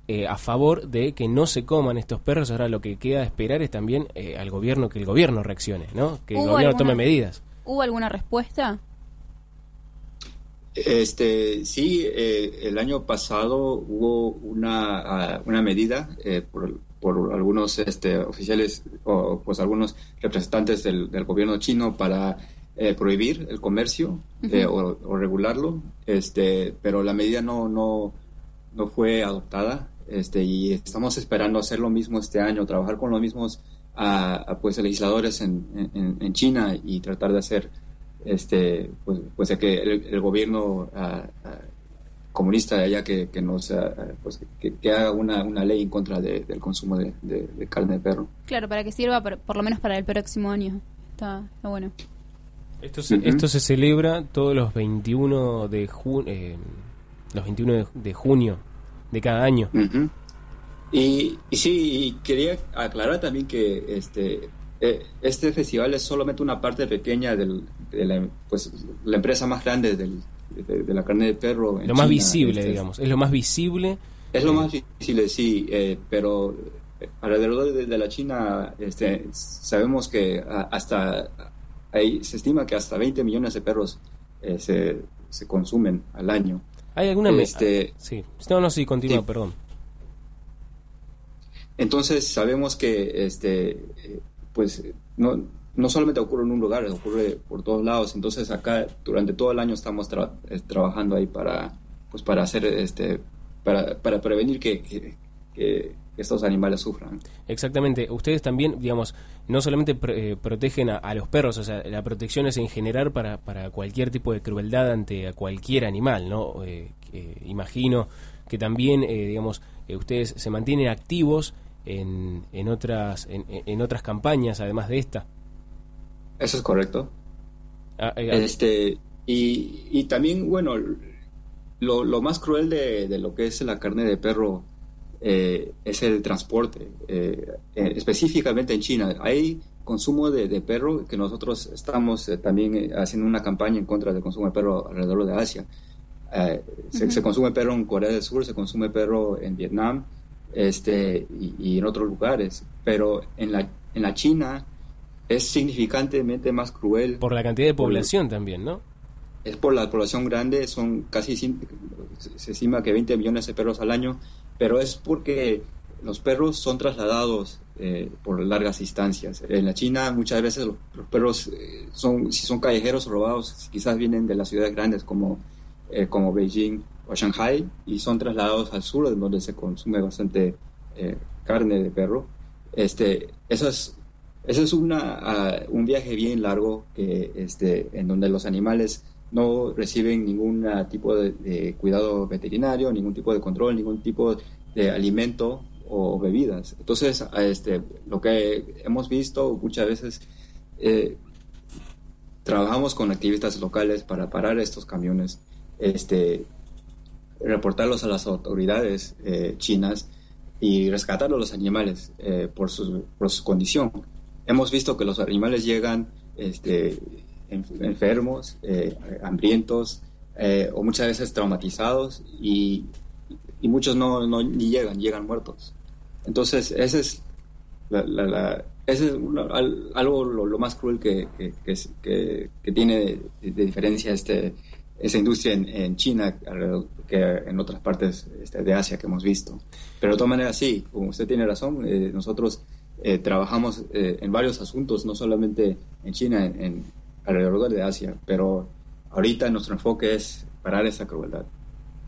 S16: eh, a favor de que no se coman estos perros. Ahora lo que queda esperar es también eh, al gobierno que el gobierno reaccione, ¿no? Que el
S17: ¿Hubo
S16: gobierno
S17: alguna-
S16: tome medidas.
S17: ¿Hubo alguna respuesta?
S29: Este, sí, eh, el año pasado hubo una, ah, una medida eh, por, por algunos este, oficiales o pues algunos representantes del, del gobierno chino para eh, prohibir el comercio eh, o, o regularlo, este, pero la medida no, no, no fue adoptada. Este, y estamos esperando hacer lo mismo este año, trabajar con los mismos ah, pues, legisladores en, en, en China y tratar de hacer este pues, pues que el, el gobierno ah, comunista de allá que, que nos pues, que, que haga una, una ley en contra de- del consumo de, de- de carne de perro
S17: Claro, para que sirva por, por lo menos para el próximo año. Está, está bueno.
S16: Esto se, esto se celebra todos los 21 de junio, los 21 de, de junio de cada año.
S29: Y, y sí y quería aclarar también que este eh, este festival es solamente una parte pequeña del, de la, pues, la empresa más grande del, de, de la carne de perro en
S16: Lo más visible,
S29: este,
S16: digamos. Es lo más visible.
S29: Es lo más difícil, sí, eh, pero eh, alrededor de, de la China este, sabemos que a- hasta ahí se estima que hasta 20 millones de perros eh, se, se consumen al año.
S16: ¿Hay alguna
S29: Este,
S16: Sí. No, no, sí, continúa,
S29: Sí.
S16: perdón.
S29: Entonces sabemos que este eh, pues no, no solamente ocurre en un lugar, ocurre por todos lados. Entonces acá durante todo el año estamos eh, trabajando ahí para pues para hacer este para, para prevenir que, que- estos animales sufran.
S16: Exactamente. Ustedes también, digamos, no solamente eh, protegen a, los perros, o sea, la protección es en general para, para cualquier tipo de crueldad ante a cualquier animal, ¿no? Eh, que imagino que también, eh, digamos, eh, ustedes se mantienen activos en, en otras en, en otras campañas, además de esta.
S29: Eso es correcto.
S16: Ah, eh,
S29: Este, y, y también, bueno, lo, lo más cruel de, de lo que es la carne de perro eh, es el transporte. Eh, específicamente en China, hay consumo de, de perro que nosotros estamos eh, también haciendo una campaña en contra del consumo de perro alrededor de Asia. Eh, se, se consume perro en Corea del Sur, se consume perro en Vietnam este, y, y en otros lugares, pero en la, en la China es significantemente más cruel.
S16: por la cantidad de población también, ¿no?
S29: Es por la población grande, son casi, se se estima que 20 millones de perros al año, pero es porque los perros son trasladados eh, por largas distancias. En la China muchas veces los, los perros eh, son, si son callejeros o robados, quizás vienen de las ciudades grandes como, eh, como Beijing o Shanghai y son trasladados al sur, donde se consume bastante eh, carne de perro. Este, eso es, eso es una, ah, un viaje bien largo que, este, en donde los animales no reciben ningún ah, tipo de, de cuidado veterinario, ningún tipo de control, ningún tipo de alimento o bebidas. Entonces, ah, este, lo que hemos visto muchas veces, eh, trabajamos con activistas locales para parar estos camiones, este, reportarlos a las autoridades eh, chinas y rescatar a los animales eh, por, su, por su condición. Hemos visto que los animales llegan este, en- enfermos, eh, hambrientos eh, o muchas veces traumatizados y, y muchos no, no ni llegan, llegan muertos. Entonces, ese es, la- ese es algo lo, más cruel que, que, tiene de, diferencia este, esa industria en, en China que en otras partes este, de Asia que hemos visto. Pero de todas maneras, sí, como usted tiene razón, eh, nosotros eh, trabajamos eh, en varios asuntos, no solamente en China, en, en alrededor de Asia, pero ahorita nuestro enfoque es parar esa crueldad.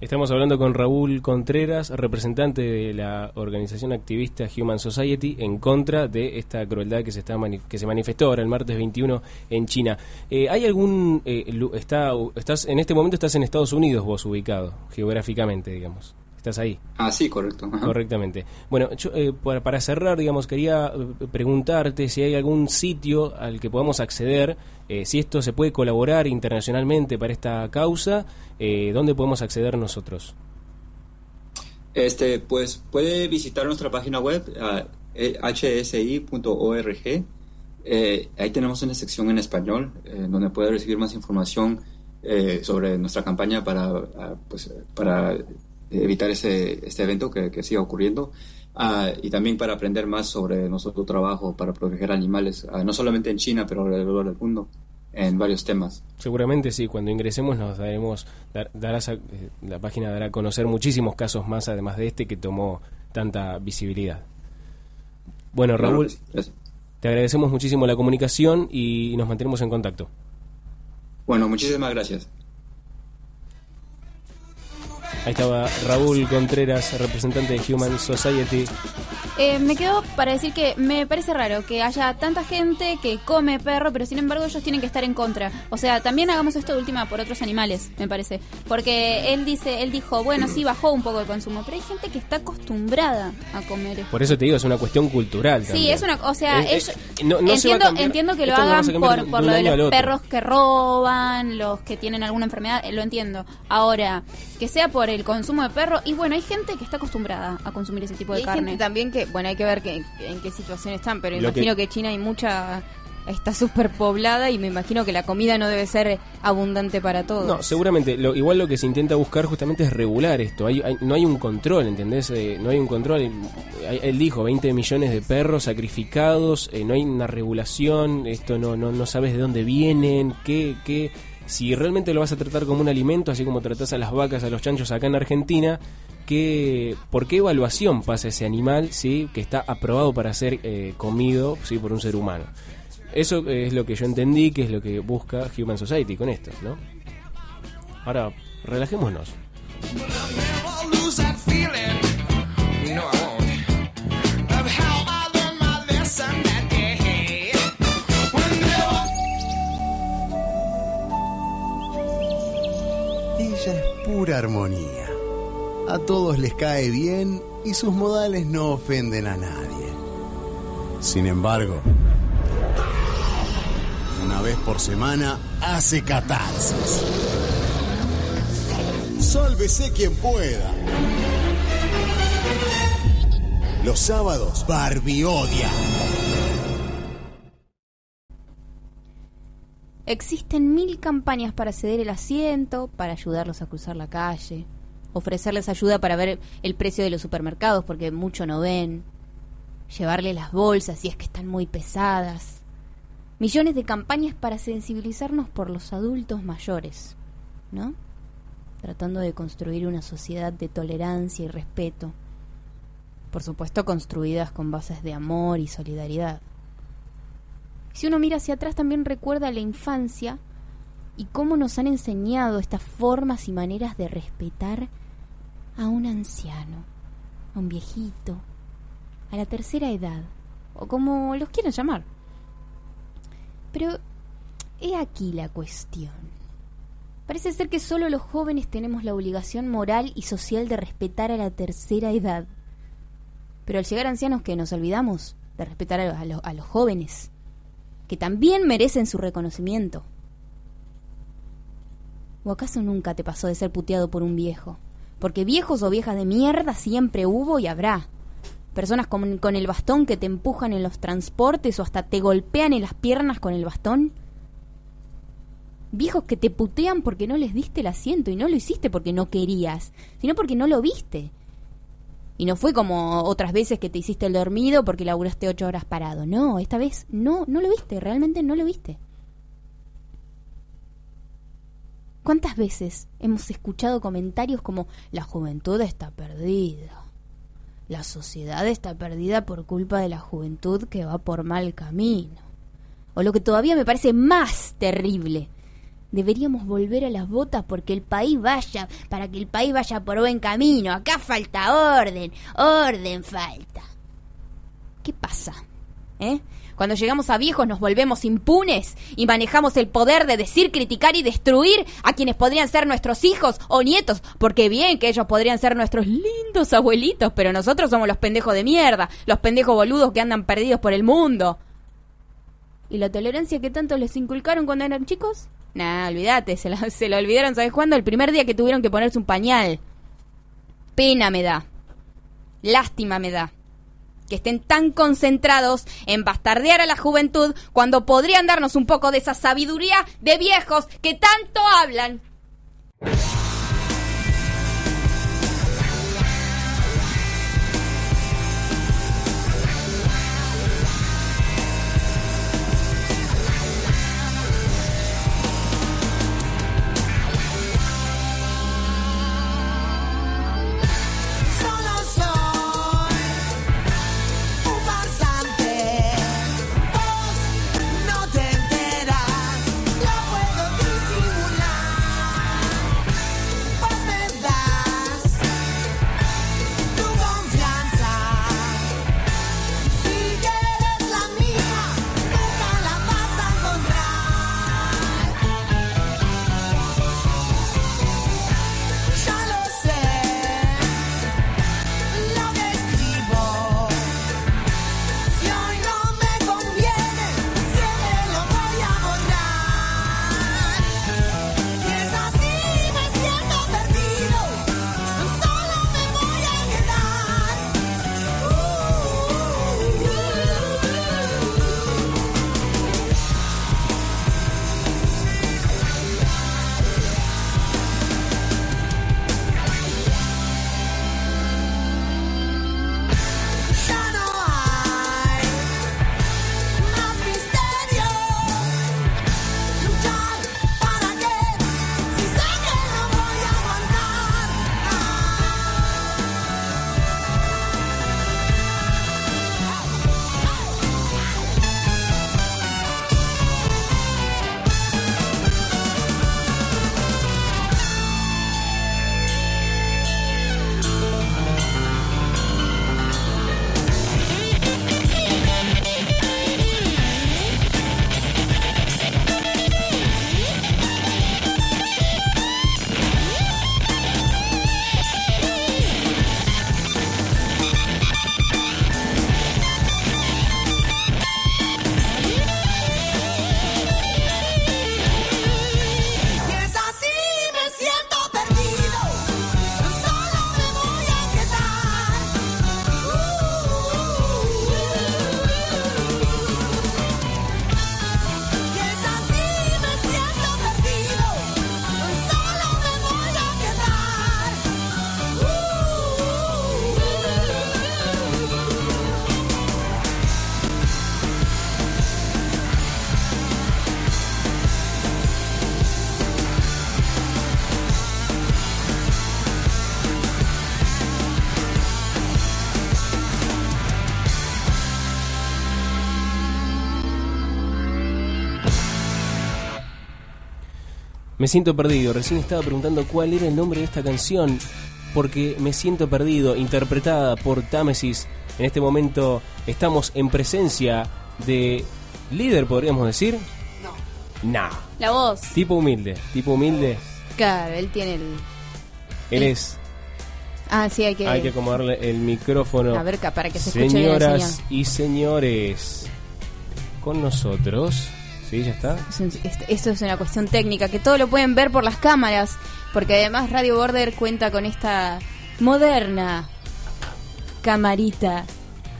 S16: Estamos hablando con Raúl Contreras, representante de la organización activista Human Society, en contra de esta crueldad que se está que se manifestó ahora el martes 21 en China. Eh, ¿Hay algún eh, está estás en este momento estás en Estados Unidos vos ubicado geográficamente, digamos? ¿Estás ahí?
S29: Ah, sí, correcto. ajá.
S16: Correctamente. Bueno, yo, eh, para, para cerrar, digamos, quería eh, preguntarte si hay algún sitio al que podamos acceder, eh, si esto se puede colaborar internacionalmente para esta causa, eh, ¿dónde podemos acceder nosotros?
S29: Este, pues puede visitar nuestra página web hsi.org. Ahí tenemos una sección en español donde puede recibir más información eh, sobre nuestra campaña para, pues, para evitar ese, este evento que, que siga ocurriendo Ah, y también para aprender más sobre nuestro trabajo para proteger animales, ah, no solamente en China, pero alrededor del mundo, en varios temas.
S16: Seguramente sí, cuando ingresemos nos daremos, dar- darás a- eh, la página dará a conocer muchísimos casos más, además de este que tomó tanta visibilidad. Bueno,
S29: Claro
S16: Raúl,
S29: gracias.
S16: te agradecemos muchísimo la comunicación y nos mantenemos en contacto.
S29: Bueno, muchísimas gracias.
S16: Ahí estaba Raúl Contreras, representante de Human Society.
S17: Eh, me quedo para decir que me parece raro que haya tanta gente que come perro, pero sin embargo ellos tienen que estar en contra. O sea, también hagamos esto de última por otros animales, me parece. Porque él dice, él dijo, bueno, sí bajó un poco el consumo, pero hay gente que está acostumbrada a comer esto.
S16: Por eso te digo, es una cuestión cultural.
S17: Sí,
S16: también.
S17: es una, o sea, ellos,
S16: no- no se va a
S17: entiendo,
S16: cambiar-
S17: entiendo que lo
S16: no
S17: hagan por, lo de los perros que roban, los que tienen alguna enfermedad, eh, lo entiendo. Ahora, que sea por el consumo de perro, y bueno, hay gente que está acostumbrada a consumir ese tipo
S2: Y
S17: de
S2: hay
S17: carne.
S2: gente también que, bueno, hay que ver que, en qué situación están, pero
S16: Lo que-
S2: imagino que... China hay mucha, está súper poblada y me imagino que la comida no debe ser abundante para todos.
S16: No, seguramente. Lo, igual lo que se intenta buscar justamente es regular esto. Hay, hay- no hay un control, ¿entendés? Eh, no hay un control. Hay- él dijo 20 millones de perros sacrificados, eh, no hay una regulación, esto no, no, no sabes de dónde vienen, qué, qué. Si realmente lo vas a tratar como un alimento, así como tratás a las vacas, a los chanchos acá en Argentina, ¿qué, ¿por qué evaluación pasa ese animal sí que está aprobado para ser eh, comido sí por un ser humano? Eso es lo que yo entendí, que es lo que busca Human Society con esto, ¿no? Ahora, relajémonos.
S24: Pura armonía. A todos les cae bien y sus modales no ofenden a nadie. Sin embargo, una vez por semana hace catarsis. Sálvese quien pueda. Los sábados, Barbie odia.
S2: Existen mil campañas para ceder el asiento, para ayudarlos a cruzar la calle, ofrecerles ayuda para ver el precio de los supermercados porque mucho no ven, llevarle las bolsas si es que están muy pesadas. Millones de campañas para sensibilizarnos por los adultos mayores, ¿no? Tratando de construir una sociedad de tolerancia y respeto. Por supuesto, construidas con bases de amor y solidaridad. Si uno mira hacia atrás también recuerda la infancia y cómo nos han enseñado estas formas y maneras de respetar a un anciano, a un viejito, a la tercera edad, o como los quieran llamar. Pero he aquí la cuestión. Parece ser que solo los jóvenes tenemos la obligación moral y social de respetar a la tercera edad. Pero al llegar ancianos que nos olvidamos de respetar a, a lo- a los jóvenes que también merecen su reconocimiento. ¿O acaso nunca te pasó de ser puteado por un viejo? Porque viejos o viejas de mierda siempre hubo y habrá. Personas con, con el bastón que te empujan en los transportes o hasta te golpean en las piernas con el bastón. Viejos que te putean porque no les diste el asiento y no lo hiciste porque no querías, sino porque no lo viste. Y no fue como otras veces que te hiciste el dormido porque laburaste ocho horas parado. No, esta vez no, no lo viste, realmente no lo viste. ¿Cuántas veces hemos escuchado comentarios como la juventud está perdida? La sociedad está perdida por culpa de la juventud que va por mal camino. O lo que todavía me parece más terrible, deberíamos volver a las botas porque el país vaya, para que el país vaya por buen camino. Acá falta orden, orden falta. ¿Qué pasa? ¿Eh? Cuando llegamos a viejos nos volvemos impunes y manejamos el poder de decir, criticar y destruir a quienes podrían ser nuestros hijos o nietos, porque bien que ellos podrían ser nuestros lindos abuelitos, pero nosotros somos los pendejos de mierda, los pendejos boludos que andan perdidos por el mundo. ¿Y la tolerancia que tanto les inculcaron cuando eran chicos? Nah, olvídate, se la, se lo olvidaron, ¿sabes cuándo? El primer día que tuvieron que ponerse un pañal. Pena me da. Lástima me da. Que estén tan concentrados en bastardear a la juventud cuando podrían darnos un poco de esa sabiduría de viejos que tanto hablan.
S18: Me siento perdido.
S16: Recién estaba preguntando cuál era el nombre de esta canción. Porque me siento perdido, interpretada por Támesis. En este momento estamos en presencia de líder, podríamos decir. No. Nah.
S2: La voz.
S16: Tipo humilde, tipo humilde.
S2: Claro, él tiene el...
S16: Él es.
S2: Ah, sí, hay que...
S16: Hay que acomodarle el micrófono.
S2: A ver, para que se escuche bien el
S16: Señoras
S2: señor.
S16: y señores, con nosotros. ¿Sí? ¿Ya está?
S2: Es un- Esto es una cuestión técnica, que todo lo pueden ver por las cámaras, porque además Radio Border cuenta con esta moderna camarita,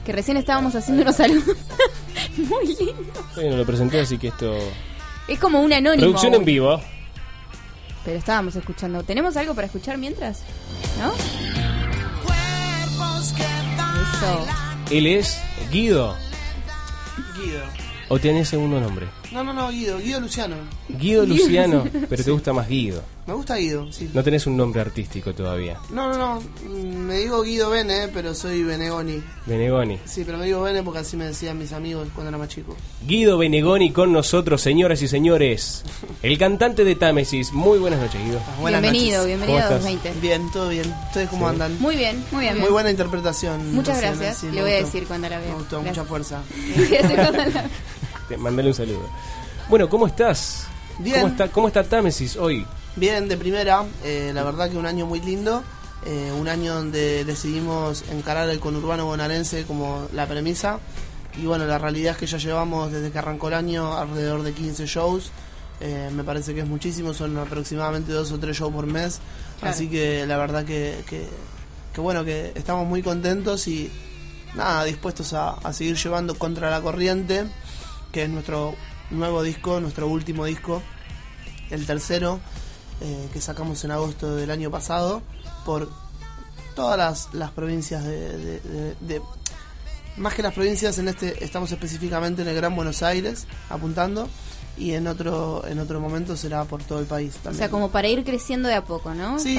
S2: que recién estábamos haciendo unos saludos. [laughs] Muy lindo.
S16: Bueno, lo presenté, así que esto.
S2: Es como un anónimo.
S16: Producción en vivo.
S2: Pero estábamos escuchando. ¿Tenemos algo para escuchar mientras? ¿No? Eso.
S16: Él es Guido.
S30: Guido.
S16: ¿O tiene segundo nombre?
S30: No, no, no, Guido, Guido Luciano.
S16: Guido Luciano, pero te gusta más Guido.
S30: Me gusta Guido, sí.
S16: No tenés un nombre artístico todavía.
S30: No, no, no, mm, me digo Guido Bene, pero soy Benegoni.
S16: Benegoni.
S30: Sí, pero me digo Bene porque así me decían mis amigos cuando era más chico.
S16: Guido Benegoni con nosotros, señoras y señores. El cantante de Támesis. Muy buenas noches, Guido.
S30: Buenas
S17: Bienvenido,
S30: noches.
S17: bienvenido
S16: ¿Cómo
S17: a
S16: estás?
S17: 220.
S30: Bien, todo bien. ¿Ustedes cómo
S16: Sí.
S30: andan?
S17: Muy bien, muy bien.
S30: Muy buena interpretación.
S17: Muchas gracias.
S30: sí,
S17: Le
S30: me
S17: voy a
S30: gustó.
S17: decir cuando la vea.
S30: Me gustó,
S17: Gracias.
S30: mucha fuerza. [laughs]
S16: Te- Mandale un saludo. Bueno, ¿cómo estás?
S30: Bien.
S16: ¿Cómo está, cómo está Támesis hoy?
S30: Bien, de primera, eh, la verdad que un año muy lindo, eh, un año donde decidimos encarar el conurbano bonaerense como la premisa y bueno, la realidad es que ya llevamos desde que arrancó el año alrededor de 15 shows, eh, me parece que es muchísimo, son aproximadamente dos o tres shows por mes,
S17: Claro.
S30: así que la verdad que, que, que bueno, que estamos muy contentos y nada, dispuestos a, a seguir llevando contra la corriente, que es nuestro nuevo disco, nuestro último disco, el tercero, eh, que sacamos en agosto del año pasado, por todas las, las provincias de, de- de- de- Más que las provincias, en este estamos específicamente en el Gran Buenos Aires, apuntando, y en otro en otro momento será por todo el país
S17: O
S30: también.
S17: sea, como para ir creciendo de a poco, ¿no?
S30: Sí.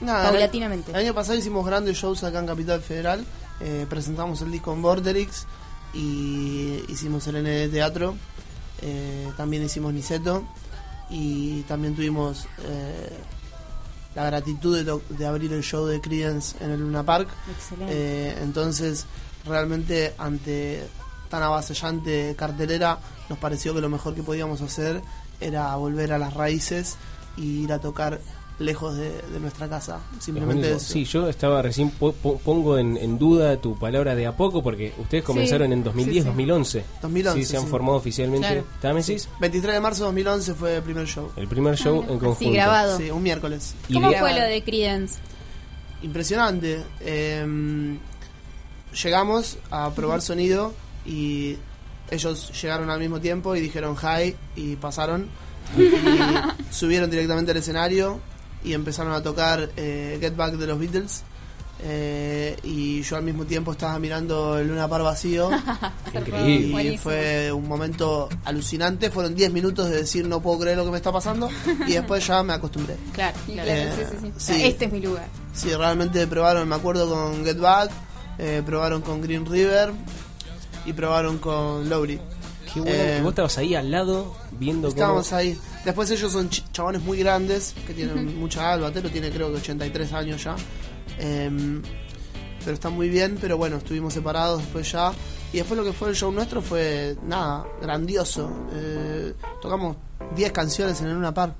S30: Nada,
S17: paulatinamente.
S30: El, el año pasado hicimos grandes shows acá en Capital Federal. eh, presentamos el disco en Borderix y hicimos el N de Teatro. eh, también hicimos Niceto y también tuvimos eh, la gratitud de, de abrir el show de Creedence en el Luna Park.
S17: Excelente.
S30: Eh, entonces, realmente ante tan avasallante cartelera, nos pareció que lo mejor que podíamos hacer era volver a las raíces y ir a tocar lejos de, de nuestra casa. Simplemente eso.
S16: Sí, yo estaba recién po- po- pongo en, en duda tu palabra de a poco porque ustedes comenzaron en 2010,
S30: Sí, sí.
S16: 2011.
S30: 2011,
S16: Sí, se han
S30: sí.
S16: formado oficialmente.
S30: Claro.
S16: Támesis,
S30: 23 de marzo de 2011 fue el primer show.
S16: el primer show en conjunto.
S17: grabado.
S30: Sí, un miércoles.
S16: Y
S17: ¿Cómo fue lo de Creedence?
S30: Impresionante. Eh, llegamos a probar sonido y ellos llegaron al mismo tiempo y dijeron hi y pasaron. [laughs] Y subieron directamente al escenario y empezaron a tocar eh, Get Back de los Beatles. Eh, y yo al mismo tiempo estaba mirando el Luna Par vacío. [laughs]
S16: Increíble.
S30: Y
S17: Buenísimo.
S30: fue un momento alucinante. Fueron 10 minutos de decir no puedo creer lo que me está pasando. Y [laughs] después ya me acostumbré.
S17: Claro, claro.
S30: Eh,
S17: sí, sí, sí.
S30: sí.
S17: Este es mi lugar.
S30: Sí, realmente probaron, me acuerdo con Get Back, eh, probaron con Green River y probaron con Lowry.
S16: Qué bueno.
S30: Eh,
S16: y vos estabas ahí al lado viendo
S30: Estábamos
S16: cómo...
S30: ahí. Después ellos son ch- chabones muy grandes, que tienen mucha alba. Batero tiene creo que 83 años ya. Em, pero están muy bien, pero bueno, estuvimos separados después ya. Y después lo que fue el show nuestro fue, nada, grandioso. Eh, tocamos 10 canciones en el Luna Park.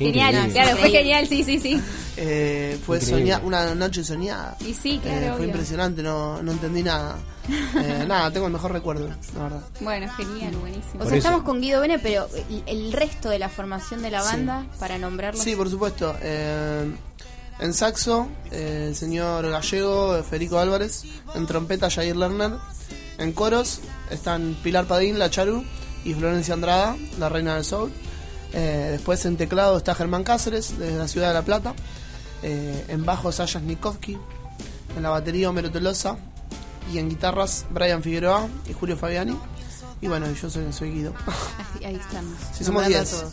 S16: Increíble.
S17: Genial, claro, fue genial, sí, sí, sí.
S30: Eh, fue
S16: Increíble.
S30: soña- una noche soñada.
S17: Y sí, claro,
S30: Eh, fue
S17: obvio.
S30: impresionante, no, no entendí nada. [laughs] Eh, nada, tengo el mejor recuerdo, la verdad.
S17: Bueno, genial, buenísimo. O
S16: Por
S17: sea,
S16: eso.
S17: estamos con Guido Bene, pero el, el resto de la formación de la
S30: Sí.
S17: banda, para nombrarlos.
S30: Sí, por supuesto. eh, en saxo, eh, el señor gallego Federico Álvarez. En trompeta, Jair Lerner. En coros están Pilar Padín, la Charu, y Florencia Andrada, la reina del soul. Eh, después en teclado está Germán Cáceres, desde la ciudad de La Plata. Eh, en bajo, Sayas Nikovsky. En la batería, Homero Tolosa. Y en guitarras, Brian Figueroa y Julio Fabiani. Y bueno, yo soy, soy Guido.
S17: Ahí, ahí estamos. [laughs]
S30: Sí, somos
S17: Nombrando a
S30: 10.
S17: todos.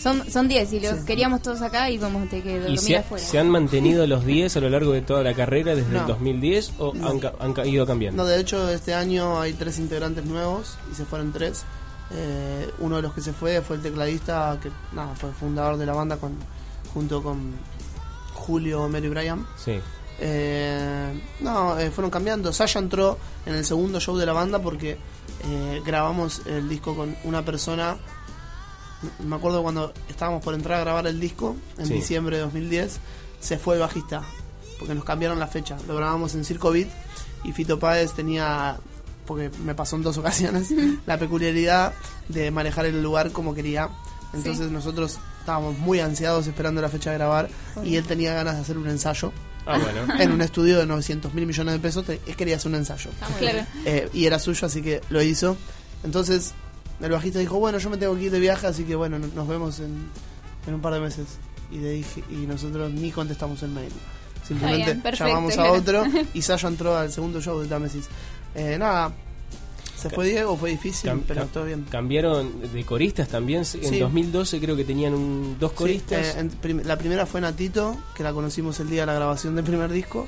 S17: Son, son 10 y los
S30: Sí.
S17: queríamos todos acá y vamos a tener que
S16: ¿Y
S17: dormir
S16: se,
S17: afuera.
S16: se han mantenido los 10 a lo largo de toda la carrera desde
S30: No.
S16: el 2010 o
S30: No.
S16: han, han ido cambiando?
S30: No, de hecho, este año hay tres integrantes nuevos y se fueron tres. Eh, uno de los que se fue fue el tecladista, que nada, fue fundador de la banda con, junto con Julio, Mary Bryan.
S16: Sí.
S30: Eh, no, eh, fueron cambiando. Sasha entró en el segundo show de la banda porque grabamos el disco con una persona. Me acuerdo cuando estábamos por entrar a grabar el disco en
S16: Sí.
S30: diciembre de 2010, se fue el bajista porque nos cambiaron la fecha. Lo grabamos en Circo Beat y Fito Páez tenía, porque me pasó en dos [laughs] ocasiones, la peculiaridad de manejar el lugar como quería. Entonces
S17: Sí.
S30: nosotros estábamos muy ansiados esperando la fecha de grabar y él tenía ganas de hacer un ensayo.
S16: Ah, bueno. [laughs]
S30: En un estudio de 900 mil millones de pesos, te- él quería hacer un ensayo.
S17: Claro.
S30: Eh, y era suyo, así que lo hizo. Entonces, el bajista dijo, bueno, yo me tengo que ir de viaje, así que bueno, no- nos vemos en, en un par de meses. Y, le dije, y nosotros ni contestamos el mail. Simplemente
S17: bien, perfecto,
S30: llamamos a
S17: claro.
S30: otro [laughs] y Sasha entró al segundo show de Támesis. Eh, nada, Se fue Diego, fue difícil,
S16: Cam-
S30: pero
S16: cam-
S30: todo bien.
S16: Cambiaron de coristas también. En
S30: Sí.
S16: 2012 creo que tenían un, dos
S30: Sí,
S16: coristas.
S30: eh, en prim- la primera fue Natito, que la conocimos el día de la grabación del primer disco.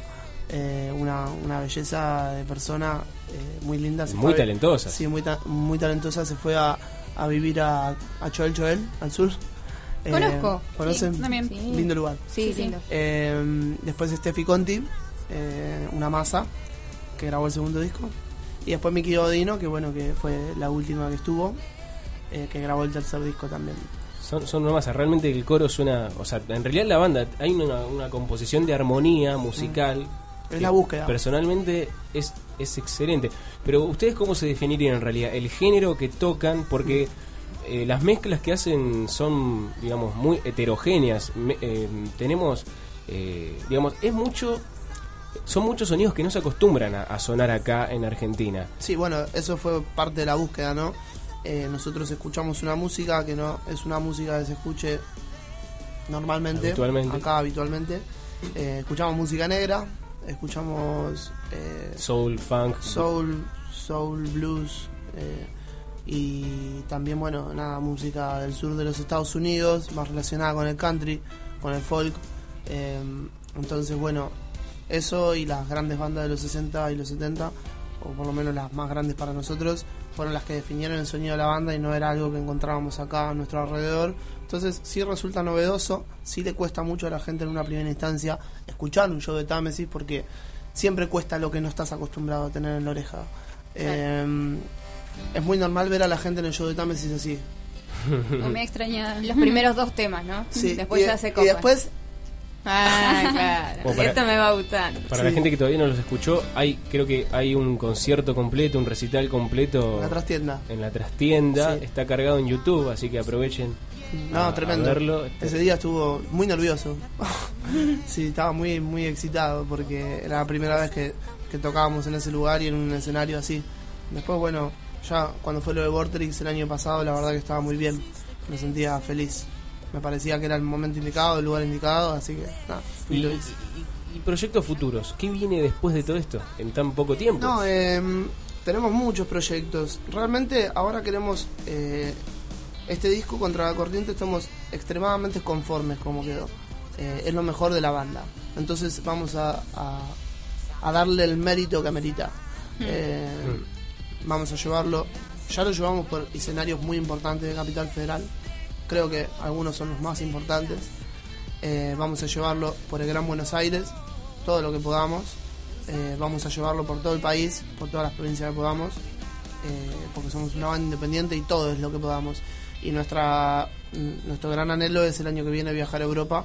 S30: Eh, una, una belleza de persona eh, muy linda. se
S16: Muy
S30: fue a-
S16: talentosa.
S30: Sí, muy, ta- muy talentosa. Se fue a, a vivir a, a Choel Choel, al sur. Eh,
S17: Conozco.
S30: ¿Conocen?
S17: Sí, también.
S30: Lindo lugar.
S17: Sí, Sí, sí. lindo.
S30: Eh, después Steffi Conti, eh, una masa, que grabó el segundo disco. Y después Miki Odino, que bueno, que fue la última que estuvo, eh, que grabó el tercer disco también.
S16: Son, son masa. Realmente el coro suena. O sea, en realidad la banda hay una, una composición de armonía musical.
S30: Es
S16: que
S30: la búsqueda.
S16: Personalmente es, es excelente. Pero ¿ustedes cómo se definirían en realidad? El género que tocan, porque eh, las mezclas que hacen son, digamos, muy heterogéneas. Me- eh, tenemos, eh, digamos, es mucho. Son muchos sonidos que no se acostumbran a, a sonar acá en Argentina.
S30: Sí, bueno, eso fue parte de la búsqueda, ¿no? Eh, nosotros escuchamos una música que no es una música que se escuche normalmente,
S16: Habitualmente.
S30: acá habitualmente. Eh, escuchamos música negra, escuchamos eh,
S16: Soul, funk.
S30: soul, soul, blues eh, y también, bueno, nada, música del sur de los Estados Unidos, más relacionada con el country, con el folk. Entonces, bueno, eso y las grandes bandas de los 60 y los 70, o por lo menos las más grandes para nosotros, fueron las que definieron el sonido de la banda y no era algo que encontrábamos acá a nuestro alrededor. Entonces, sí resulta novedoso, sí le cuesta mucho a la gente en una primera instancia escuchar un show de Támesis porque siempre cuesta lo que no estás acostumbrado a tener en la oreja. Eh, es muy normal ver a la gente en el show de Támesis así. [laughs]
S17: Me extraña
S2: Los primeros dos temas, ¿no?
S30: Sí,
S2: Después
S30: y,
S2: ya se
S30: y después
S2: Ah, claro.
S16: Para-
S2: Esto me va gustando.
S16: Para la gente que todavía no los escuchó, hay creo que hay un concierto completo, un recital completo
S30: En la trastienda.
S16: En la trastienda,
S30: Sí.
S16: está cargado en YouTube, así que aprovechen.
S30: No,
S16: a- a
S30: tremendo.
S16: verlo.
S30: Ese día estuvo muy nervioso. [laughs] sí, estaba muy muy excitado porque era la primera vez que, que tocábamos en ese lugar y en un escenario así. Después, bueno, ya cuando fue lo de Vortrix el año pasado, la verdad que estaba muy bien. Me sentía feliz. Me parecía que era el momento indicado, el lugar indicado, así que nada, fui
S16: Y,
S30: y lo hice.
S16: y- y proyectos futuros, ¿qué viene después de todo esto en tan poco tiempo?
S30: No, eh, tenemos muchos proyectos. Realmente ahora queremos eh, este disco contra la corriente, estamos extremadamente conformes como quedó. Eh, es lo mejor de la banda. Entonces vamos a, a- a darle el mérito que amerita. Eh, Vamos a llevarlo. Ya lo llevamos por escenarios muy importantes de Capital Federal. Creo que algunos son los más importantes. Eh, vamos a llevarlo por el Gran Buenos Aires, todo lo que podamos. Eh, vamos a llevarlo por todo el país, por todas las provincias que podamos, eh, porque somos una banda independiente y todo es lo que podamos. Y nuestra nuestro gran anhelo es el año que viene viajar a Europa,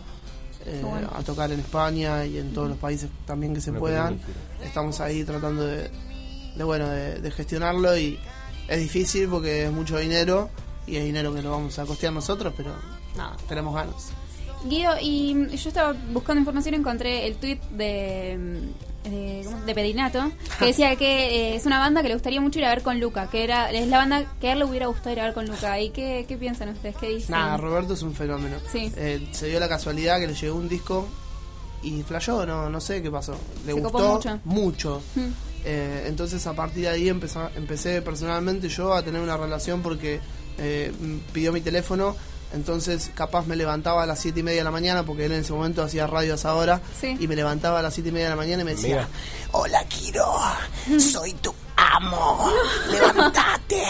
S30: eh,
S17: bueno.
S30: a tocar en España y en todos los países también que se
S16: Una
S30: puedan. Estamos ahí tratando de, de, bueno de, de gestionarlo y es difícil porque es mucho dinero y es dinero que lo vamos a costear nosotros, pero nada, tenemos ganas.
S17: Guido, y mm, yo estaba buscando información y encontré el tweet de, mm, de, de Pedinato, que decía que eh, es una banda que le gustaría mucho ir a ver con Luca, que era es la banda que a él le hubiera gustado ir a ver con Luca. ¿Y qué, qué piensan ustedes? ¿Qué dicen?
S30: Nada, Roberto es un fenómeno.
S17: Sí.
S30: Eh, se dio la casualidad que le llegó un disco y flashó, no, no sé qué pasó. Le
S17: Se
S30: gustó
S17: mucho.
S30: mucho.
S17: Mm.
S30: Eh, entonces a partir de ahí empezó- empecé personalmente yo a tener una relación porque eh, pidió mi teléfono. Entonces capaz me levantaba a las 7 y media de la mañana porque él en ese momento hacía radio a esa hora.
S17: Sí.
S30: Y me levantaba a las 7 y media de la mañana y me decía,
S17: Mira.
S30: hola Kiro, soy tu amo, levantate.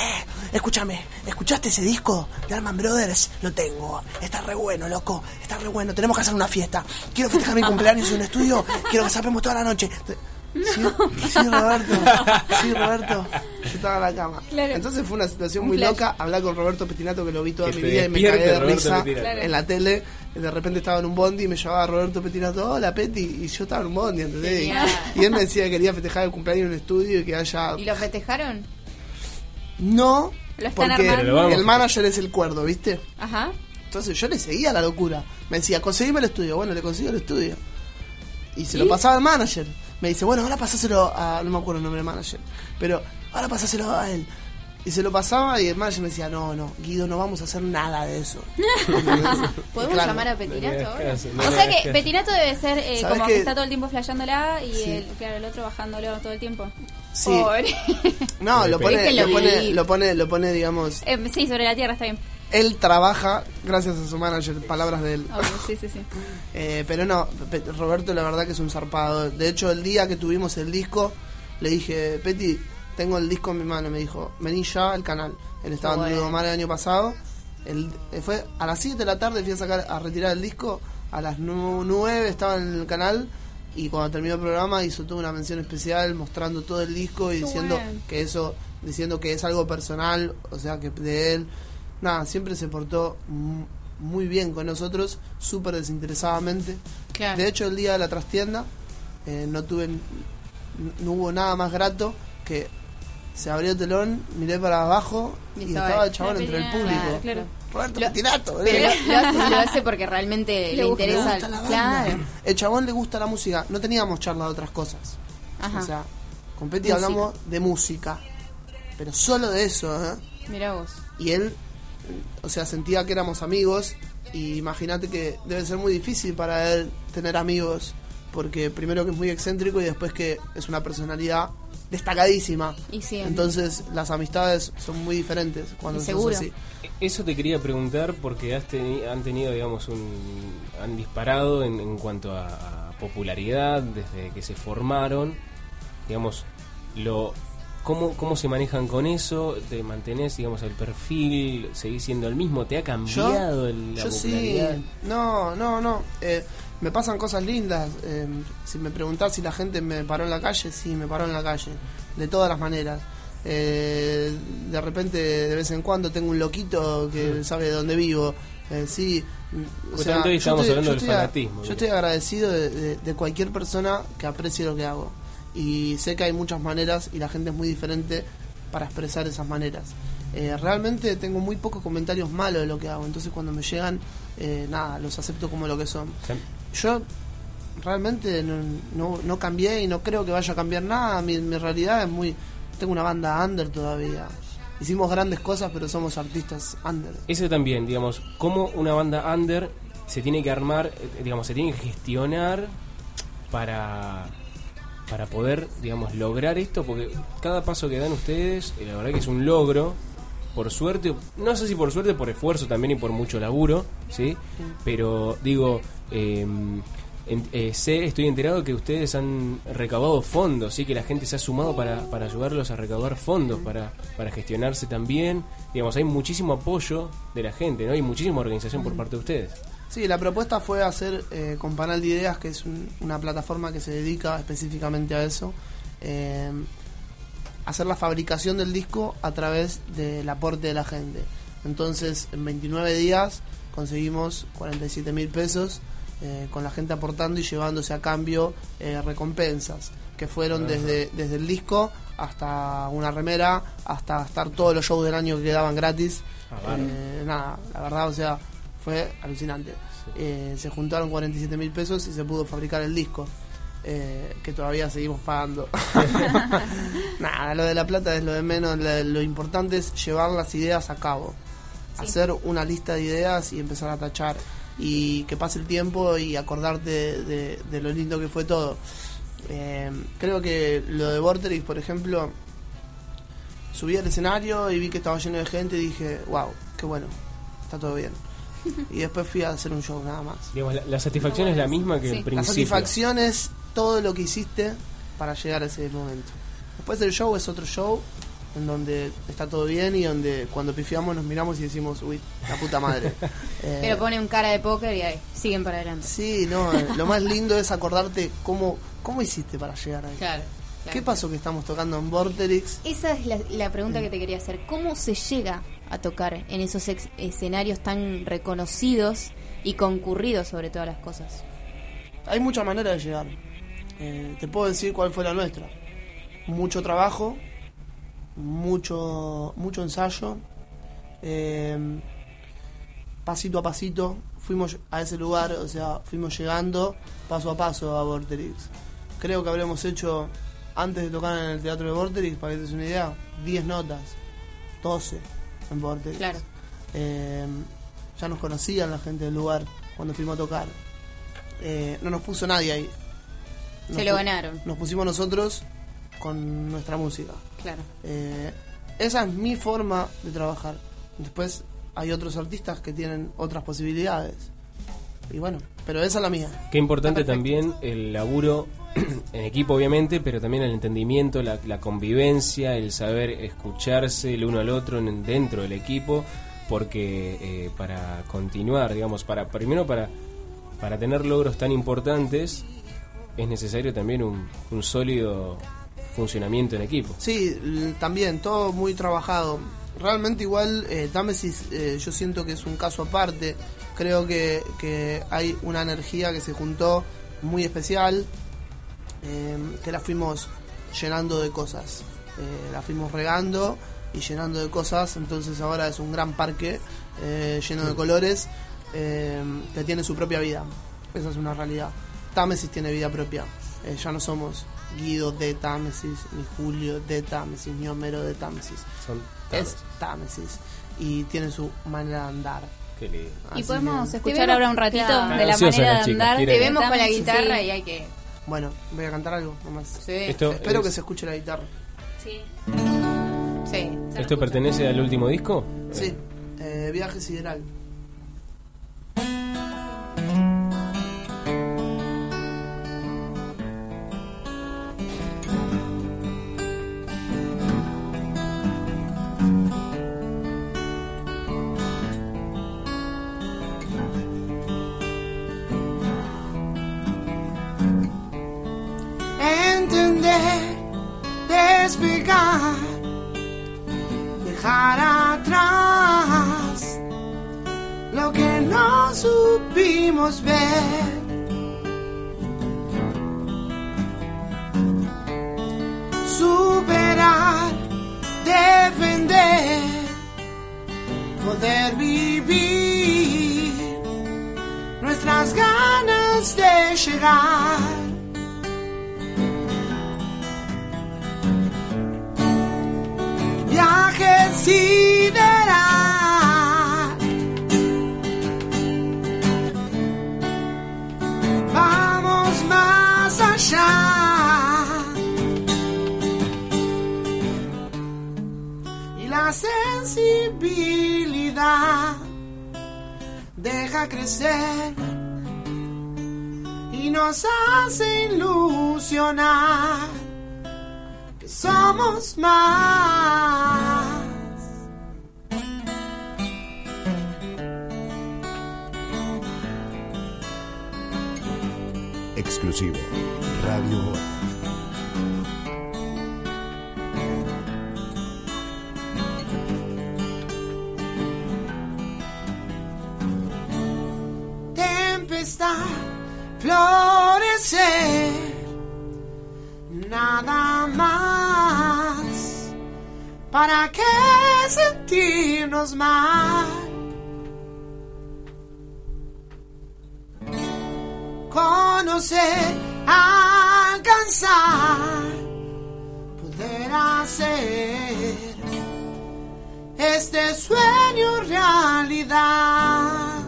S30: Escúchame, ¿escuchaste ese disco de Alman Brothers? Lo tengo, está re bueno, loco, está re bueno, tenemos que hacer una fiesta. Quiero festejar mi cumpleaños en un estudio, quiero que sapemos toda la noche. Sí, sí, Roberto, sí, Roberto. Yo estaba en la cama.
S17: Claro.
S30: Entonces fue una situación
S17: Un
S30: muy
S17: flash.
S30: loca. Hablar con Roberto Petinato, que lo vi toda
S16: Que
S30: mi vida y me cagué de
S16: Roberto
S30: risa
S16: Petinato.
S30: En la tele. De repente estaba en un bondi y me llevaba Roberto Petinato, hola Peti, y yo estaba en un bondi, ¿entendés? Y, y él me decía que quería festejar el cumpleaños en un estudio y que haya.
S2: ¿Y lo festejaron?
S30: No,
S2: Lo están
S30: porque
S2: armando.
S30: El manager es el cuerdo, ¿viste?
S2: Ajá.
S30: Entonces yo le seguía la locura. Me decía, conseguime el estudio. Bueno, le consigo el estudio. Y se
S2: ¿Y?
S30: lo pasaba al manager. Me dice, bueno, ahora pasáselo a. No me acuerdo el nombre del manager. Pero ahora pasáselo a él. Y se lo pasaba y el manager me decía, no, no, Guido, no vamos a hacer nada de eso. [laughs]
S2: ¿Podemos
S30: Claro.
S2: llamar a Petinato ahora?
S30: no
S17: o sea que
S30: caso.
S17: Petinato debe ser eh,
S30: ¿Sabes
S17: como que está todo el tiempo flasheándola y
S30: Sí.
S17: el, claro, el otro bajándolo todo el tiempo.
S30: Sí.
S17: Pobre.
S30: No, lo pone, lo pone, lo pone, digamos,
S17: Eh, sí, sobre la tierra está bien.
S30: Él trabaja gracias a su manager, palabras de él.
S17: Obvio, sí, sí, sí. [laughs]
S30: Eh, pero no, Roberto la verdad que es un zarpado. De hecho, el día que tuvimos el disco, le dije, Peti, tengo el disco en mi mano. Me dijo, vení ya al canal. Él estaba en
S17: bueno.
S30: Dudamar el año pasado. El, eh, fue a las 7 de la tarde, fui a, sacar, a retirar el disco. A las 9 estaba en el canal. Y cuando terminó el programa hizo toda una mención especial mostrando todo el disco y
S17: Qué
S30: diciendo
S17: bueno.
S30: que eso, diciendo que es algo personal, o sea que de él. Nada, siempre se portó mu- muy bien con nosotros, súper desinteresadamente.
S17: Claro.
S30: De hecho, el día de la trastienda eh, no tuve, no hubo nada más grato que se abrió el telón, miré para abajo y, estaba, el chabón entre el público.
S2: Claro.
S30: Roberto
S2: Lo- Pero
S30: eh.
S2: lo, lo hace, lo hace porque realmente le, interesa.
S30: la
S2: claro.
S30: El chabón le gusta la música. No teníamos charla de otras cosas.
S2: Ajá.
S30: O sea, con Peti
S2: Música.
S30: hablamos de música. Pero solo de eso, ¿eh?
S2: Mira vos.
S30: Y él, o sea, sentía que éramos amigos. Y imagínate que debe ser muy difícil para él tener amigos. Porque primero que es muy excéntrico y después que es una personalidad destacadísima.
S2: Y sí.
S30: Entonces las amistades son muy diferentes cuando
S2: seguro.
S30: así.
S16: Eso te quería preguntar porque has teni- han tenido, digamos, un, han disparado en, en cuanto a, a popularidad desde que se formaron. Digamos, lo, ¿cómo, ¿cómo se manejan con eso? ¿Te mantenés, digamos, el perfil? ¿Seguís siendo el mismo? ¿Te ha cambiado el- la
S30: yo sí. No, no, no. Eh, me pasan cosas lindas. Eh, si me preguntás si la gente me paró en la calle, sí, me paró en la calle. De todas las maneras. Eh, de repente, de vez en cuando, tengo un loquito que sabe de dónde vivo. Eh, sí. mm, o
S16: hoy
S30: yo estoy-
S16: hablando
S30: yo
S16: del
S30: estoy Yo estoy agradecido de, de- de cualquier persona que aprecie lo que hago. Y sé que hay muchas maneras y la gente es muy diferente para expresar esas maneras. Eh, realmente tengo muy pocos comentarios malos de lo que hago, entonces cuando me llegan, eh, nada, los acepto como lo que son. Yo realmente no, no, no cambié y no creo que vaya a cambiar nada. Mi, mi realidad es muy. Tengo una banda under todavía. Hicimos grandes cosas, pero somos artistas under.
S16: Eso también, digamos, cómo una banda under se tiene que armar, eh, digamos, se tiene que gestionar para para poder, digamos, lograr esto, porque cada paso que dan ustedes, eh, la verdad que es un logro, por suerte, no sé si por suerte, por esfuerzo también y por mucho laburo, ¿sí? Pero digo, eh, en- eh, sé, estoy enterado de que ustedes han recaudado fondos, ¿sí? Que la gente se ha sumado para, para ayudarlos a recaudar fondos, para, para gestionarse también. Digamos, hay muchísimo apoyo de la gente, ¿no? Y muchísima organización por parte de ustedes.
S30: Sí, la propuesta fue hacer eh, con Panal de Ideas, que es un- una plataforma que se dedica específicamente a eso, eh, hacer la fabricación del disco a través del aporte de la gente. Entonces, en 29 días conseguimos 47 mil pesos eh, con la gente aportando y llevándose a cambio eh, recompensas, que fueron
S31: Ajá.
S30: desde, desde el disco hasta una remera, hasta gastar todos los shows del año que quedaban gratis.
S16: Ah.
S30: Eh, nada, la verdad, o sea, fue alucinante. Eh, se juntaron 47 mil pesos y se pudo fabricar el disco. eh, que todavía seguimos pagando. [laughs] [laughs] Nada, lo de la plata es lo de menos. Lo, lo importante es llevar las ideas a cabo. Hacer una lista de ideas y empezar a tachar. Y que pase el tiempo y acordarte de, de- de lo lindo que fue todo. Eh, creo que lo de Vorterix, por ejemplo, subí al escenario y vi que estaba lleno de gente y dije, wow, qué bueno, está todo bien. Y después fui a hacer un show nada más.
S16: Digamos, la, la satisfacción es la misma que el
S30: La
S16: principio.
S30: satisfacción es todo lo que hiciste para llegar a ese momento. Después del show es otro show en donde está todo bien y donde cuando pifiamos nos miramos y decimos, uy, la puta madre. [laughs] Eh,
S2: Pero pone un cara de póker y ahí, siguen para adelante.
S30: Sí, no, lo más lindo es acordarte cómo, cómo hiciste para llegar ahí.
S2: Claro.
S30: ¿Qué pasó que estamos tocando en Vorterix?
S2: Esa es la, la pregunta que te quería hacer. ¿Cómo se llega a tocar en esos escenarios tan reconocidos y concurridos sobre todas las cosas?
S30: Hay muchas maneras de llegar. Eh, te puedo decir cuál fue la nuestra. Mucho trabajo, mucho, mucho ensayo, eh, pasito a pasito. Fuimos a ese lugar, o sea, fuimos llegando paso a paso a Vorterix. Creo que habremos hecho, antes de tocar en el teatro de Vorterix, para que te des una idea, 10 notas, 12 en Vorterix.
S2: Claro.
S30: Eh, ya nos conocían la gente del lugar cuando fuimos a tocar. Eh, no nos puso nadie ahí.
S2: Se lo ganaron.
S30: Nos pusimos nosotros con nuestra música.
S17: Claro.
S30: Eh, esa es mi forma de trabajar. Después hay otros artistas que tienen otras posibilidades. Y bueno, pero esa es la mía.
S16: Qué importante también el laburo [clears throat] en equipo, obviamente, pero también el entendimiento, la, la convivencia, el saber escucharse el uno al otro en- dentro del equipo, porque eh, para continuar, digamos, para primero para, para tener logros tan importantes, es necesario también un, un sólido funcionamiento en equipo.
S30: Sí, también, todo muy trabajado. Realmente igual, eh, Támesis eh, yo siento que es un caso aparte. Creo que, que hay una energía que se juntó muy especial, eh, que la fuimos llenando de cosas. Eh, la fuimos regando y llenando de cosas, entonces ahora es un gran parque eh, lleno de colores eh, que tiene su propia vida. Esa es una realidad. Támesis tiene vida propia. Eh, ya no somos Guido de Támesis, ni Julio de Támesis, ni Homero de Támesis.
S16: Son
S30: es Támesis. Y tiene su manera de andar.
S16: Qué lindo.
S17: Y
S30: Así
S17: podemos
S30: que-
S17: escuchar ahora un ratito
S30: Claro.
S17: de la manera de andar. Te vemos con la
S2: Sí.
S17: guitarra y hay que.
S30: Bueno, voy a cantar algo nomás.
S17: Sí.
S16: Esto
S30: Espero
S16: es-
S30: que se escuche la guitarra.
S17: Sí. Sí.
S16: ¿Esto pertenece al último disco?
S30: Sí, eh, Viaje Sideral. Dejar atrás lo que no supimos ver. Superar, defender, poder vivir nuestras ganas de llegar. Viaje sideral. Vamos más allá. Y la sensibilidad deja crecer y nos hace ilusionar somos más.
S24: Exclusivo. Radio.
S30: Tempestad, florecer, nada más. ¿Para qué sentirnos mal? Conocer, alcanzar, poder hacer este sueño realidad.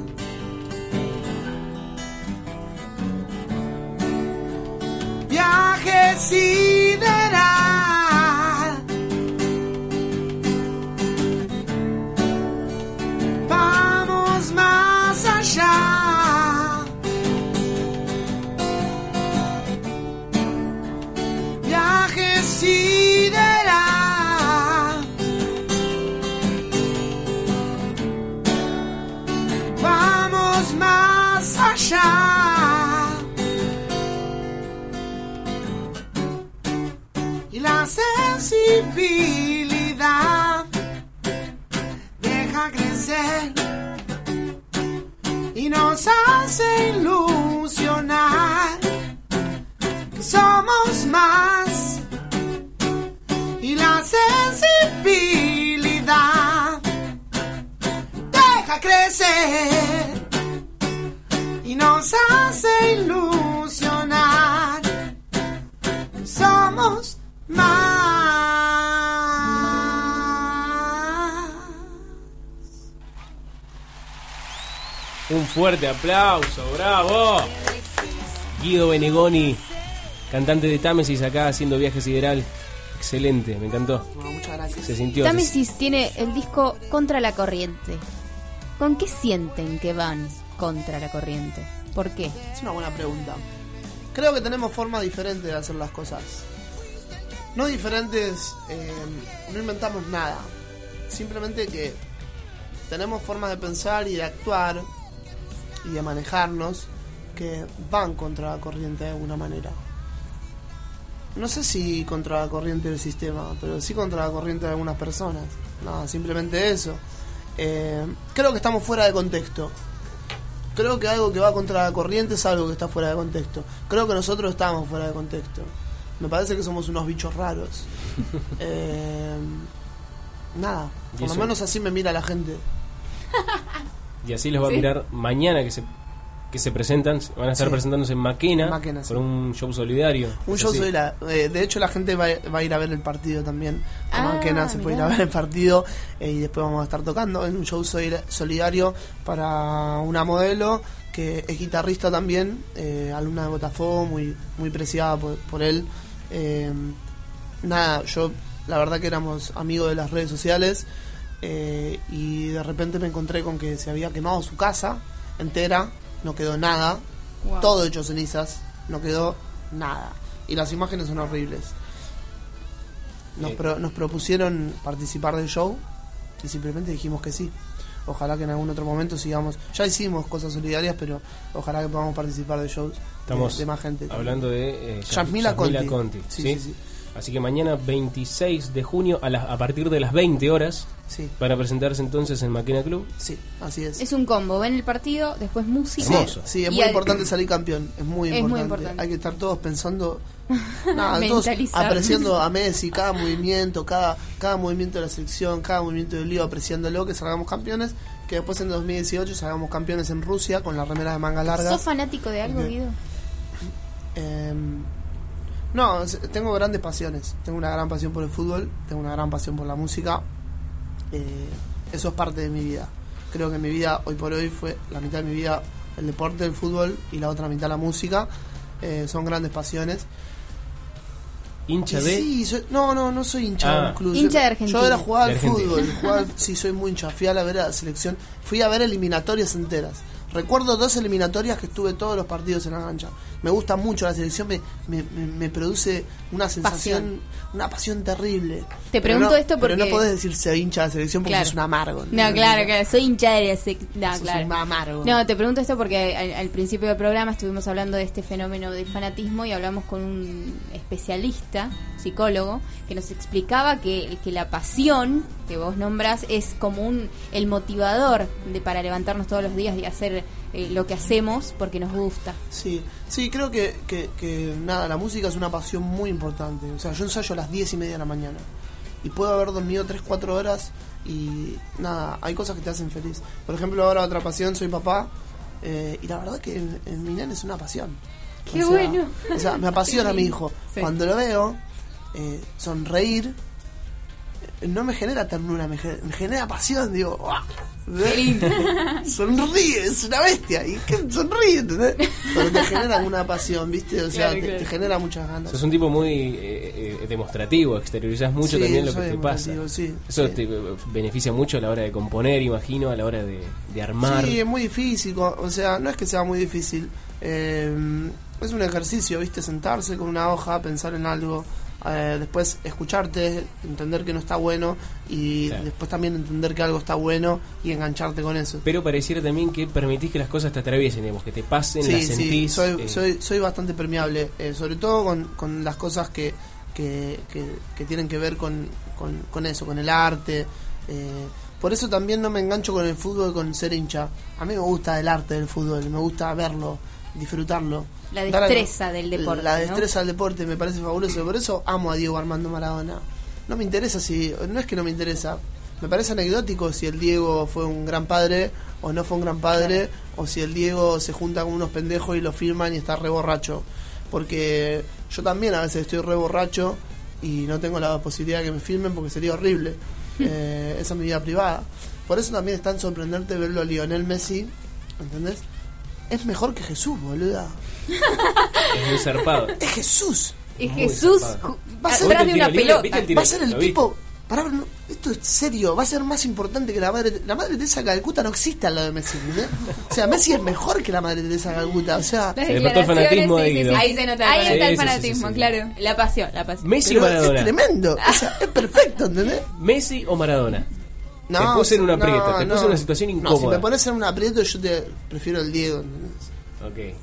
S30: Viaje sideral. La sensibilidad. Deja crecer y nos hace ilusionar somos más. Y la sensibilidad deja crecer y nos hace ilusionar
S16: fuerte aplauso, bravo. Guido Benegoni, cantante de Támesis acá haciendo viaje sideral. Excelente, me encantó.
S30: muchas gracias.
S16: Se sintió.
S2: Támesis tiene el disco Contra la Corriente. ¿Con qué sienten que van contra la corriente? ¿Por qué?
S30: Es una buena pregunta. Creo que tenemos formas diferentes de hacer las cosas. No diferentes, eh, no inventamos nada. Simplemente que tenemos formas de pensar y de actuar y de manejarnos que van contra la corriente de alguna manera. No sé si contra la corriente del sistema, pero sí contra la corriente de algunas personas. No, simplemente eso. Eh, creo que estamos fuera de contexto. Creo que algo que va contra la corriente es algo que está fuera de contexto. Creo que nosotros estamos fuera de contexto. Me parece que somos unos bichos raros. [laughs] Eh, nada,
S16: ¿Y
S30: por lo menos así me mira la gente. [laughs]
S16: Y así los va
S30: Sí.
S16: a mirar mañana que se que se presentan, van a estar
S30: Sí.
S16: presentándose en Maquena,
S30: sí.
S16: por un show solidario.
S30: Un
S16: ¿Es
S30: show
S16: así?
S30: solida- eh, de hecho, la gente va, va a ir a ver el partido también. A
S2: Ah,
S30: Maquena se puede ir a ver el partido eh, y después vamos a estar tocando en un show solida- solidario para una modelo que es guitarrista también, eh, alumna de Botafogo, muy, muy preciada por, por él. Eh, nada, yo la verdad que éramos amigos de las redes sociales eh, y de repente me encontré con que se había quemado su casa entera, no quedó nada,
S2: Wow.
S30: todo hecho cenizas, no quedó nada. Y las imágenes son horribles. Nos,
S16: Eh.
S30: pro- nos propusieron participar del show y simplemente dijimos que sí. Ojalá que en algún otro momento sigamos. Ya hicimos cosas solidarias, pero ojalá que podamos participar de shows de-
S16: Estamos
S30: de, más gente.
S16: hablando de eh,
S30: Yasmila Conti.
S16: ¿sí?
S30: Sí, sí, sí.
S16: Así que mañana 26 de junio a, las- a partir de las 20 horas
S30: Sí.
S16: para presentarse entonces en Maquena Club.
S30: Sí, así es.
S2: Es un combo, ven el partido, después música.
S16: Hermoso.
S30: Sí, es
S2: y
S30: muy importante salir campeón. Es muy
S2: Es muy
S30: importante.
S2: importante.
S30: Hay que estar todos pensando. [laughs] Nada, todos apreciando a Messi, cada movimiento, cada, cada movimiento de la selección, cada movimiento del lío, apreciándolo, que salgamos campeones. Que después en 2018 salgamos campeones en Rusia con la remera de manga larga.
S2: ¿Sos fanático de algo. Guido?
S30: Em, no, tengo grandes pasiones. Tengo una gran pasión por el fútbol, tengo una gran pasión por la música. Eh, eso es parte de mi vida. Creo que mi vida, hoy por hoy, fue la mitad de mi vida el deporte, el fútbol y la otra mitad la música. Eh, son grandes pasiones.
S16: Hincha de.
S30: Sí, soy- no, no, no soy hincha
S16: Ah.
S30: de un club.
S2: Hincha de
S30: Yo-
S2: Argentina.
S30: Yo era jugar al fútbol. [laughs] jugaba sí, soy muy hincha. Fui a la ver a la selección. Fui a ver eliminatorias enteras. Recuerdo dos eliminatorias que estuve todos los partidos en la cancha. Me gusta mucho la selección, me, me, produce una sensación, una pasión terrible.
S2: Te pregunto
S30: no-
S2: esto
S30: Pero no
S2: porque-
S30: podés decir ser hincha de la selección porque
S2: Claro.
S30: sos un amargo.
S2: No, claro, claro, soy hincha de la sec- no, claro.
S30: un amargo.
S2: No, te pregunto esto porque al, al principio del programa estuvimos hablando de este fenómeno del fanatismo y hablamos con un especialista, psicólogo, que nos explicaba que, que la pasión que vos nombras es como un el motivador de para levantarnos todos los días y hacer eh, lo que hacemos porque nos gusta.
S30: Sí, sí, creo que, que, que, nada, la música es una pasión muy importante. O sea, yo ensayo a las 10 y media de la mañana y puedo haber dormido 3, 4 horas y nada, hay cosas que te hacen feliz. Por ejemplo, ahora otra pasión, soy papá eh, y la verdad que en, en mi nene es una pasión.
S2: Qué
S30: sea,
S2: bueno.
S30: O sea, me apasiona [laughs] mi hijo.
S2: Sí.
S30: Cuando lo veo, eh, sonreír, no me genera ternura, me, ge- me genera pasión. Digo.
S2: Qué lindo. [laughs]
S30: sonríe, es una bestia. ¿Y qué? Sonríe, ¿entendés? Pero te genera una pasión, ¿viste? O sea,
S16: Claro,
S30: te,
S16: claro.
S30: te genera muchas ganas.
S16: Sos un tipo muy eh, eh, demostrativo, exteriorizás mucho
S30: Sí,
S16: también lo que te pasa.
S30: sí,
S16: Eso
S30: sí.
S16: te eh, beneficia mucho a la hora de componer, imagino, a la hora de, de armar.
S30: Sí, es muy difícil. O sea, no es que sea muy difícil. eh, es un ejercicio, ¿viste? Sentarse con una hoja, pensar en algo. Eh, después escucharte, entender que no está bueno y después también entender que algo está bueno y engancharte con eso.
S16: Pero pareciera también que permitís que las cosas te atraviesen, digamos, que te pasen,
S30: Sí,
S16: las
S30: sí,
S16: sentís.
S30: soy,
S16: eh,
S30: soy, soy bastante permeable, eh, sobre todo con, con las cosas que, que, que, que tienen que ver con, con, con eso, con el arte. eh, por eso también no me engancho con el fútbol, con ser hincha. A mí me gusta el arte del fútbol, me gusta verlo, disfrutarlo.
S2: La
S30: algo-
S2: destreza del deporte,
S30: La
S2: ¿no?
S30: destreza del deporte me parece fabuloso, por eso amo a Diego Armando Maradona. No me interesa si, no es que no me interesa, me parece anecdótico si el Diego fue un gran padre o no fue un gran padre, o si el Diego se junta con unos pendejos y lo firman y está re borracho. Porque yo también a veces estoy re borracho y no tengo la posibilidad de que me filmen porque sería horrible. [laughs] Eh, esa es mi vida privada. Por eso también es tan sorprendente verlo a Lionel Messi, ¿entendés? Es mejor que Jesús, boluda.
S16: Es muy zarpado.
S30: Es Jesús.
S2: Es
S30: Muy
S2: Jesús
S30: zarpado. Va a ser-
S2: atrás de una pelota.
S30: Va a ser el tipo. Pará, no, esto es serio, va a ser más importante que la madre. La madre Teresa de Calcuta no existe al lado de Messi, ¿entendés? O sea, Messi es mejor que la madre Teresa de Calcuta, o sea.
S2: Las
S16: Se despertó el
S2: declaraciones,
S16: fanatismo
S2: sí,
S16: de
S2: sí,
S16: Guido.
S2: sí. Ahí se nota.
S17: Ahí está el
S16: Sí, sí, sí,
S17: fanatismo,
S16: sí, sí.
S17: claro.
S2: La pasión, la pasión.
S16: Messi
S30: Pero
S16: o Maradona.
S30: Es tremendo, o sea, es perfecto, ¿entendés?
S16: Messi o Maradona.
S30: No,
S16: te puse en un
S30: no,
S16: aprieto, te
S30: no.
S16: puse en una situación
S30: No, si
S16: incómoda.
S30: me pones en un aprieto, yo te prefiero el Diego, ¿entendés?
S16: Ok.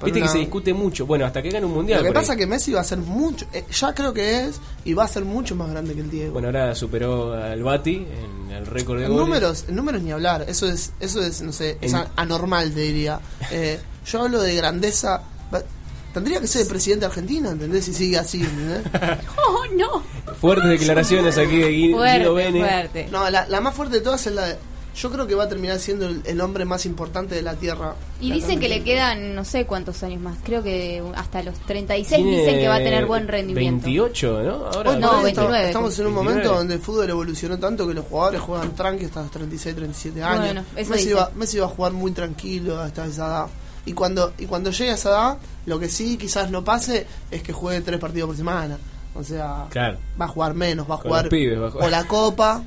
S30: Por
S16: Viste que se discute mucho. Bueno, hasta que gane un mundial.
S30: Lo que pasa es que Messi va a ser mucho, eh, ya creo que es, y va a ser mucho más grande que el Diego.
S16: Bueno, ahora superó al Bati en el récord de
S30: En
S16: goles.
S30: números, en números ni hablar, eso es, eso es, no sé, es
S16: En-
S30: anormal te diría. [laughs] Eh, yo hablo de grandeza, tendría que ser el presidente de Argentina, ¿entendés? Si sigue así, ¿entendés? [laughs]
S2: Oh, no.
S16: Fuertes declaraciones aquí de Gui- Guido Bene.
S30: No, la, la más fuerte de todas es la de, yo creo que va a terminar siendo el, el hombre más importante de la Tierra.
S2: Y dicen que le quedan no sé cuántos años más. Creo que hasta los 36
S16: Tiene
S2: dicen que va a tener buen rendimiento.
S16: 28, ¿no? Ahora
S2: no,
S30: hoy
S2: 29.
S30: Estamos en un
S16: 29.
S30: momento donde el fútbol evolucionó tanto que los jugadores juegan tranqui hasta los 36, 37 años.
S2: Bueno, eso
S30: Messi, va, Messi va a jugar muy tranquilo hasta esa edad. Y cuando, y cuando llegue a esa edad, lo que sí quizás no pase es que juegue tres partidos por semana. O sea,
S16: Claro.
S30: va a jugar menos, va a jugar,
S16: los pibes va a jugar.
S30: o la Copa,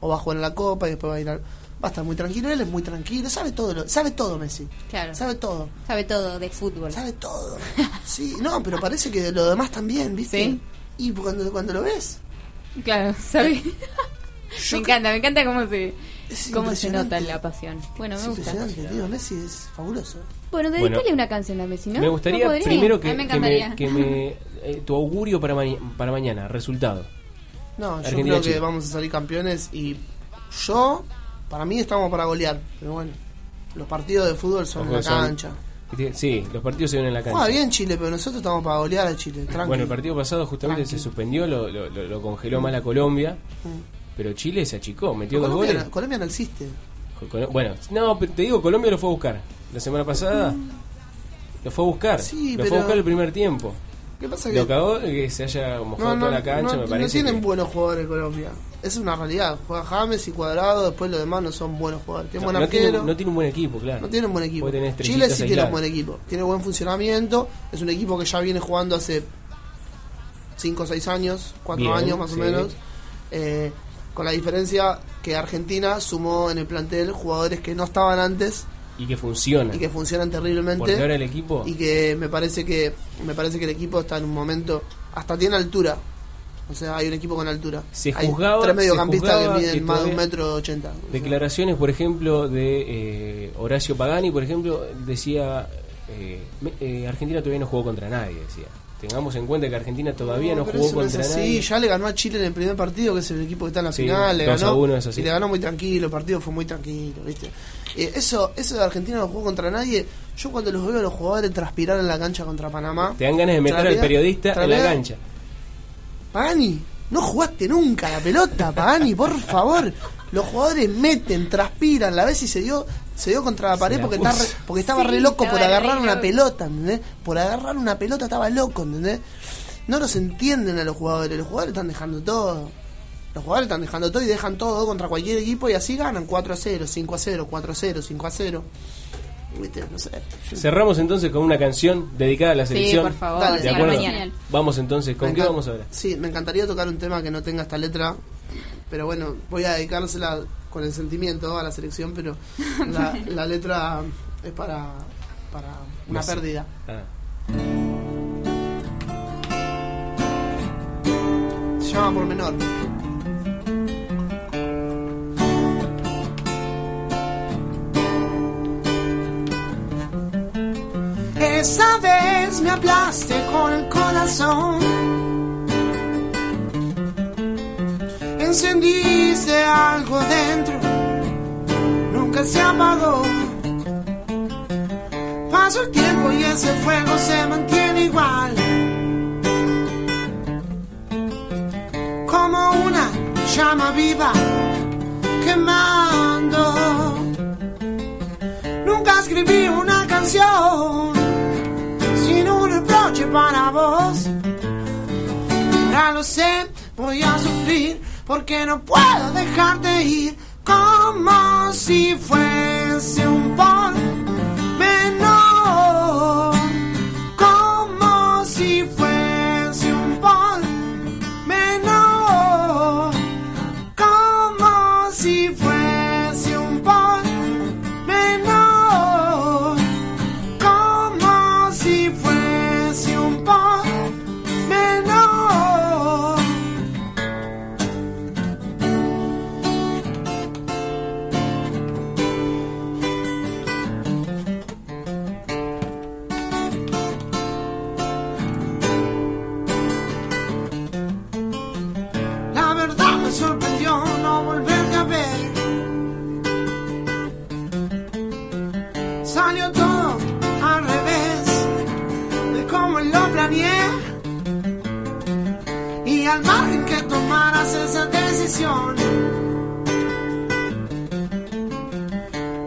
S30: o va a jugar en la Copa y después va a ir al... Va a estar muy tranquilo, él es muy tranquilo, sabe todo, lo- sabe todo Messi.
S2: Claro.
S30: Sabe todo.
S2: Sabe todo de fútbol.
S30: Sabe todo. [laughs] Sí, no, pero parece que lo demás también, ¿viste?
S2: Sí.
S30: Y cuando, cuando lo ves,
S2: Claro, sabe. [laughs] me encanta, me encanta cómo se,
S30: Es
S2: cómo se nota la pasión. Bueno,
S30: es
S2: me gusta.
S30: impresionante, tío. Messi es fabuloso.
S2: Bueno,
S16: Bueno,
S2: dedícale una canción a Messi, ¿no?
S16: Me gustaría primero que,
S2: me
S16: que me,
S2: encantaría.
S16: que me- [laughs] eh, tu augurio para, maña- para mañana, resultado.
S30: No, yo creo que vamos a salir campeones y yo, para mí estamos para golear. Pero bueno, los partidos de fútbol son en la
S16: son-
S30: cancha.
S16: Sí, los partidos se ven en la cancha.
S30: Juega bien Chile, pero nosotros estamos para golear a Chile. Tranqui.
S16: Bueno, el partido pasado justamente se suspendió, lo, lo- congeló mal a Colombia, pero Chile se achicó, metió dos
S30: Colombia,
S16: goles.
S30: no- Colombia no existe.
S16: Bueno, no, te digo, Colombia lo fue a buscar. La semana pasada lo fue a buscar.
S30: Sí,
S16: lo fue a buscar el primer tiempo.
S30: ¿Qué pasa
S16: Lo cagó que se haya mojado
S30: No,
S16: toda
S30: no,
S16: la cancha,
S30: no-
S16: me
S30: no
S16: parece.
S30: tienen
S16: que-
S30: buenos jugadores Colombia. Es una realidad. Juega James y Cuadrado, después los demás no son buenos jugadores. Tienen
S16: no,
S30: buen
S16: no tiene, no tiene un buen equipo, claro.
S30: No tiene un buen equipo. Chile sí tiene un buen equipo. Tiene buen funcionamiento. Es un equipo que ya viene jugando hace 5 o 6 años, 4
S16: Bien,
S30: años más
S16: sí.
S30: o menos. Eh, con la diferencia que Argentina sumó en el plantel jugadores que no estaban antes
S16: Y que funciona.
S30: y que funcionan terriblemente.
S16: Porque ahora el equipo.
S30: Y que me parece que me parece que el equipo está en un momento hasta tiene altura. O sea, hay un equipo con altura.
S16: Se
S30: hay
S16: juzgaba-
S30: tres mediocampistas que miden
S16: que
S30: más de un metro ochenta.
S16: Declaraciones, por ejemplo, de eh, Horacio Pagani, por ejemplo, decía: eh, eh, Argentina todavía no jugó contra nadie, decía. Tengamos en cuenta que Argentina todavía no, jugó
S30: no
S16: contra nadie.
S30: ya le ganó a Chile en el primer partido, que es el equipo que está en la
S16: Sí,
S30: final, le
S16: 2 a
S30: ganó
S16: 1 es así.
S30: y le ganó muy tranquilo, el partido fue muy tranquilo, ¿viste? Eh, eso eso de Argentina no jugó contra nadie. Yo cuando los veo a los jugadores transpirar en la cancha contra Panamá,
S16: Te dan ganas de meter al periodista en la cancha.
S30: Pagani, no jugaste nunca la pelota, Pagani, por favor. Los jugadores meten, transpiran, la vez y se dio se dio contra la pared
S16: la
S30: porque, está re- porque estaba
S2: Sí,
S30: re loco por
S2: estaba re
S30: agarrar una
S2: loco.
S30: pelota, ¿entendés? Por agarrar una pelota estaba loco, ¿entendés? No los entienden a los jugadores, los jugadores están dejando todo. Los jugadores están dejando todo y dejan todo contra cualquier equipo y así ganan 4 a 0, 5 a 0, 4 a 0, 5 a 0. ¿Viste? No sé.
S16: Cerramos entonces con una canción dedicada a la
S2: Sí,
S16: selección.
S2: por favor,
S30: Dale.
S16: ¿De
S30: sí,
S16: acuerdo?
S2: mañana.
S16: Vamos entonces, ¿con
S30: Me
S16: qué vamos ahora?
S30: Sí, me encantaría tocar un tema que no tenga esta letra, pero bueno, voy a dedicársela con el sentimiento a la selección, pero [laughs] la, la letra es para, para una pérdida.
S16: Ah.
S30: Se llama Por Menor. Esa vez me hablaste con el corazón. Encendiste algo dentro, nunca se apagó. Pasó el tiempo y ese fuego se mantiene igual. Como una llama viva quemando. Nunca escribí una canción sin un reproche para vos. Ahora lo sé, voy a sufrir porque no puedo dejarte ir como si fuese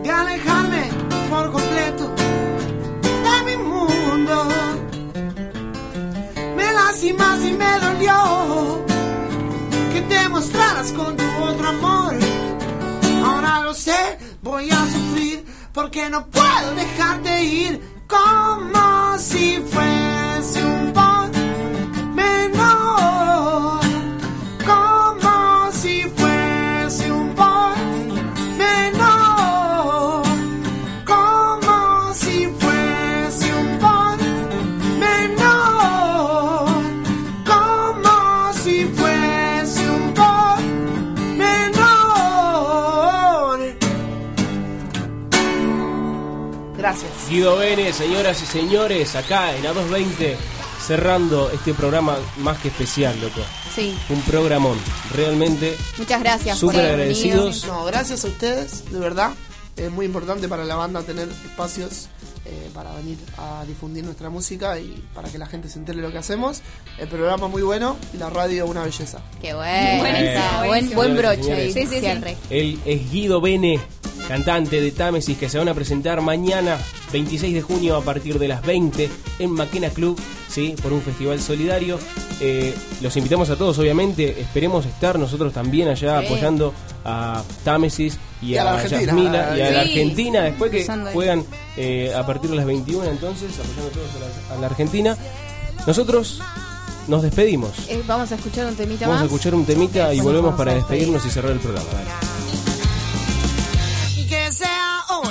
S30: de alejarme por completo de mi mundo, me lastimas y me dolió que te mostraras con tu otro amor. Ahora lo sé, voy a sufrir porque no puedo dejarte ir como si fuese
S16: Guido Bene, señoras y señores, acá en A220, cerrando este programa más que especial, loco.
S17: Sí.
S16: Un programón, realmente.
S17: Muchas gracias.
S16: Súper agradecidos.
S30: No, gracias a ustedes, de verdad. Es muy importante para la banda tener espacios eh, para venir a difundir nuestra música y para que la gente se entere de lo que hacemos. El programa muy bueno y la radio una belleza.
S17: Qué bueno.
S16: Buenísimo,
S17: Buen, broche. Ahí, cierre.
S16: Él es Guido Bene, cantante de Támesis, que se van a presentar mañana, 26 de junio, a partir de las 20, en Maquena Club, ¿sí? por un festival solidario. Eh, los invitamos a todos, obviamente. Esperemos estar nosotros también allá
S30: Sí.
S16: apoyando a Támesis y,
S30: Y a la
S16: a,
S30: Argentina.
S16: Yasmina y a la. Argentina. Después que juegan eh, a partir de las 21, entonces, apoyando todos a la, a la Argentina. Nosotros nos despedimos.
S17: Eh, vamos a escuchar un temita
S16: Vamos a escuchar un temita y volvemos para despedirnos y cerrar el programa. Dale.
S30: Y que sea hoy.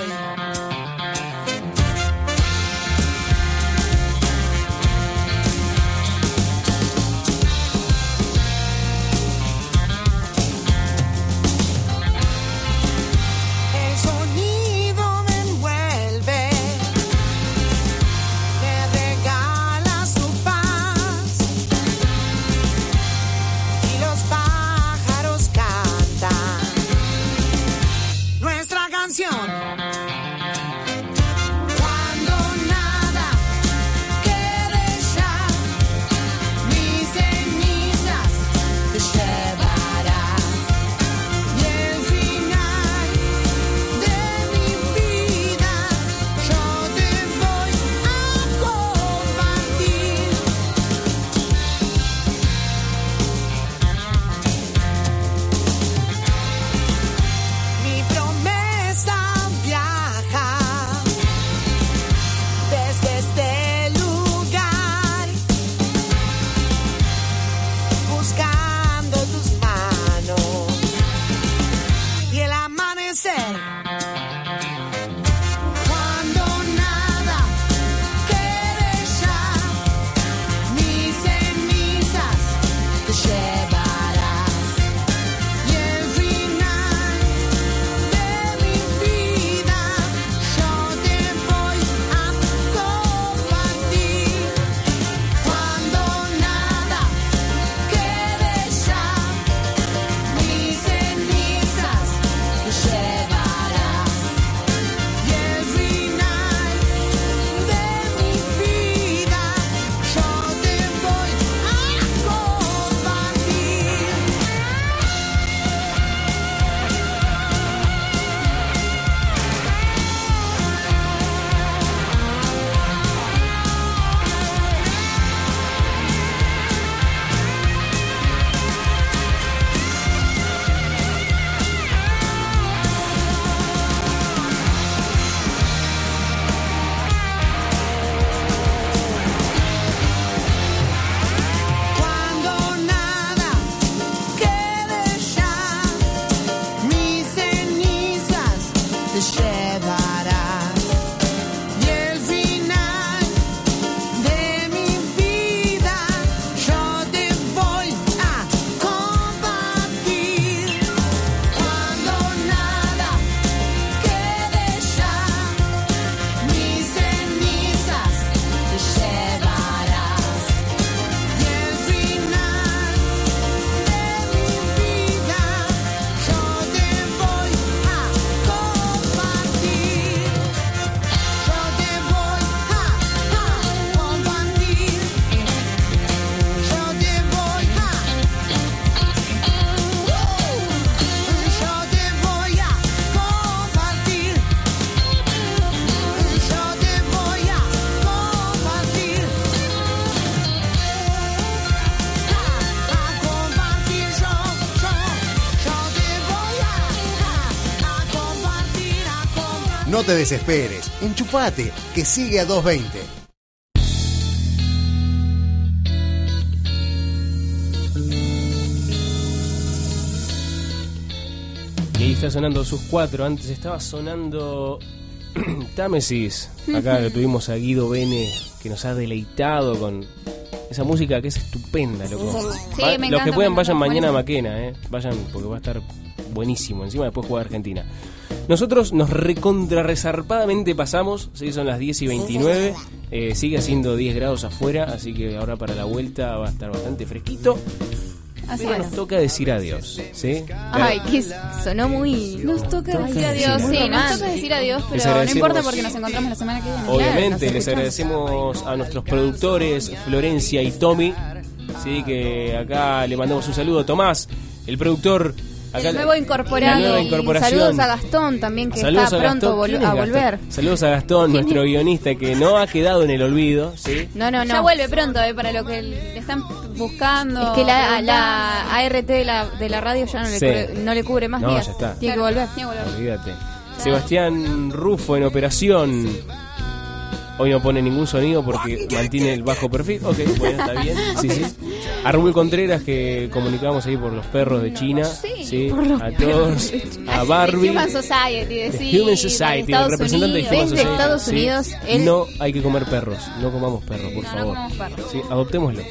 S30: Te
S24: desesperes, enchufate, que sigue a 220.
S16: Y ahí está sonando sus cuatro. Antes estaba sonando [clears throat] Támesis. Acá lo tuvimos a Guido Bene, que nos ha deleitado con esa música que es estupenda, loco.
S17: Sí,
S16: Va-
S17: me
S16: Los que puedan
S17: me
S16: vayan
S17: encanta,
S16: mañana a
S17: buenísimo.
S16: Maquena, eh. Vayan porque va a estar buenísimo. Encima después juega Argentina. Nosotros nos recontra resarpadamente pasamos, sí, son las 10 y 29. eh, sigue haciendo 10 grados afuera, así que ahora para la vuelta va a estar bastante fresquito.
S2: Así
S16: Pero nos toca decir adiós, ¿sí?
S2: Ay, que sonó muy.
S17: Nos toca decir adiós, sí, nos toca decir adiós, pero no importa porque nos encontramos la semana que viene.
S16: Obviamente,
S17: Claro,
S16: les agradecemos a nuestros productores, Florencia y Tommy. Sí, que acá le mandamos un saludo. Tomás, el productor. Acá
S17: El nuevo incorporado.
S16: la nueva
S17: Y
S16: incorporación.
S2: Saludos a Gastón también, que
S16: Saludos
S2: está pronto
S16: Gastón.
S2: vol-
S16: ¿Quién es
S2: a volver.
S16: Saludos a Gastón, nuestro guionista que no ha quedado en el olvido. ¿sí?
S2: No, no, no.
S17: Ya vuelve pronto, eh, para lo que le están buscando.
S2: Es que la, ART de la, de la radio ya no le,
S16: Sí.
S2: cubre, no le cubre más
S16: No,
S2: días.
S16: ya está.
S2: Tiene que volver.
S16: Olvídate. Sebastián Rufo en operación. Hoy no pone ningún sonido porque mantiene el bajo perfil. Ok, bueno, está bien. Sí, sí. A Rubén Contreras que comunicamos ahí por los perros de China. Sí,
S17: por los
S16: a todos. A Barbie.
S17: Human Society,
S16: Human Society, el representante de. Human
S2: Desde
S16: Society.
S2: Estados
S16: sí.
S2: Unidos,
S16: No hay que comer perros. No comamos perros, por
S17: No, no
S16: favor.
S17: comamos perros.
S16: Sí, adoptémoslo.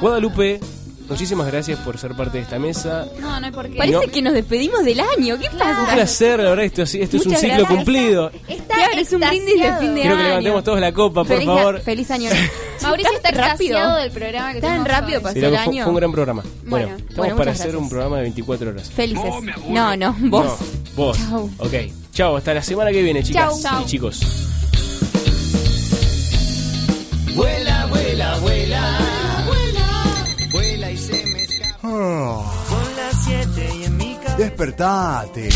S16: Guadalupe, muchísimas gracias por ser parte de esta mesa.
S17: No, no hay por qué.
S2: Parece
S16: No.
S2: que nos despedimos del año. ¿Qué
S16: Un
S2: pasa?
S16: placer, la verdad, esto, esto es un ciclo
S2: gracias.
S16: cumplido.
S17: Está
S2: Claro, es un brindis de fin de
S16: Quiero
S2: año.
S16: que levantemos todos la copa, por favor.
S2: Feliz año. [laughs]
S17: Mauricio está
S2: rápido.
S17: del programa que
S2: Tan rápido pasó el
S16: fue,
S2: año.
S16: fue un gran programa. Bueno,
S17: Bueno,
S16: estamos
S2: bueno,
S16: para hacer
S2: gracias.
S16: un programa de 24 horas.
S2: Felices. No, no, vos.
S16: No, vos.
S2: Chau.
S16: Ok. Chao, hasta la semana que viene, chicas
S2: Chau.
S16: y chicos.
S18: Son las 7 y en mi.
S24: Despertate.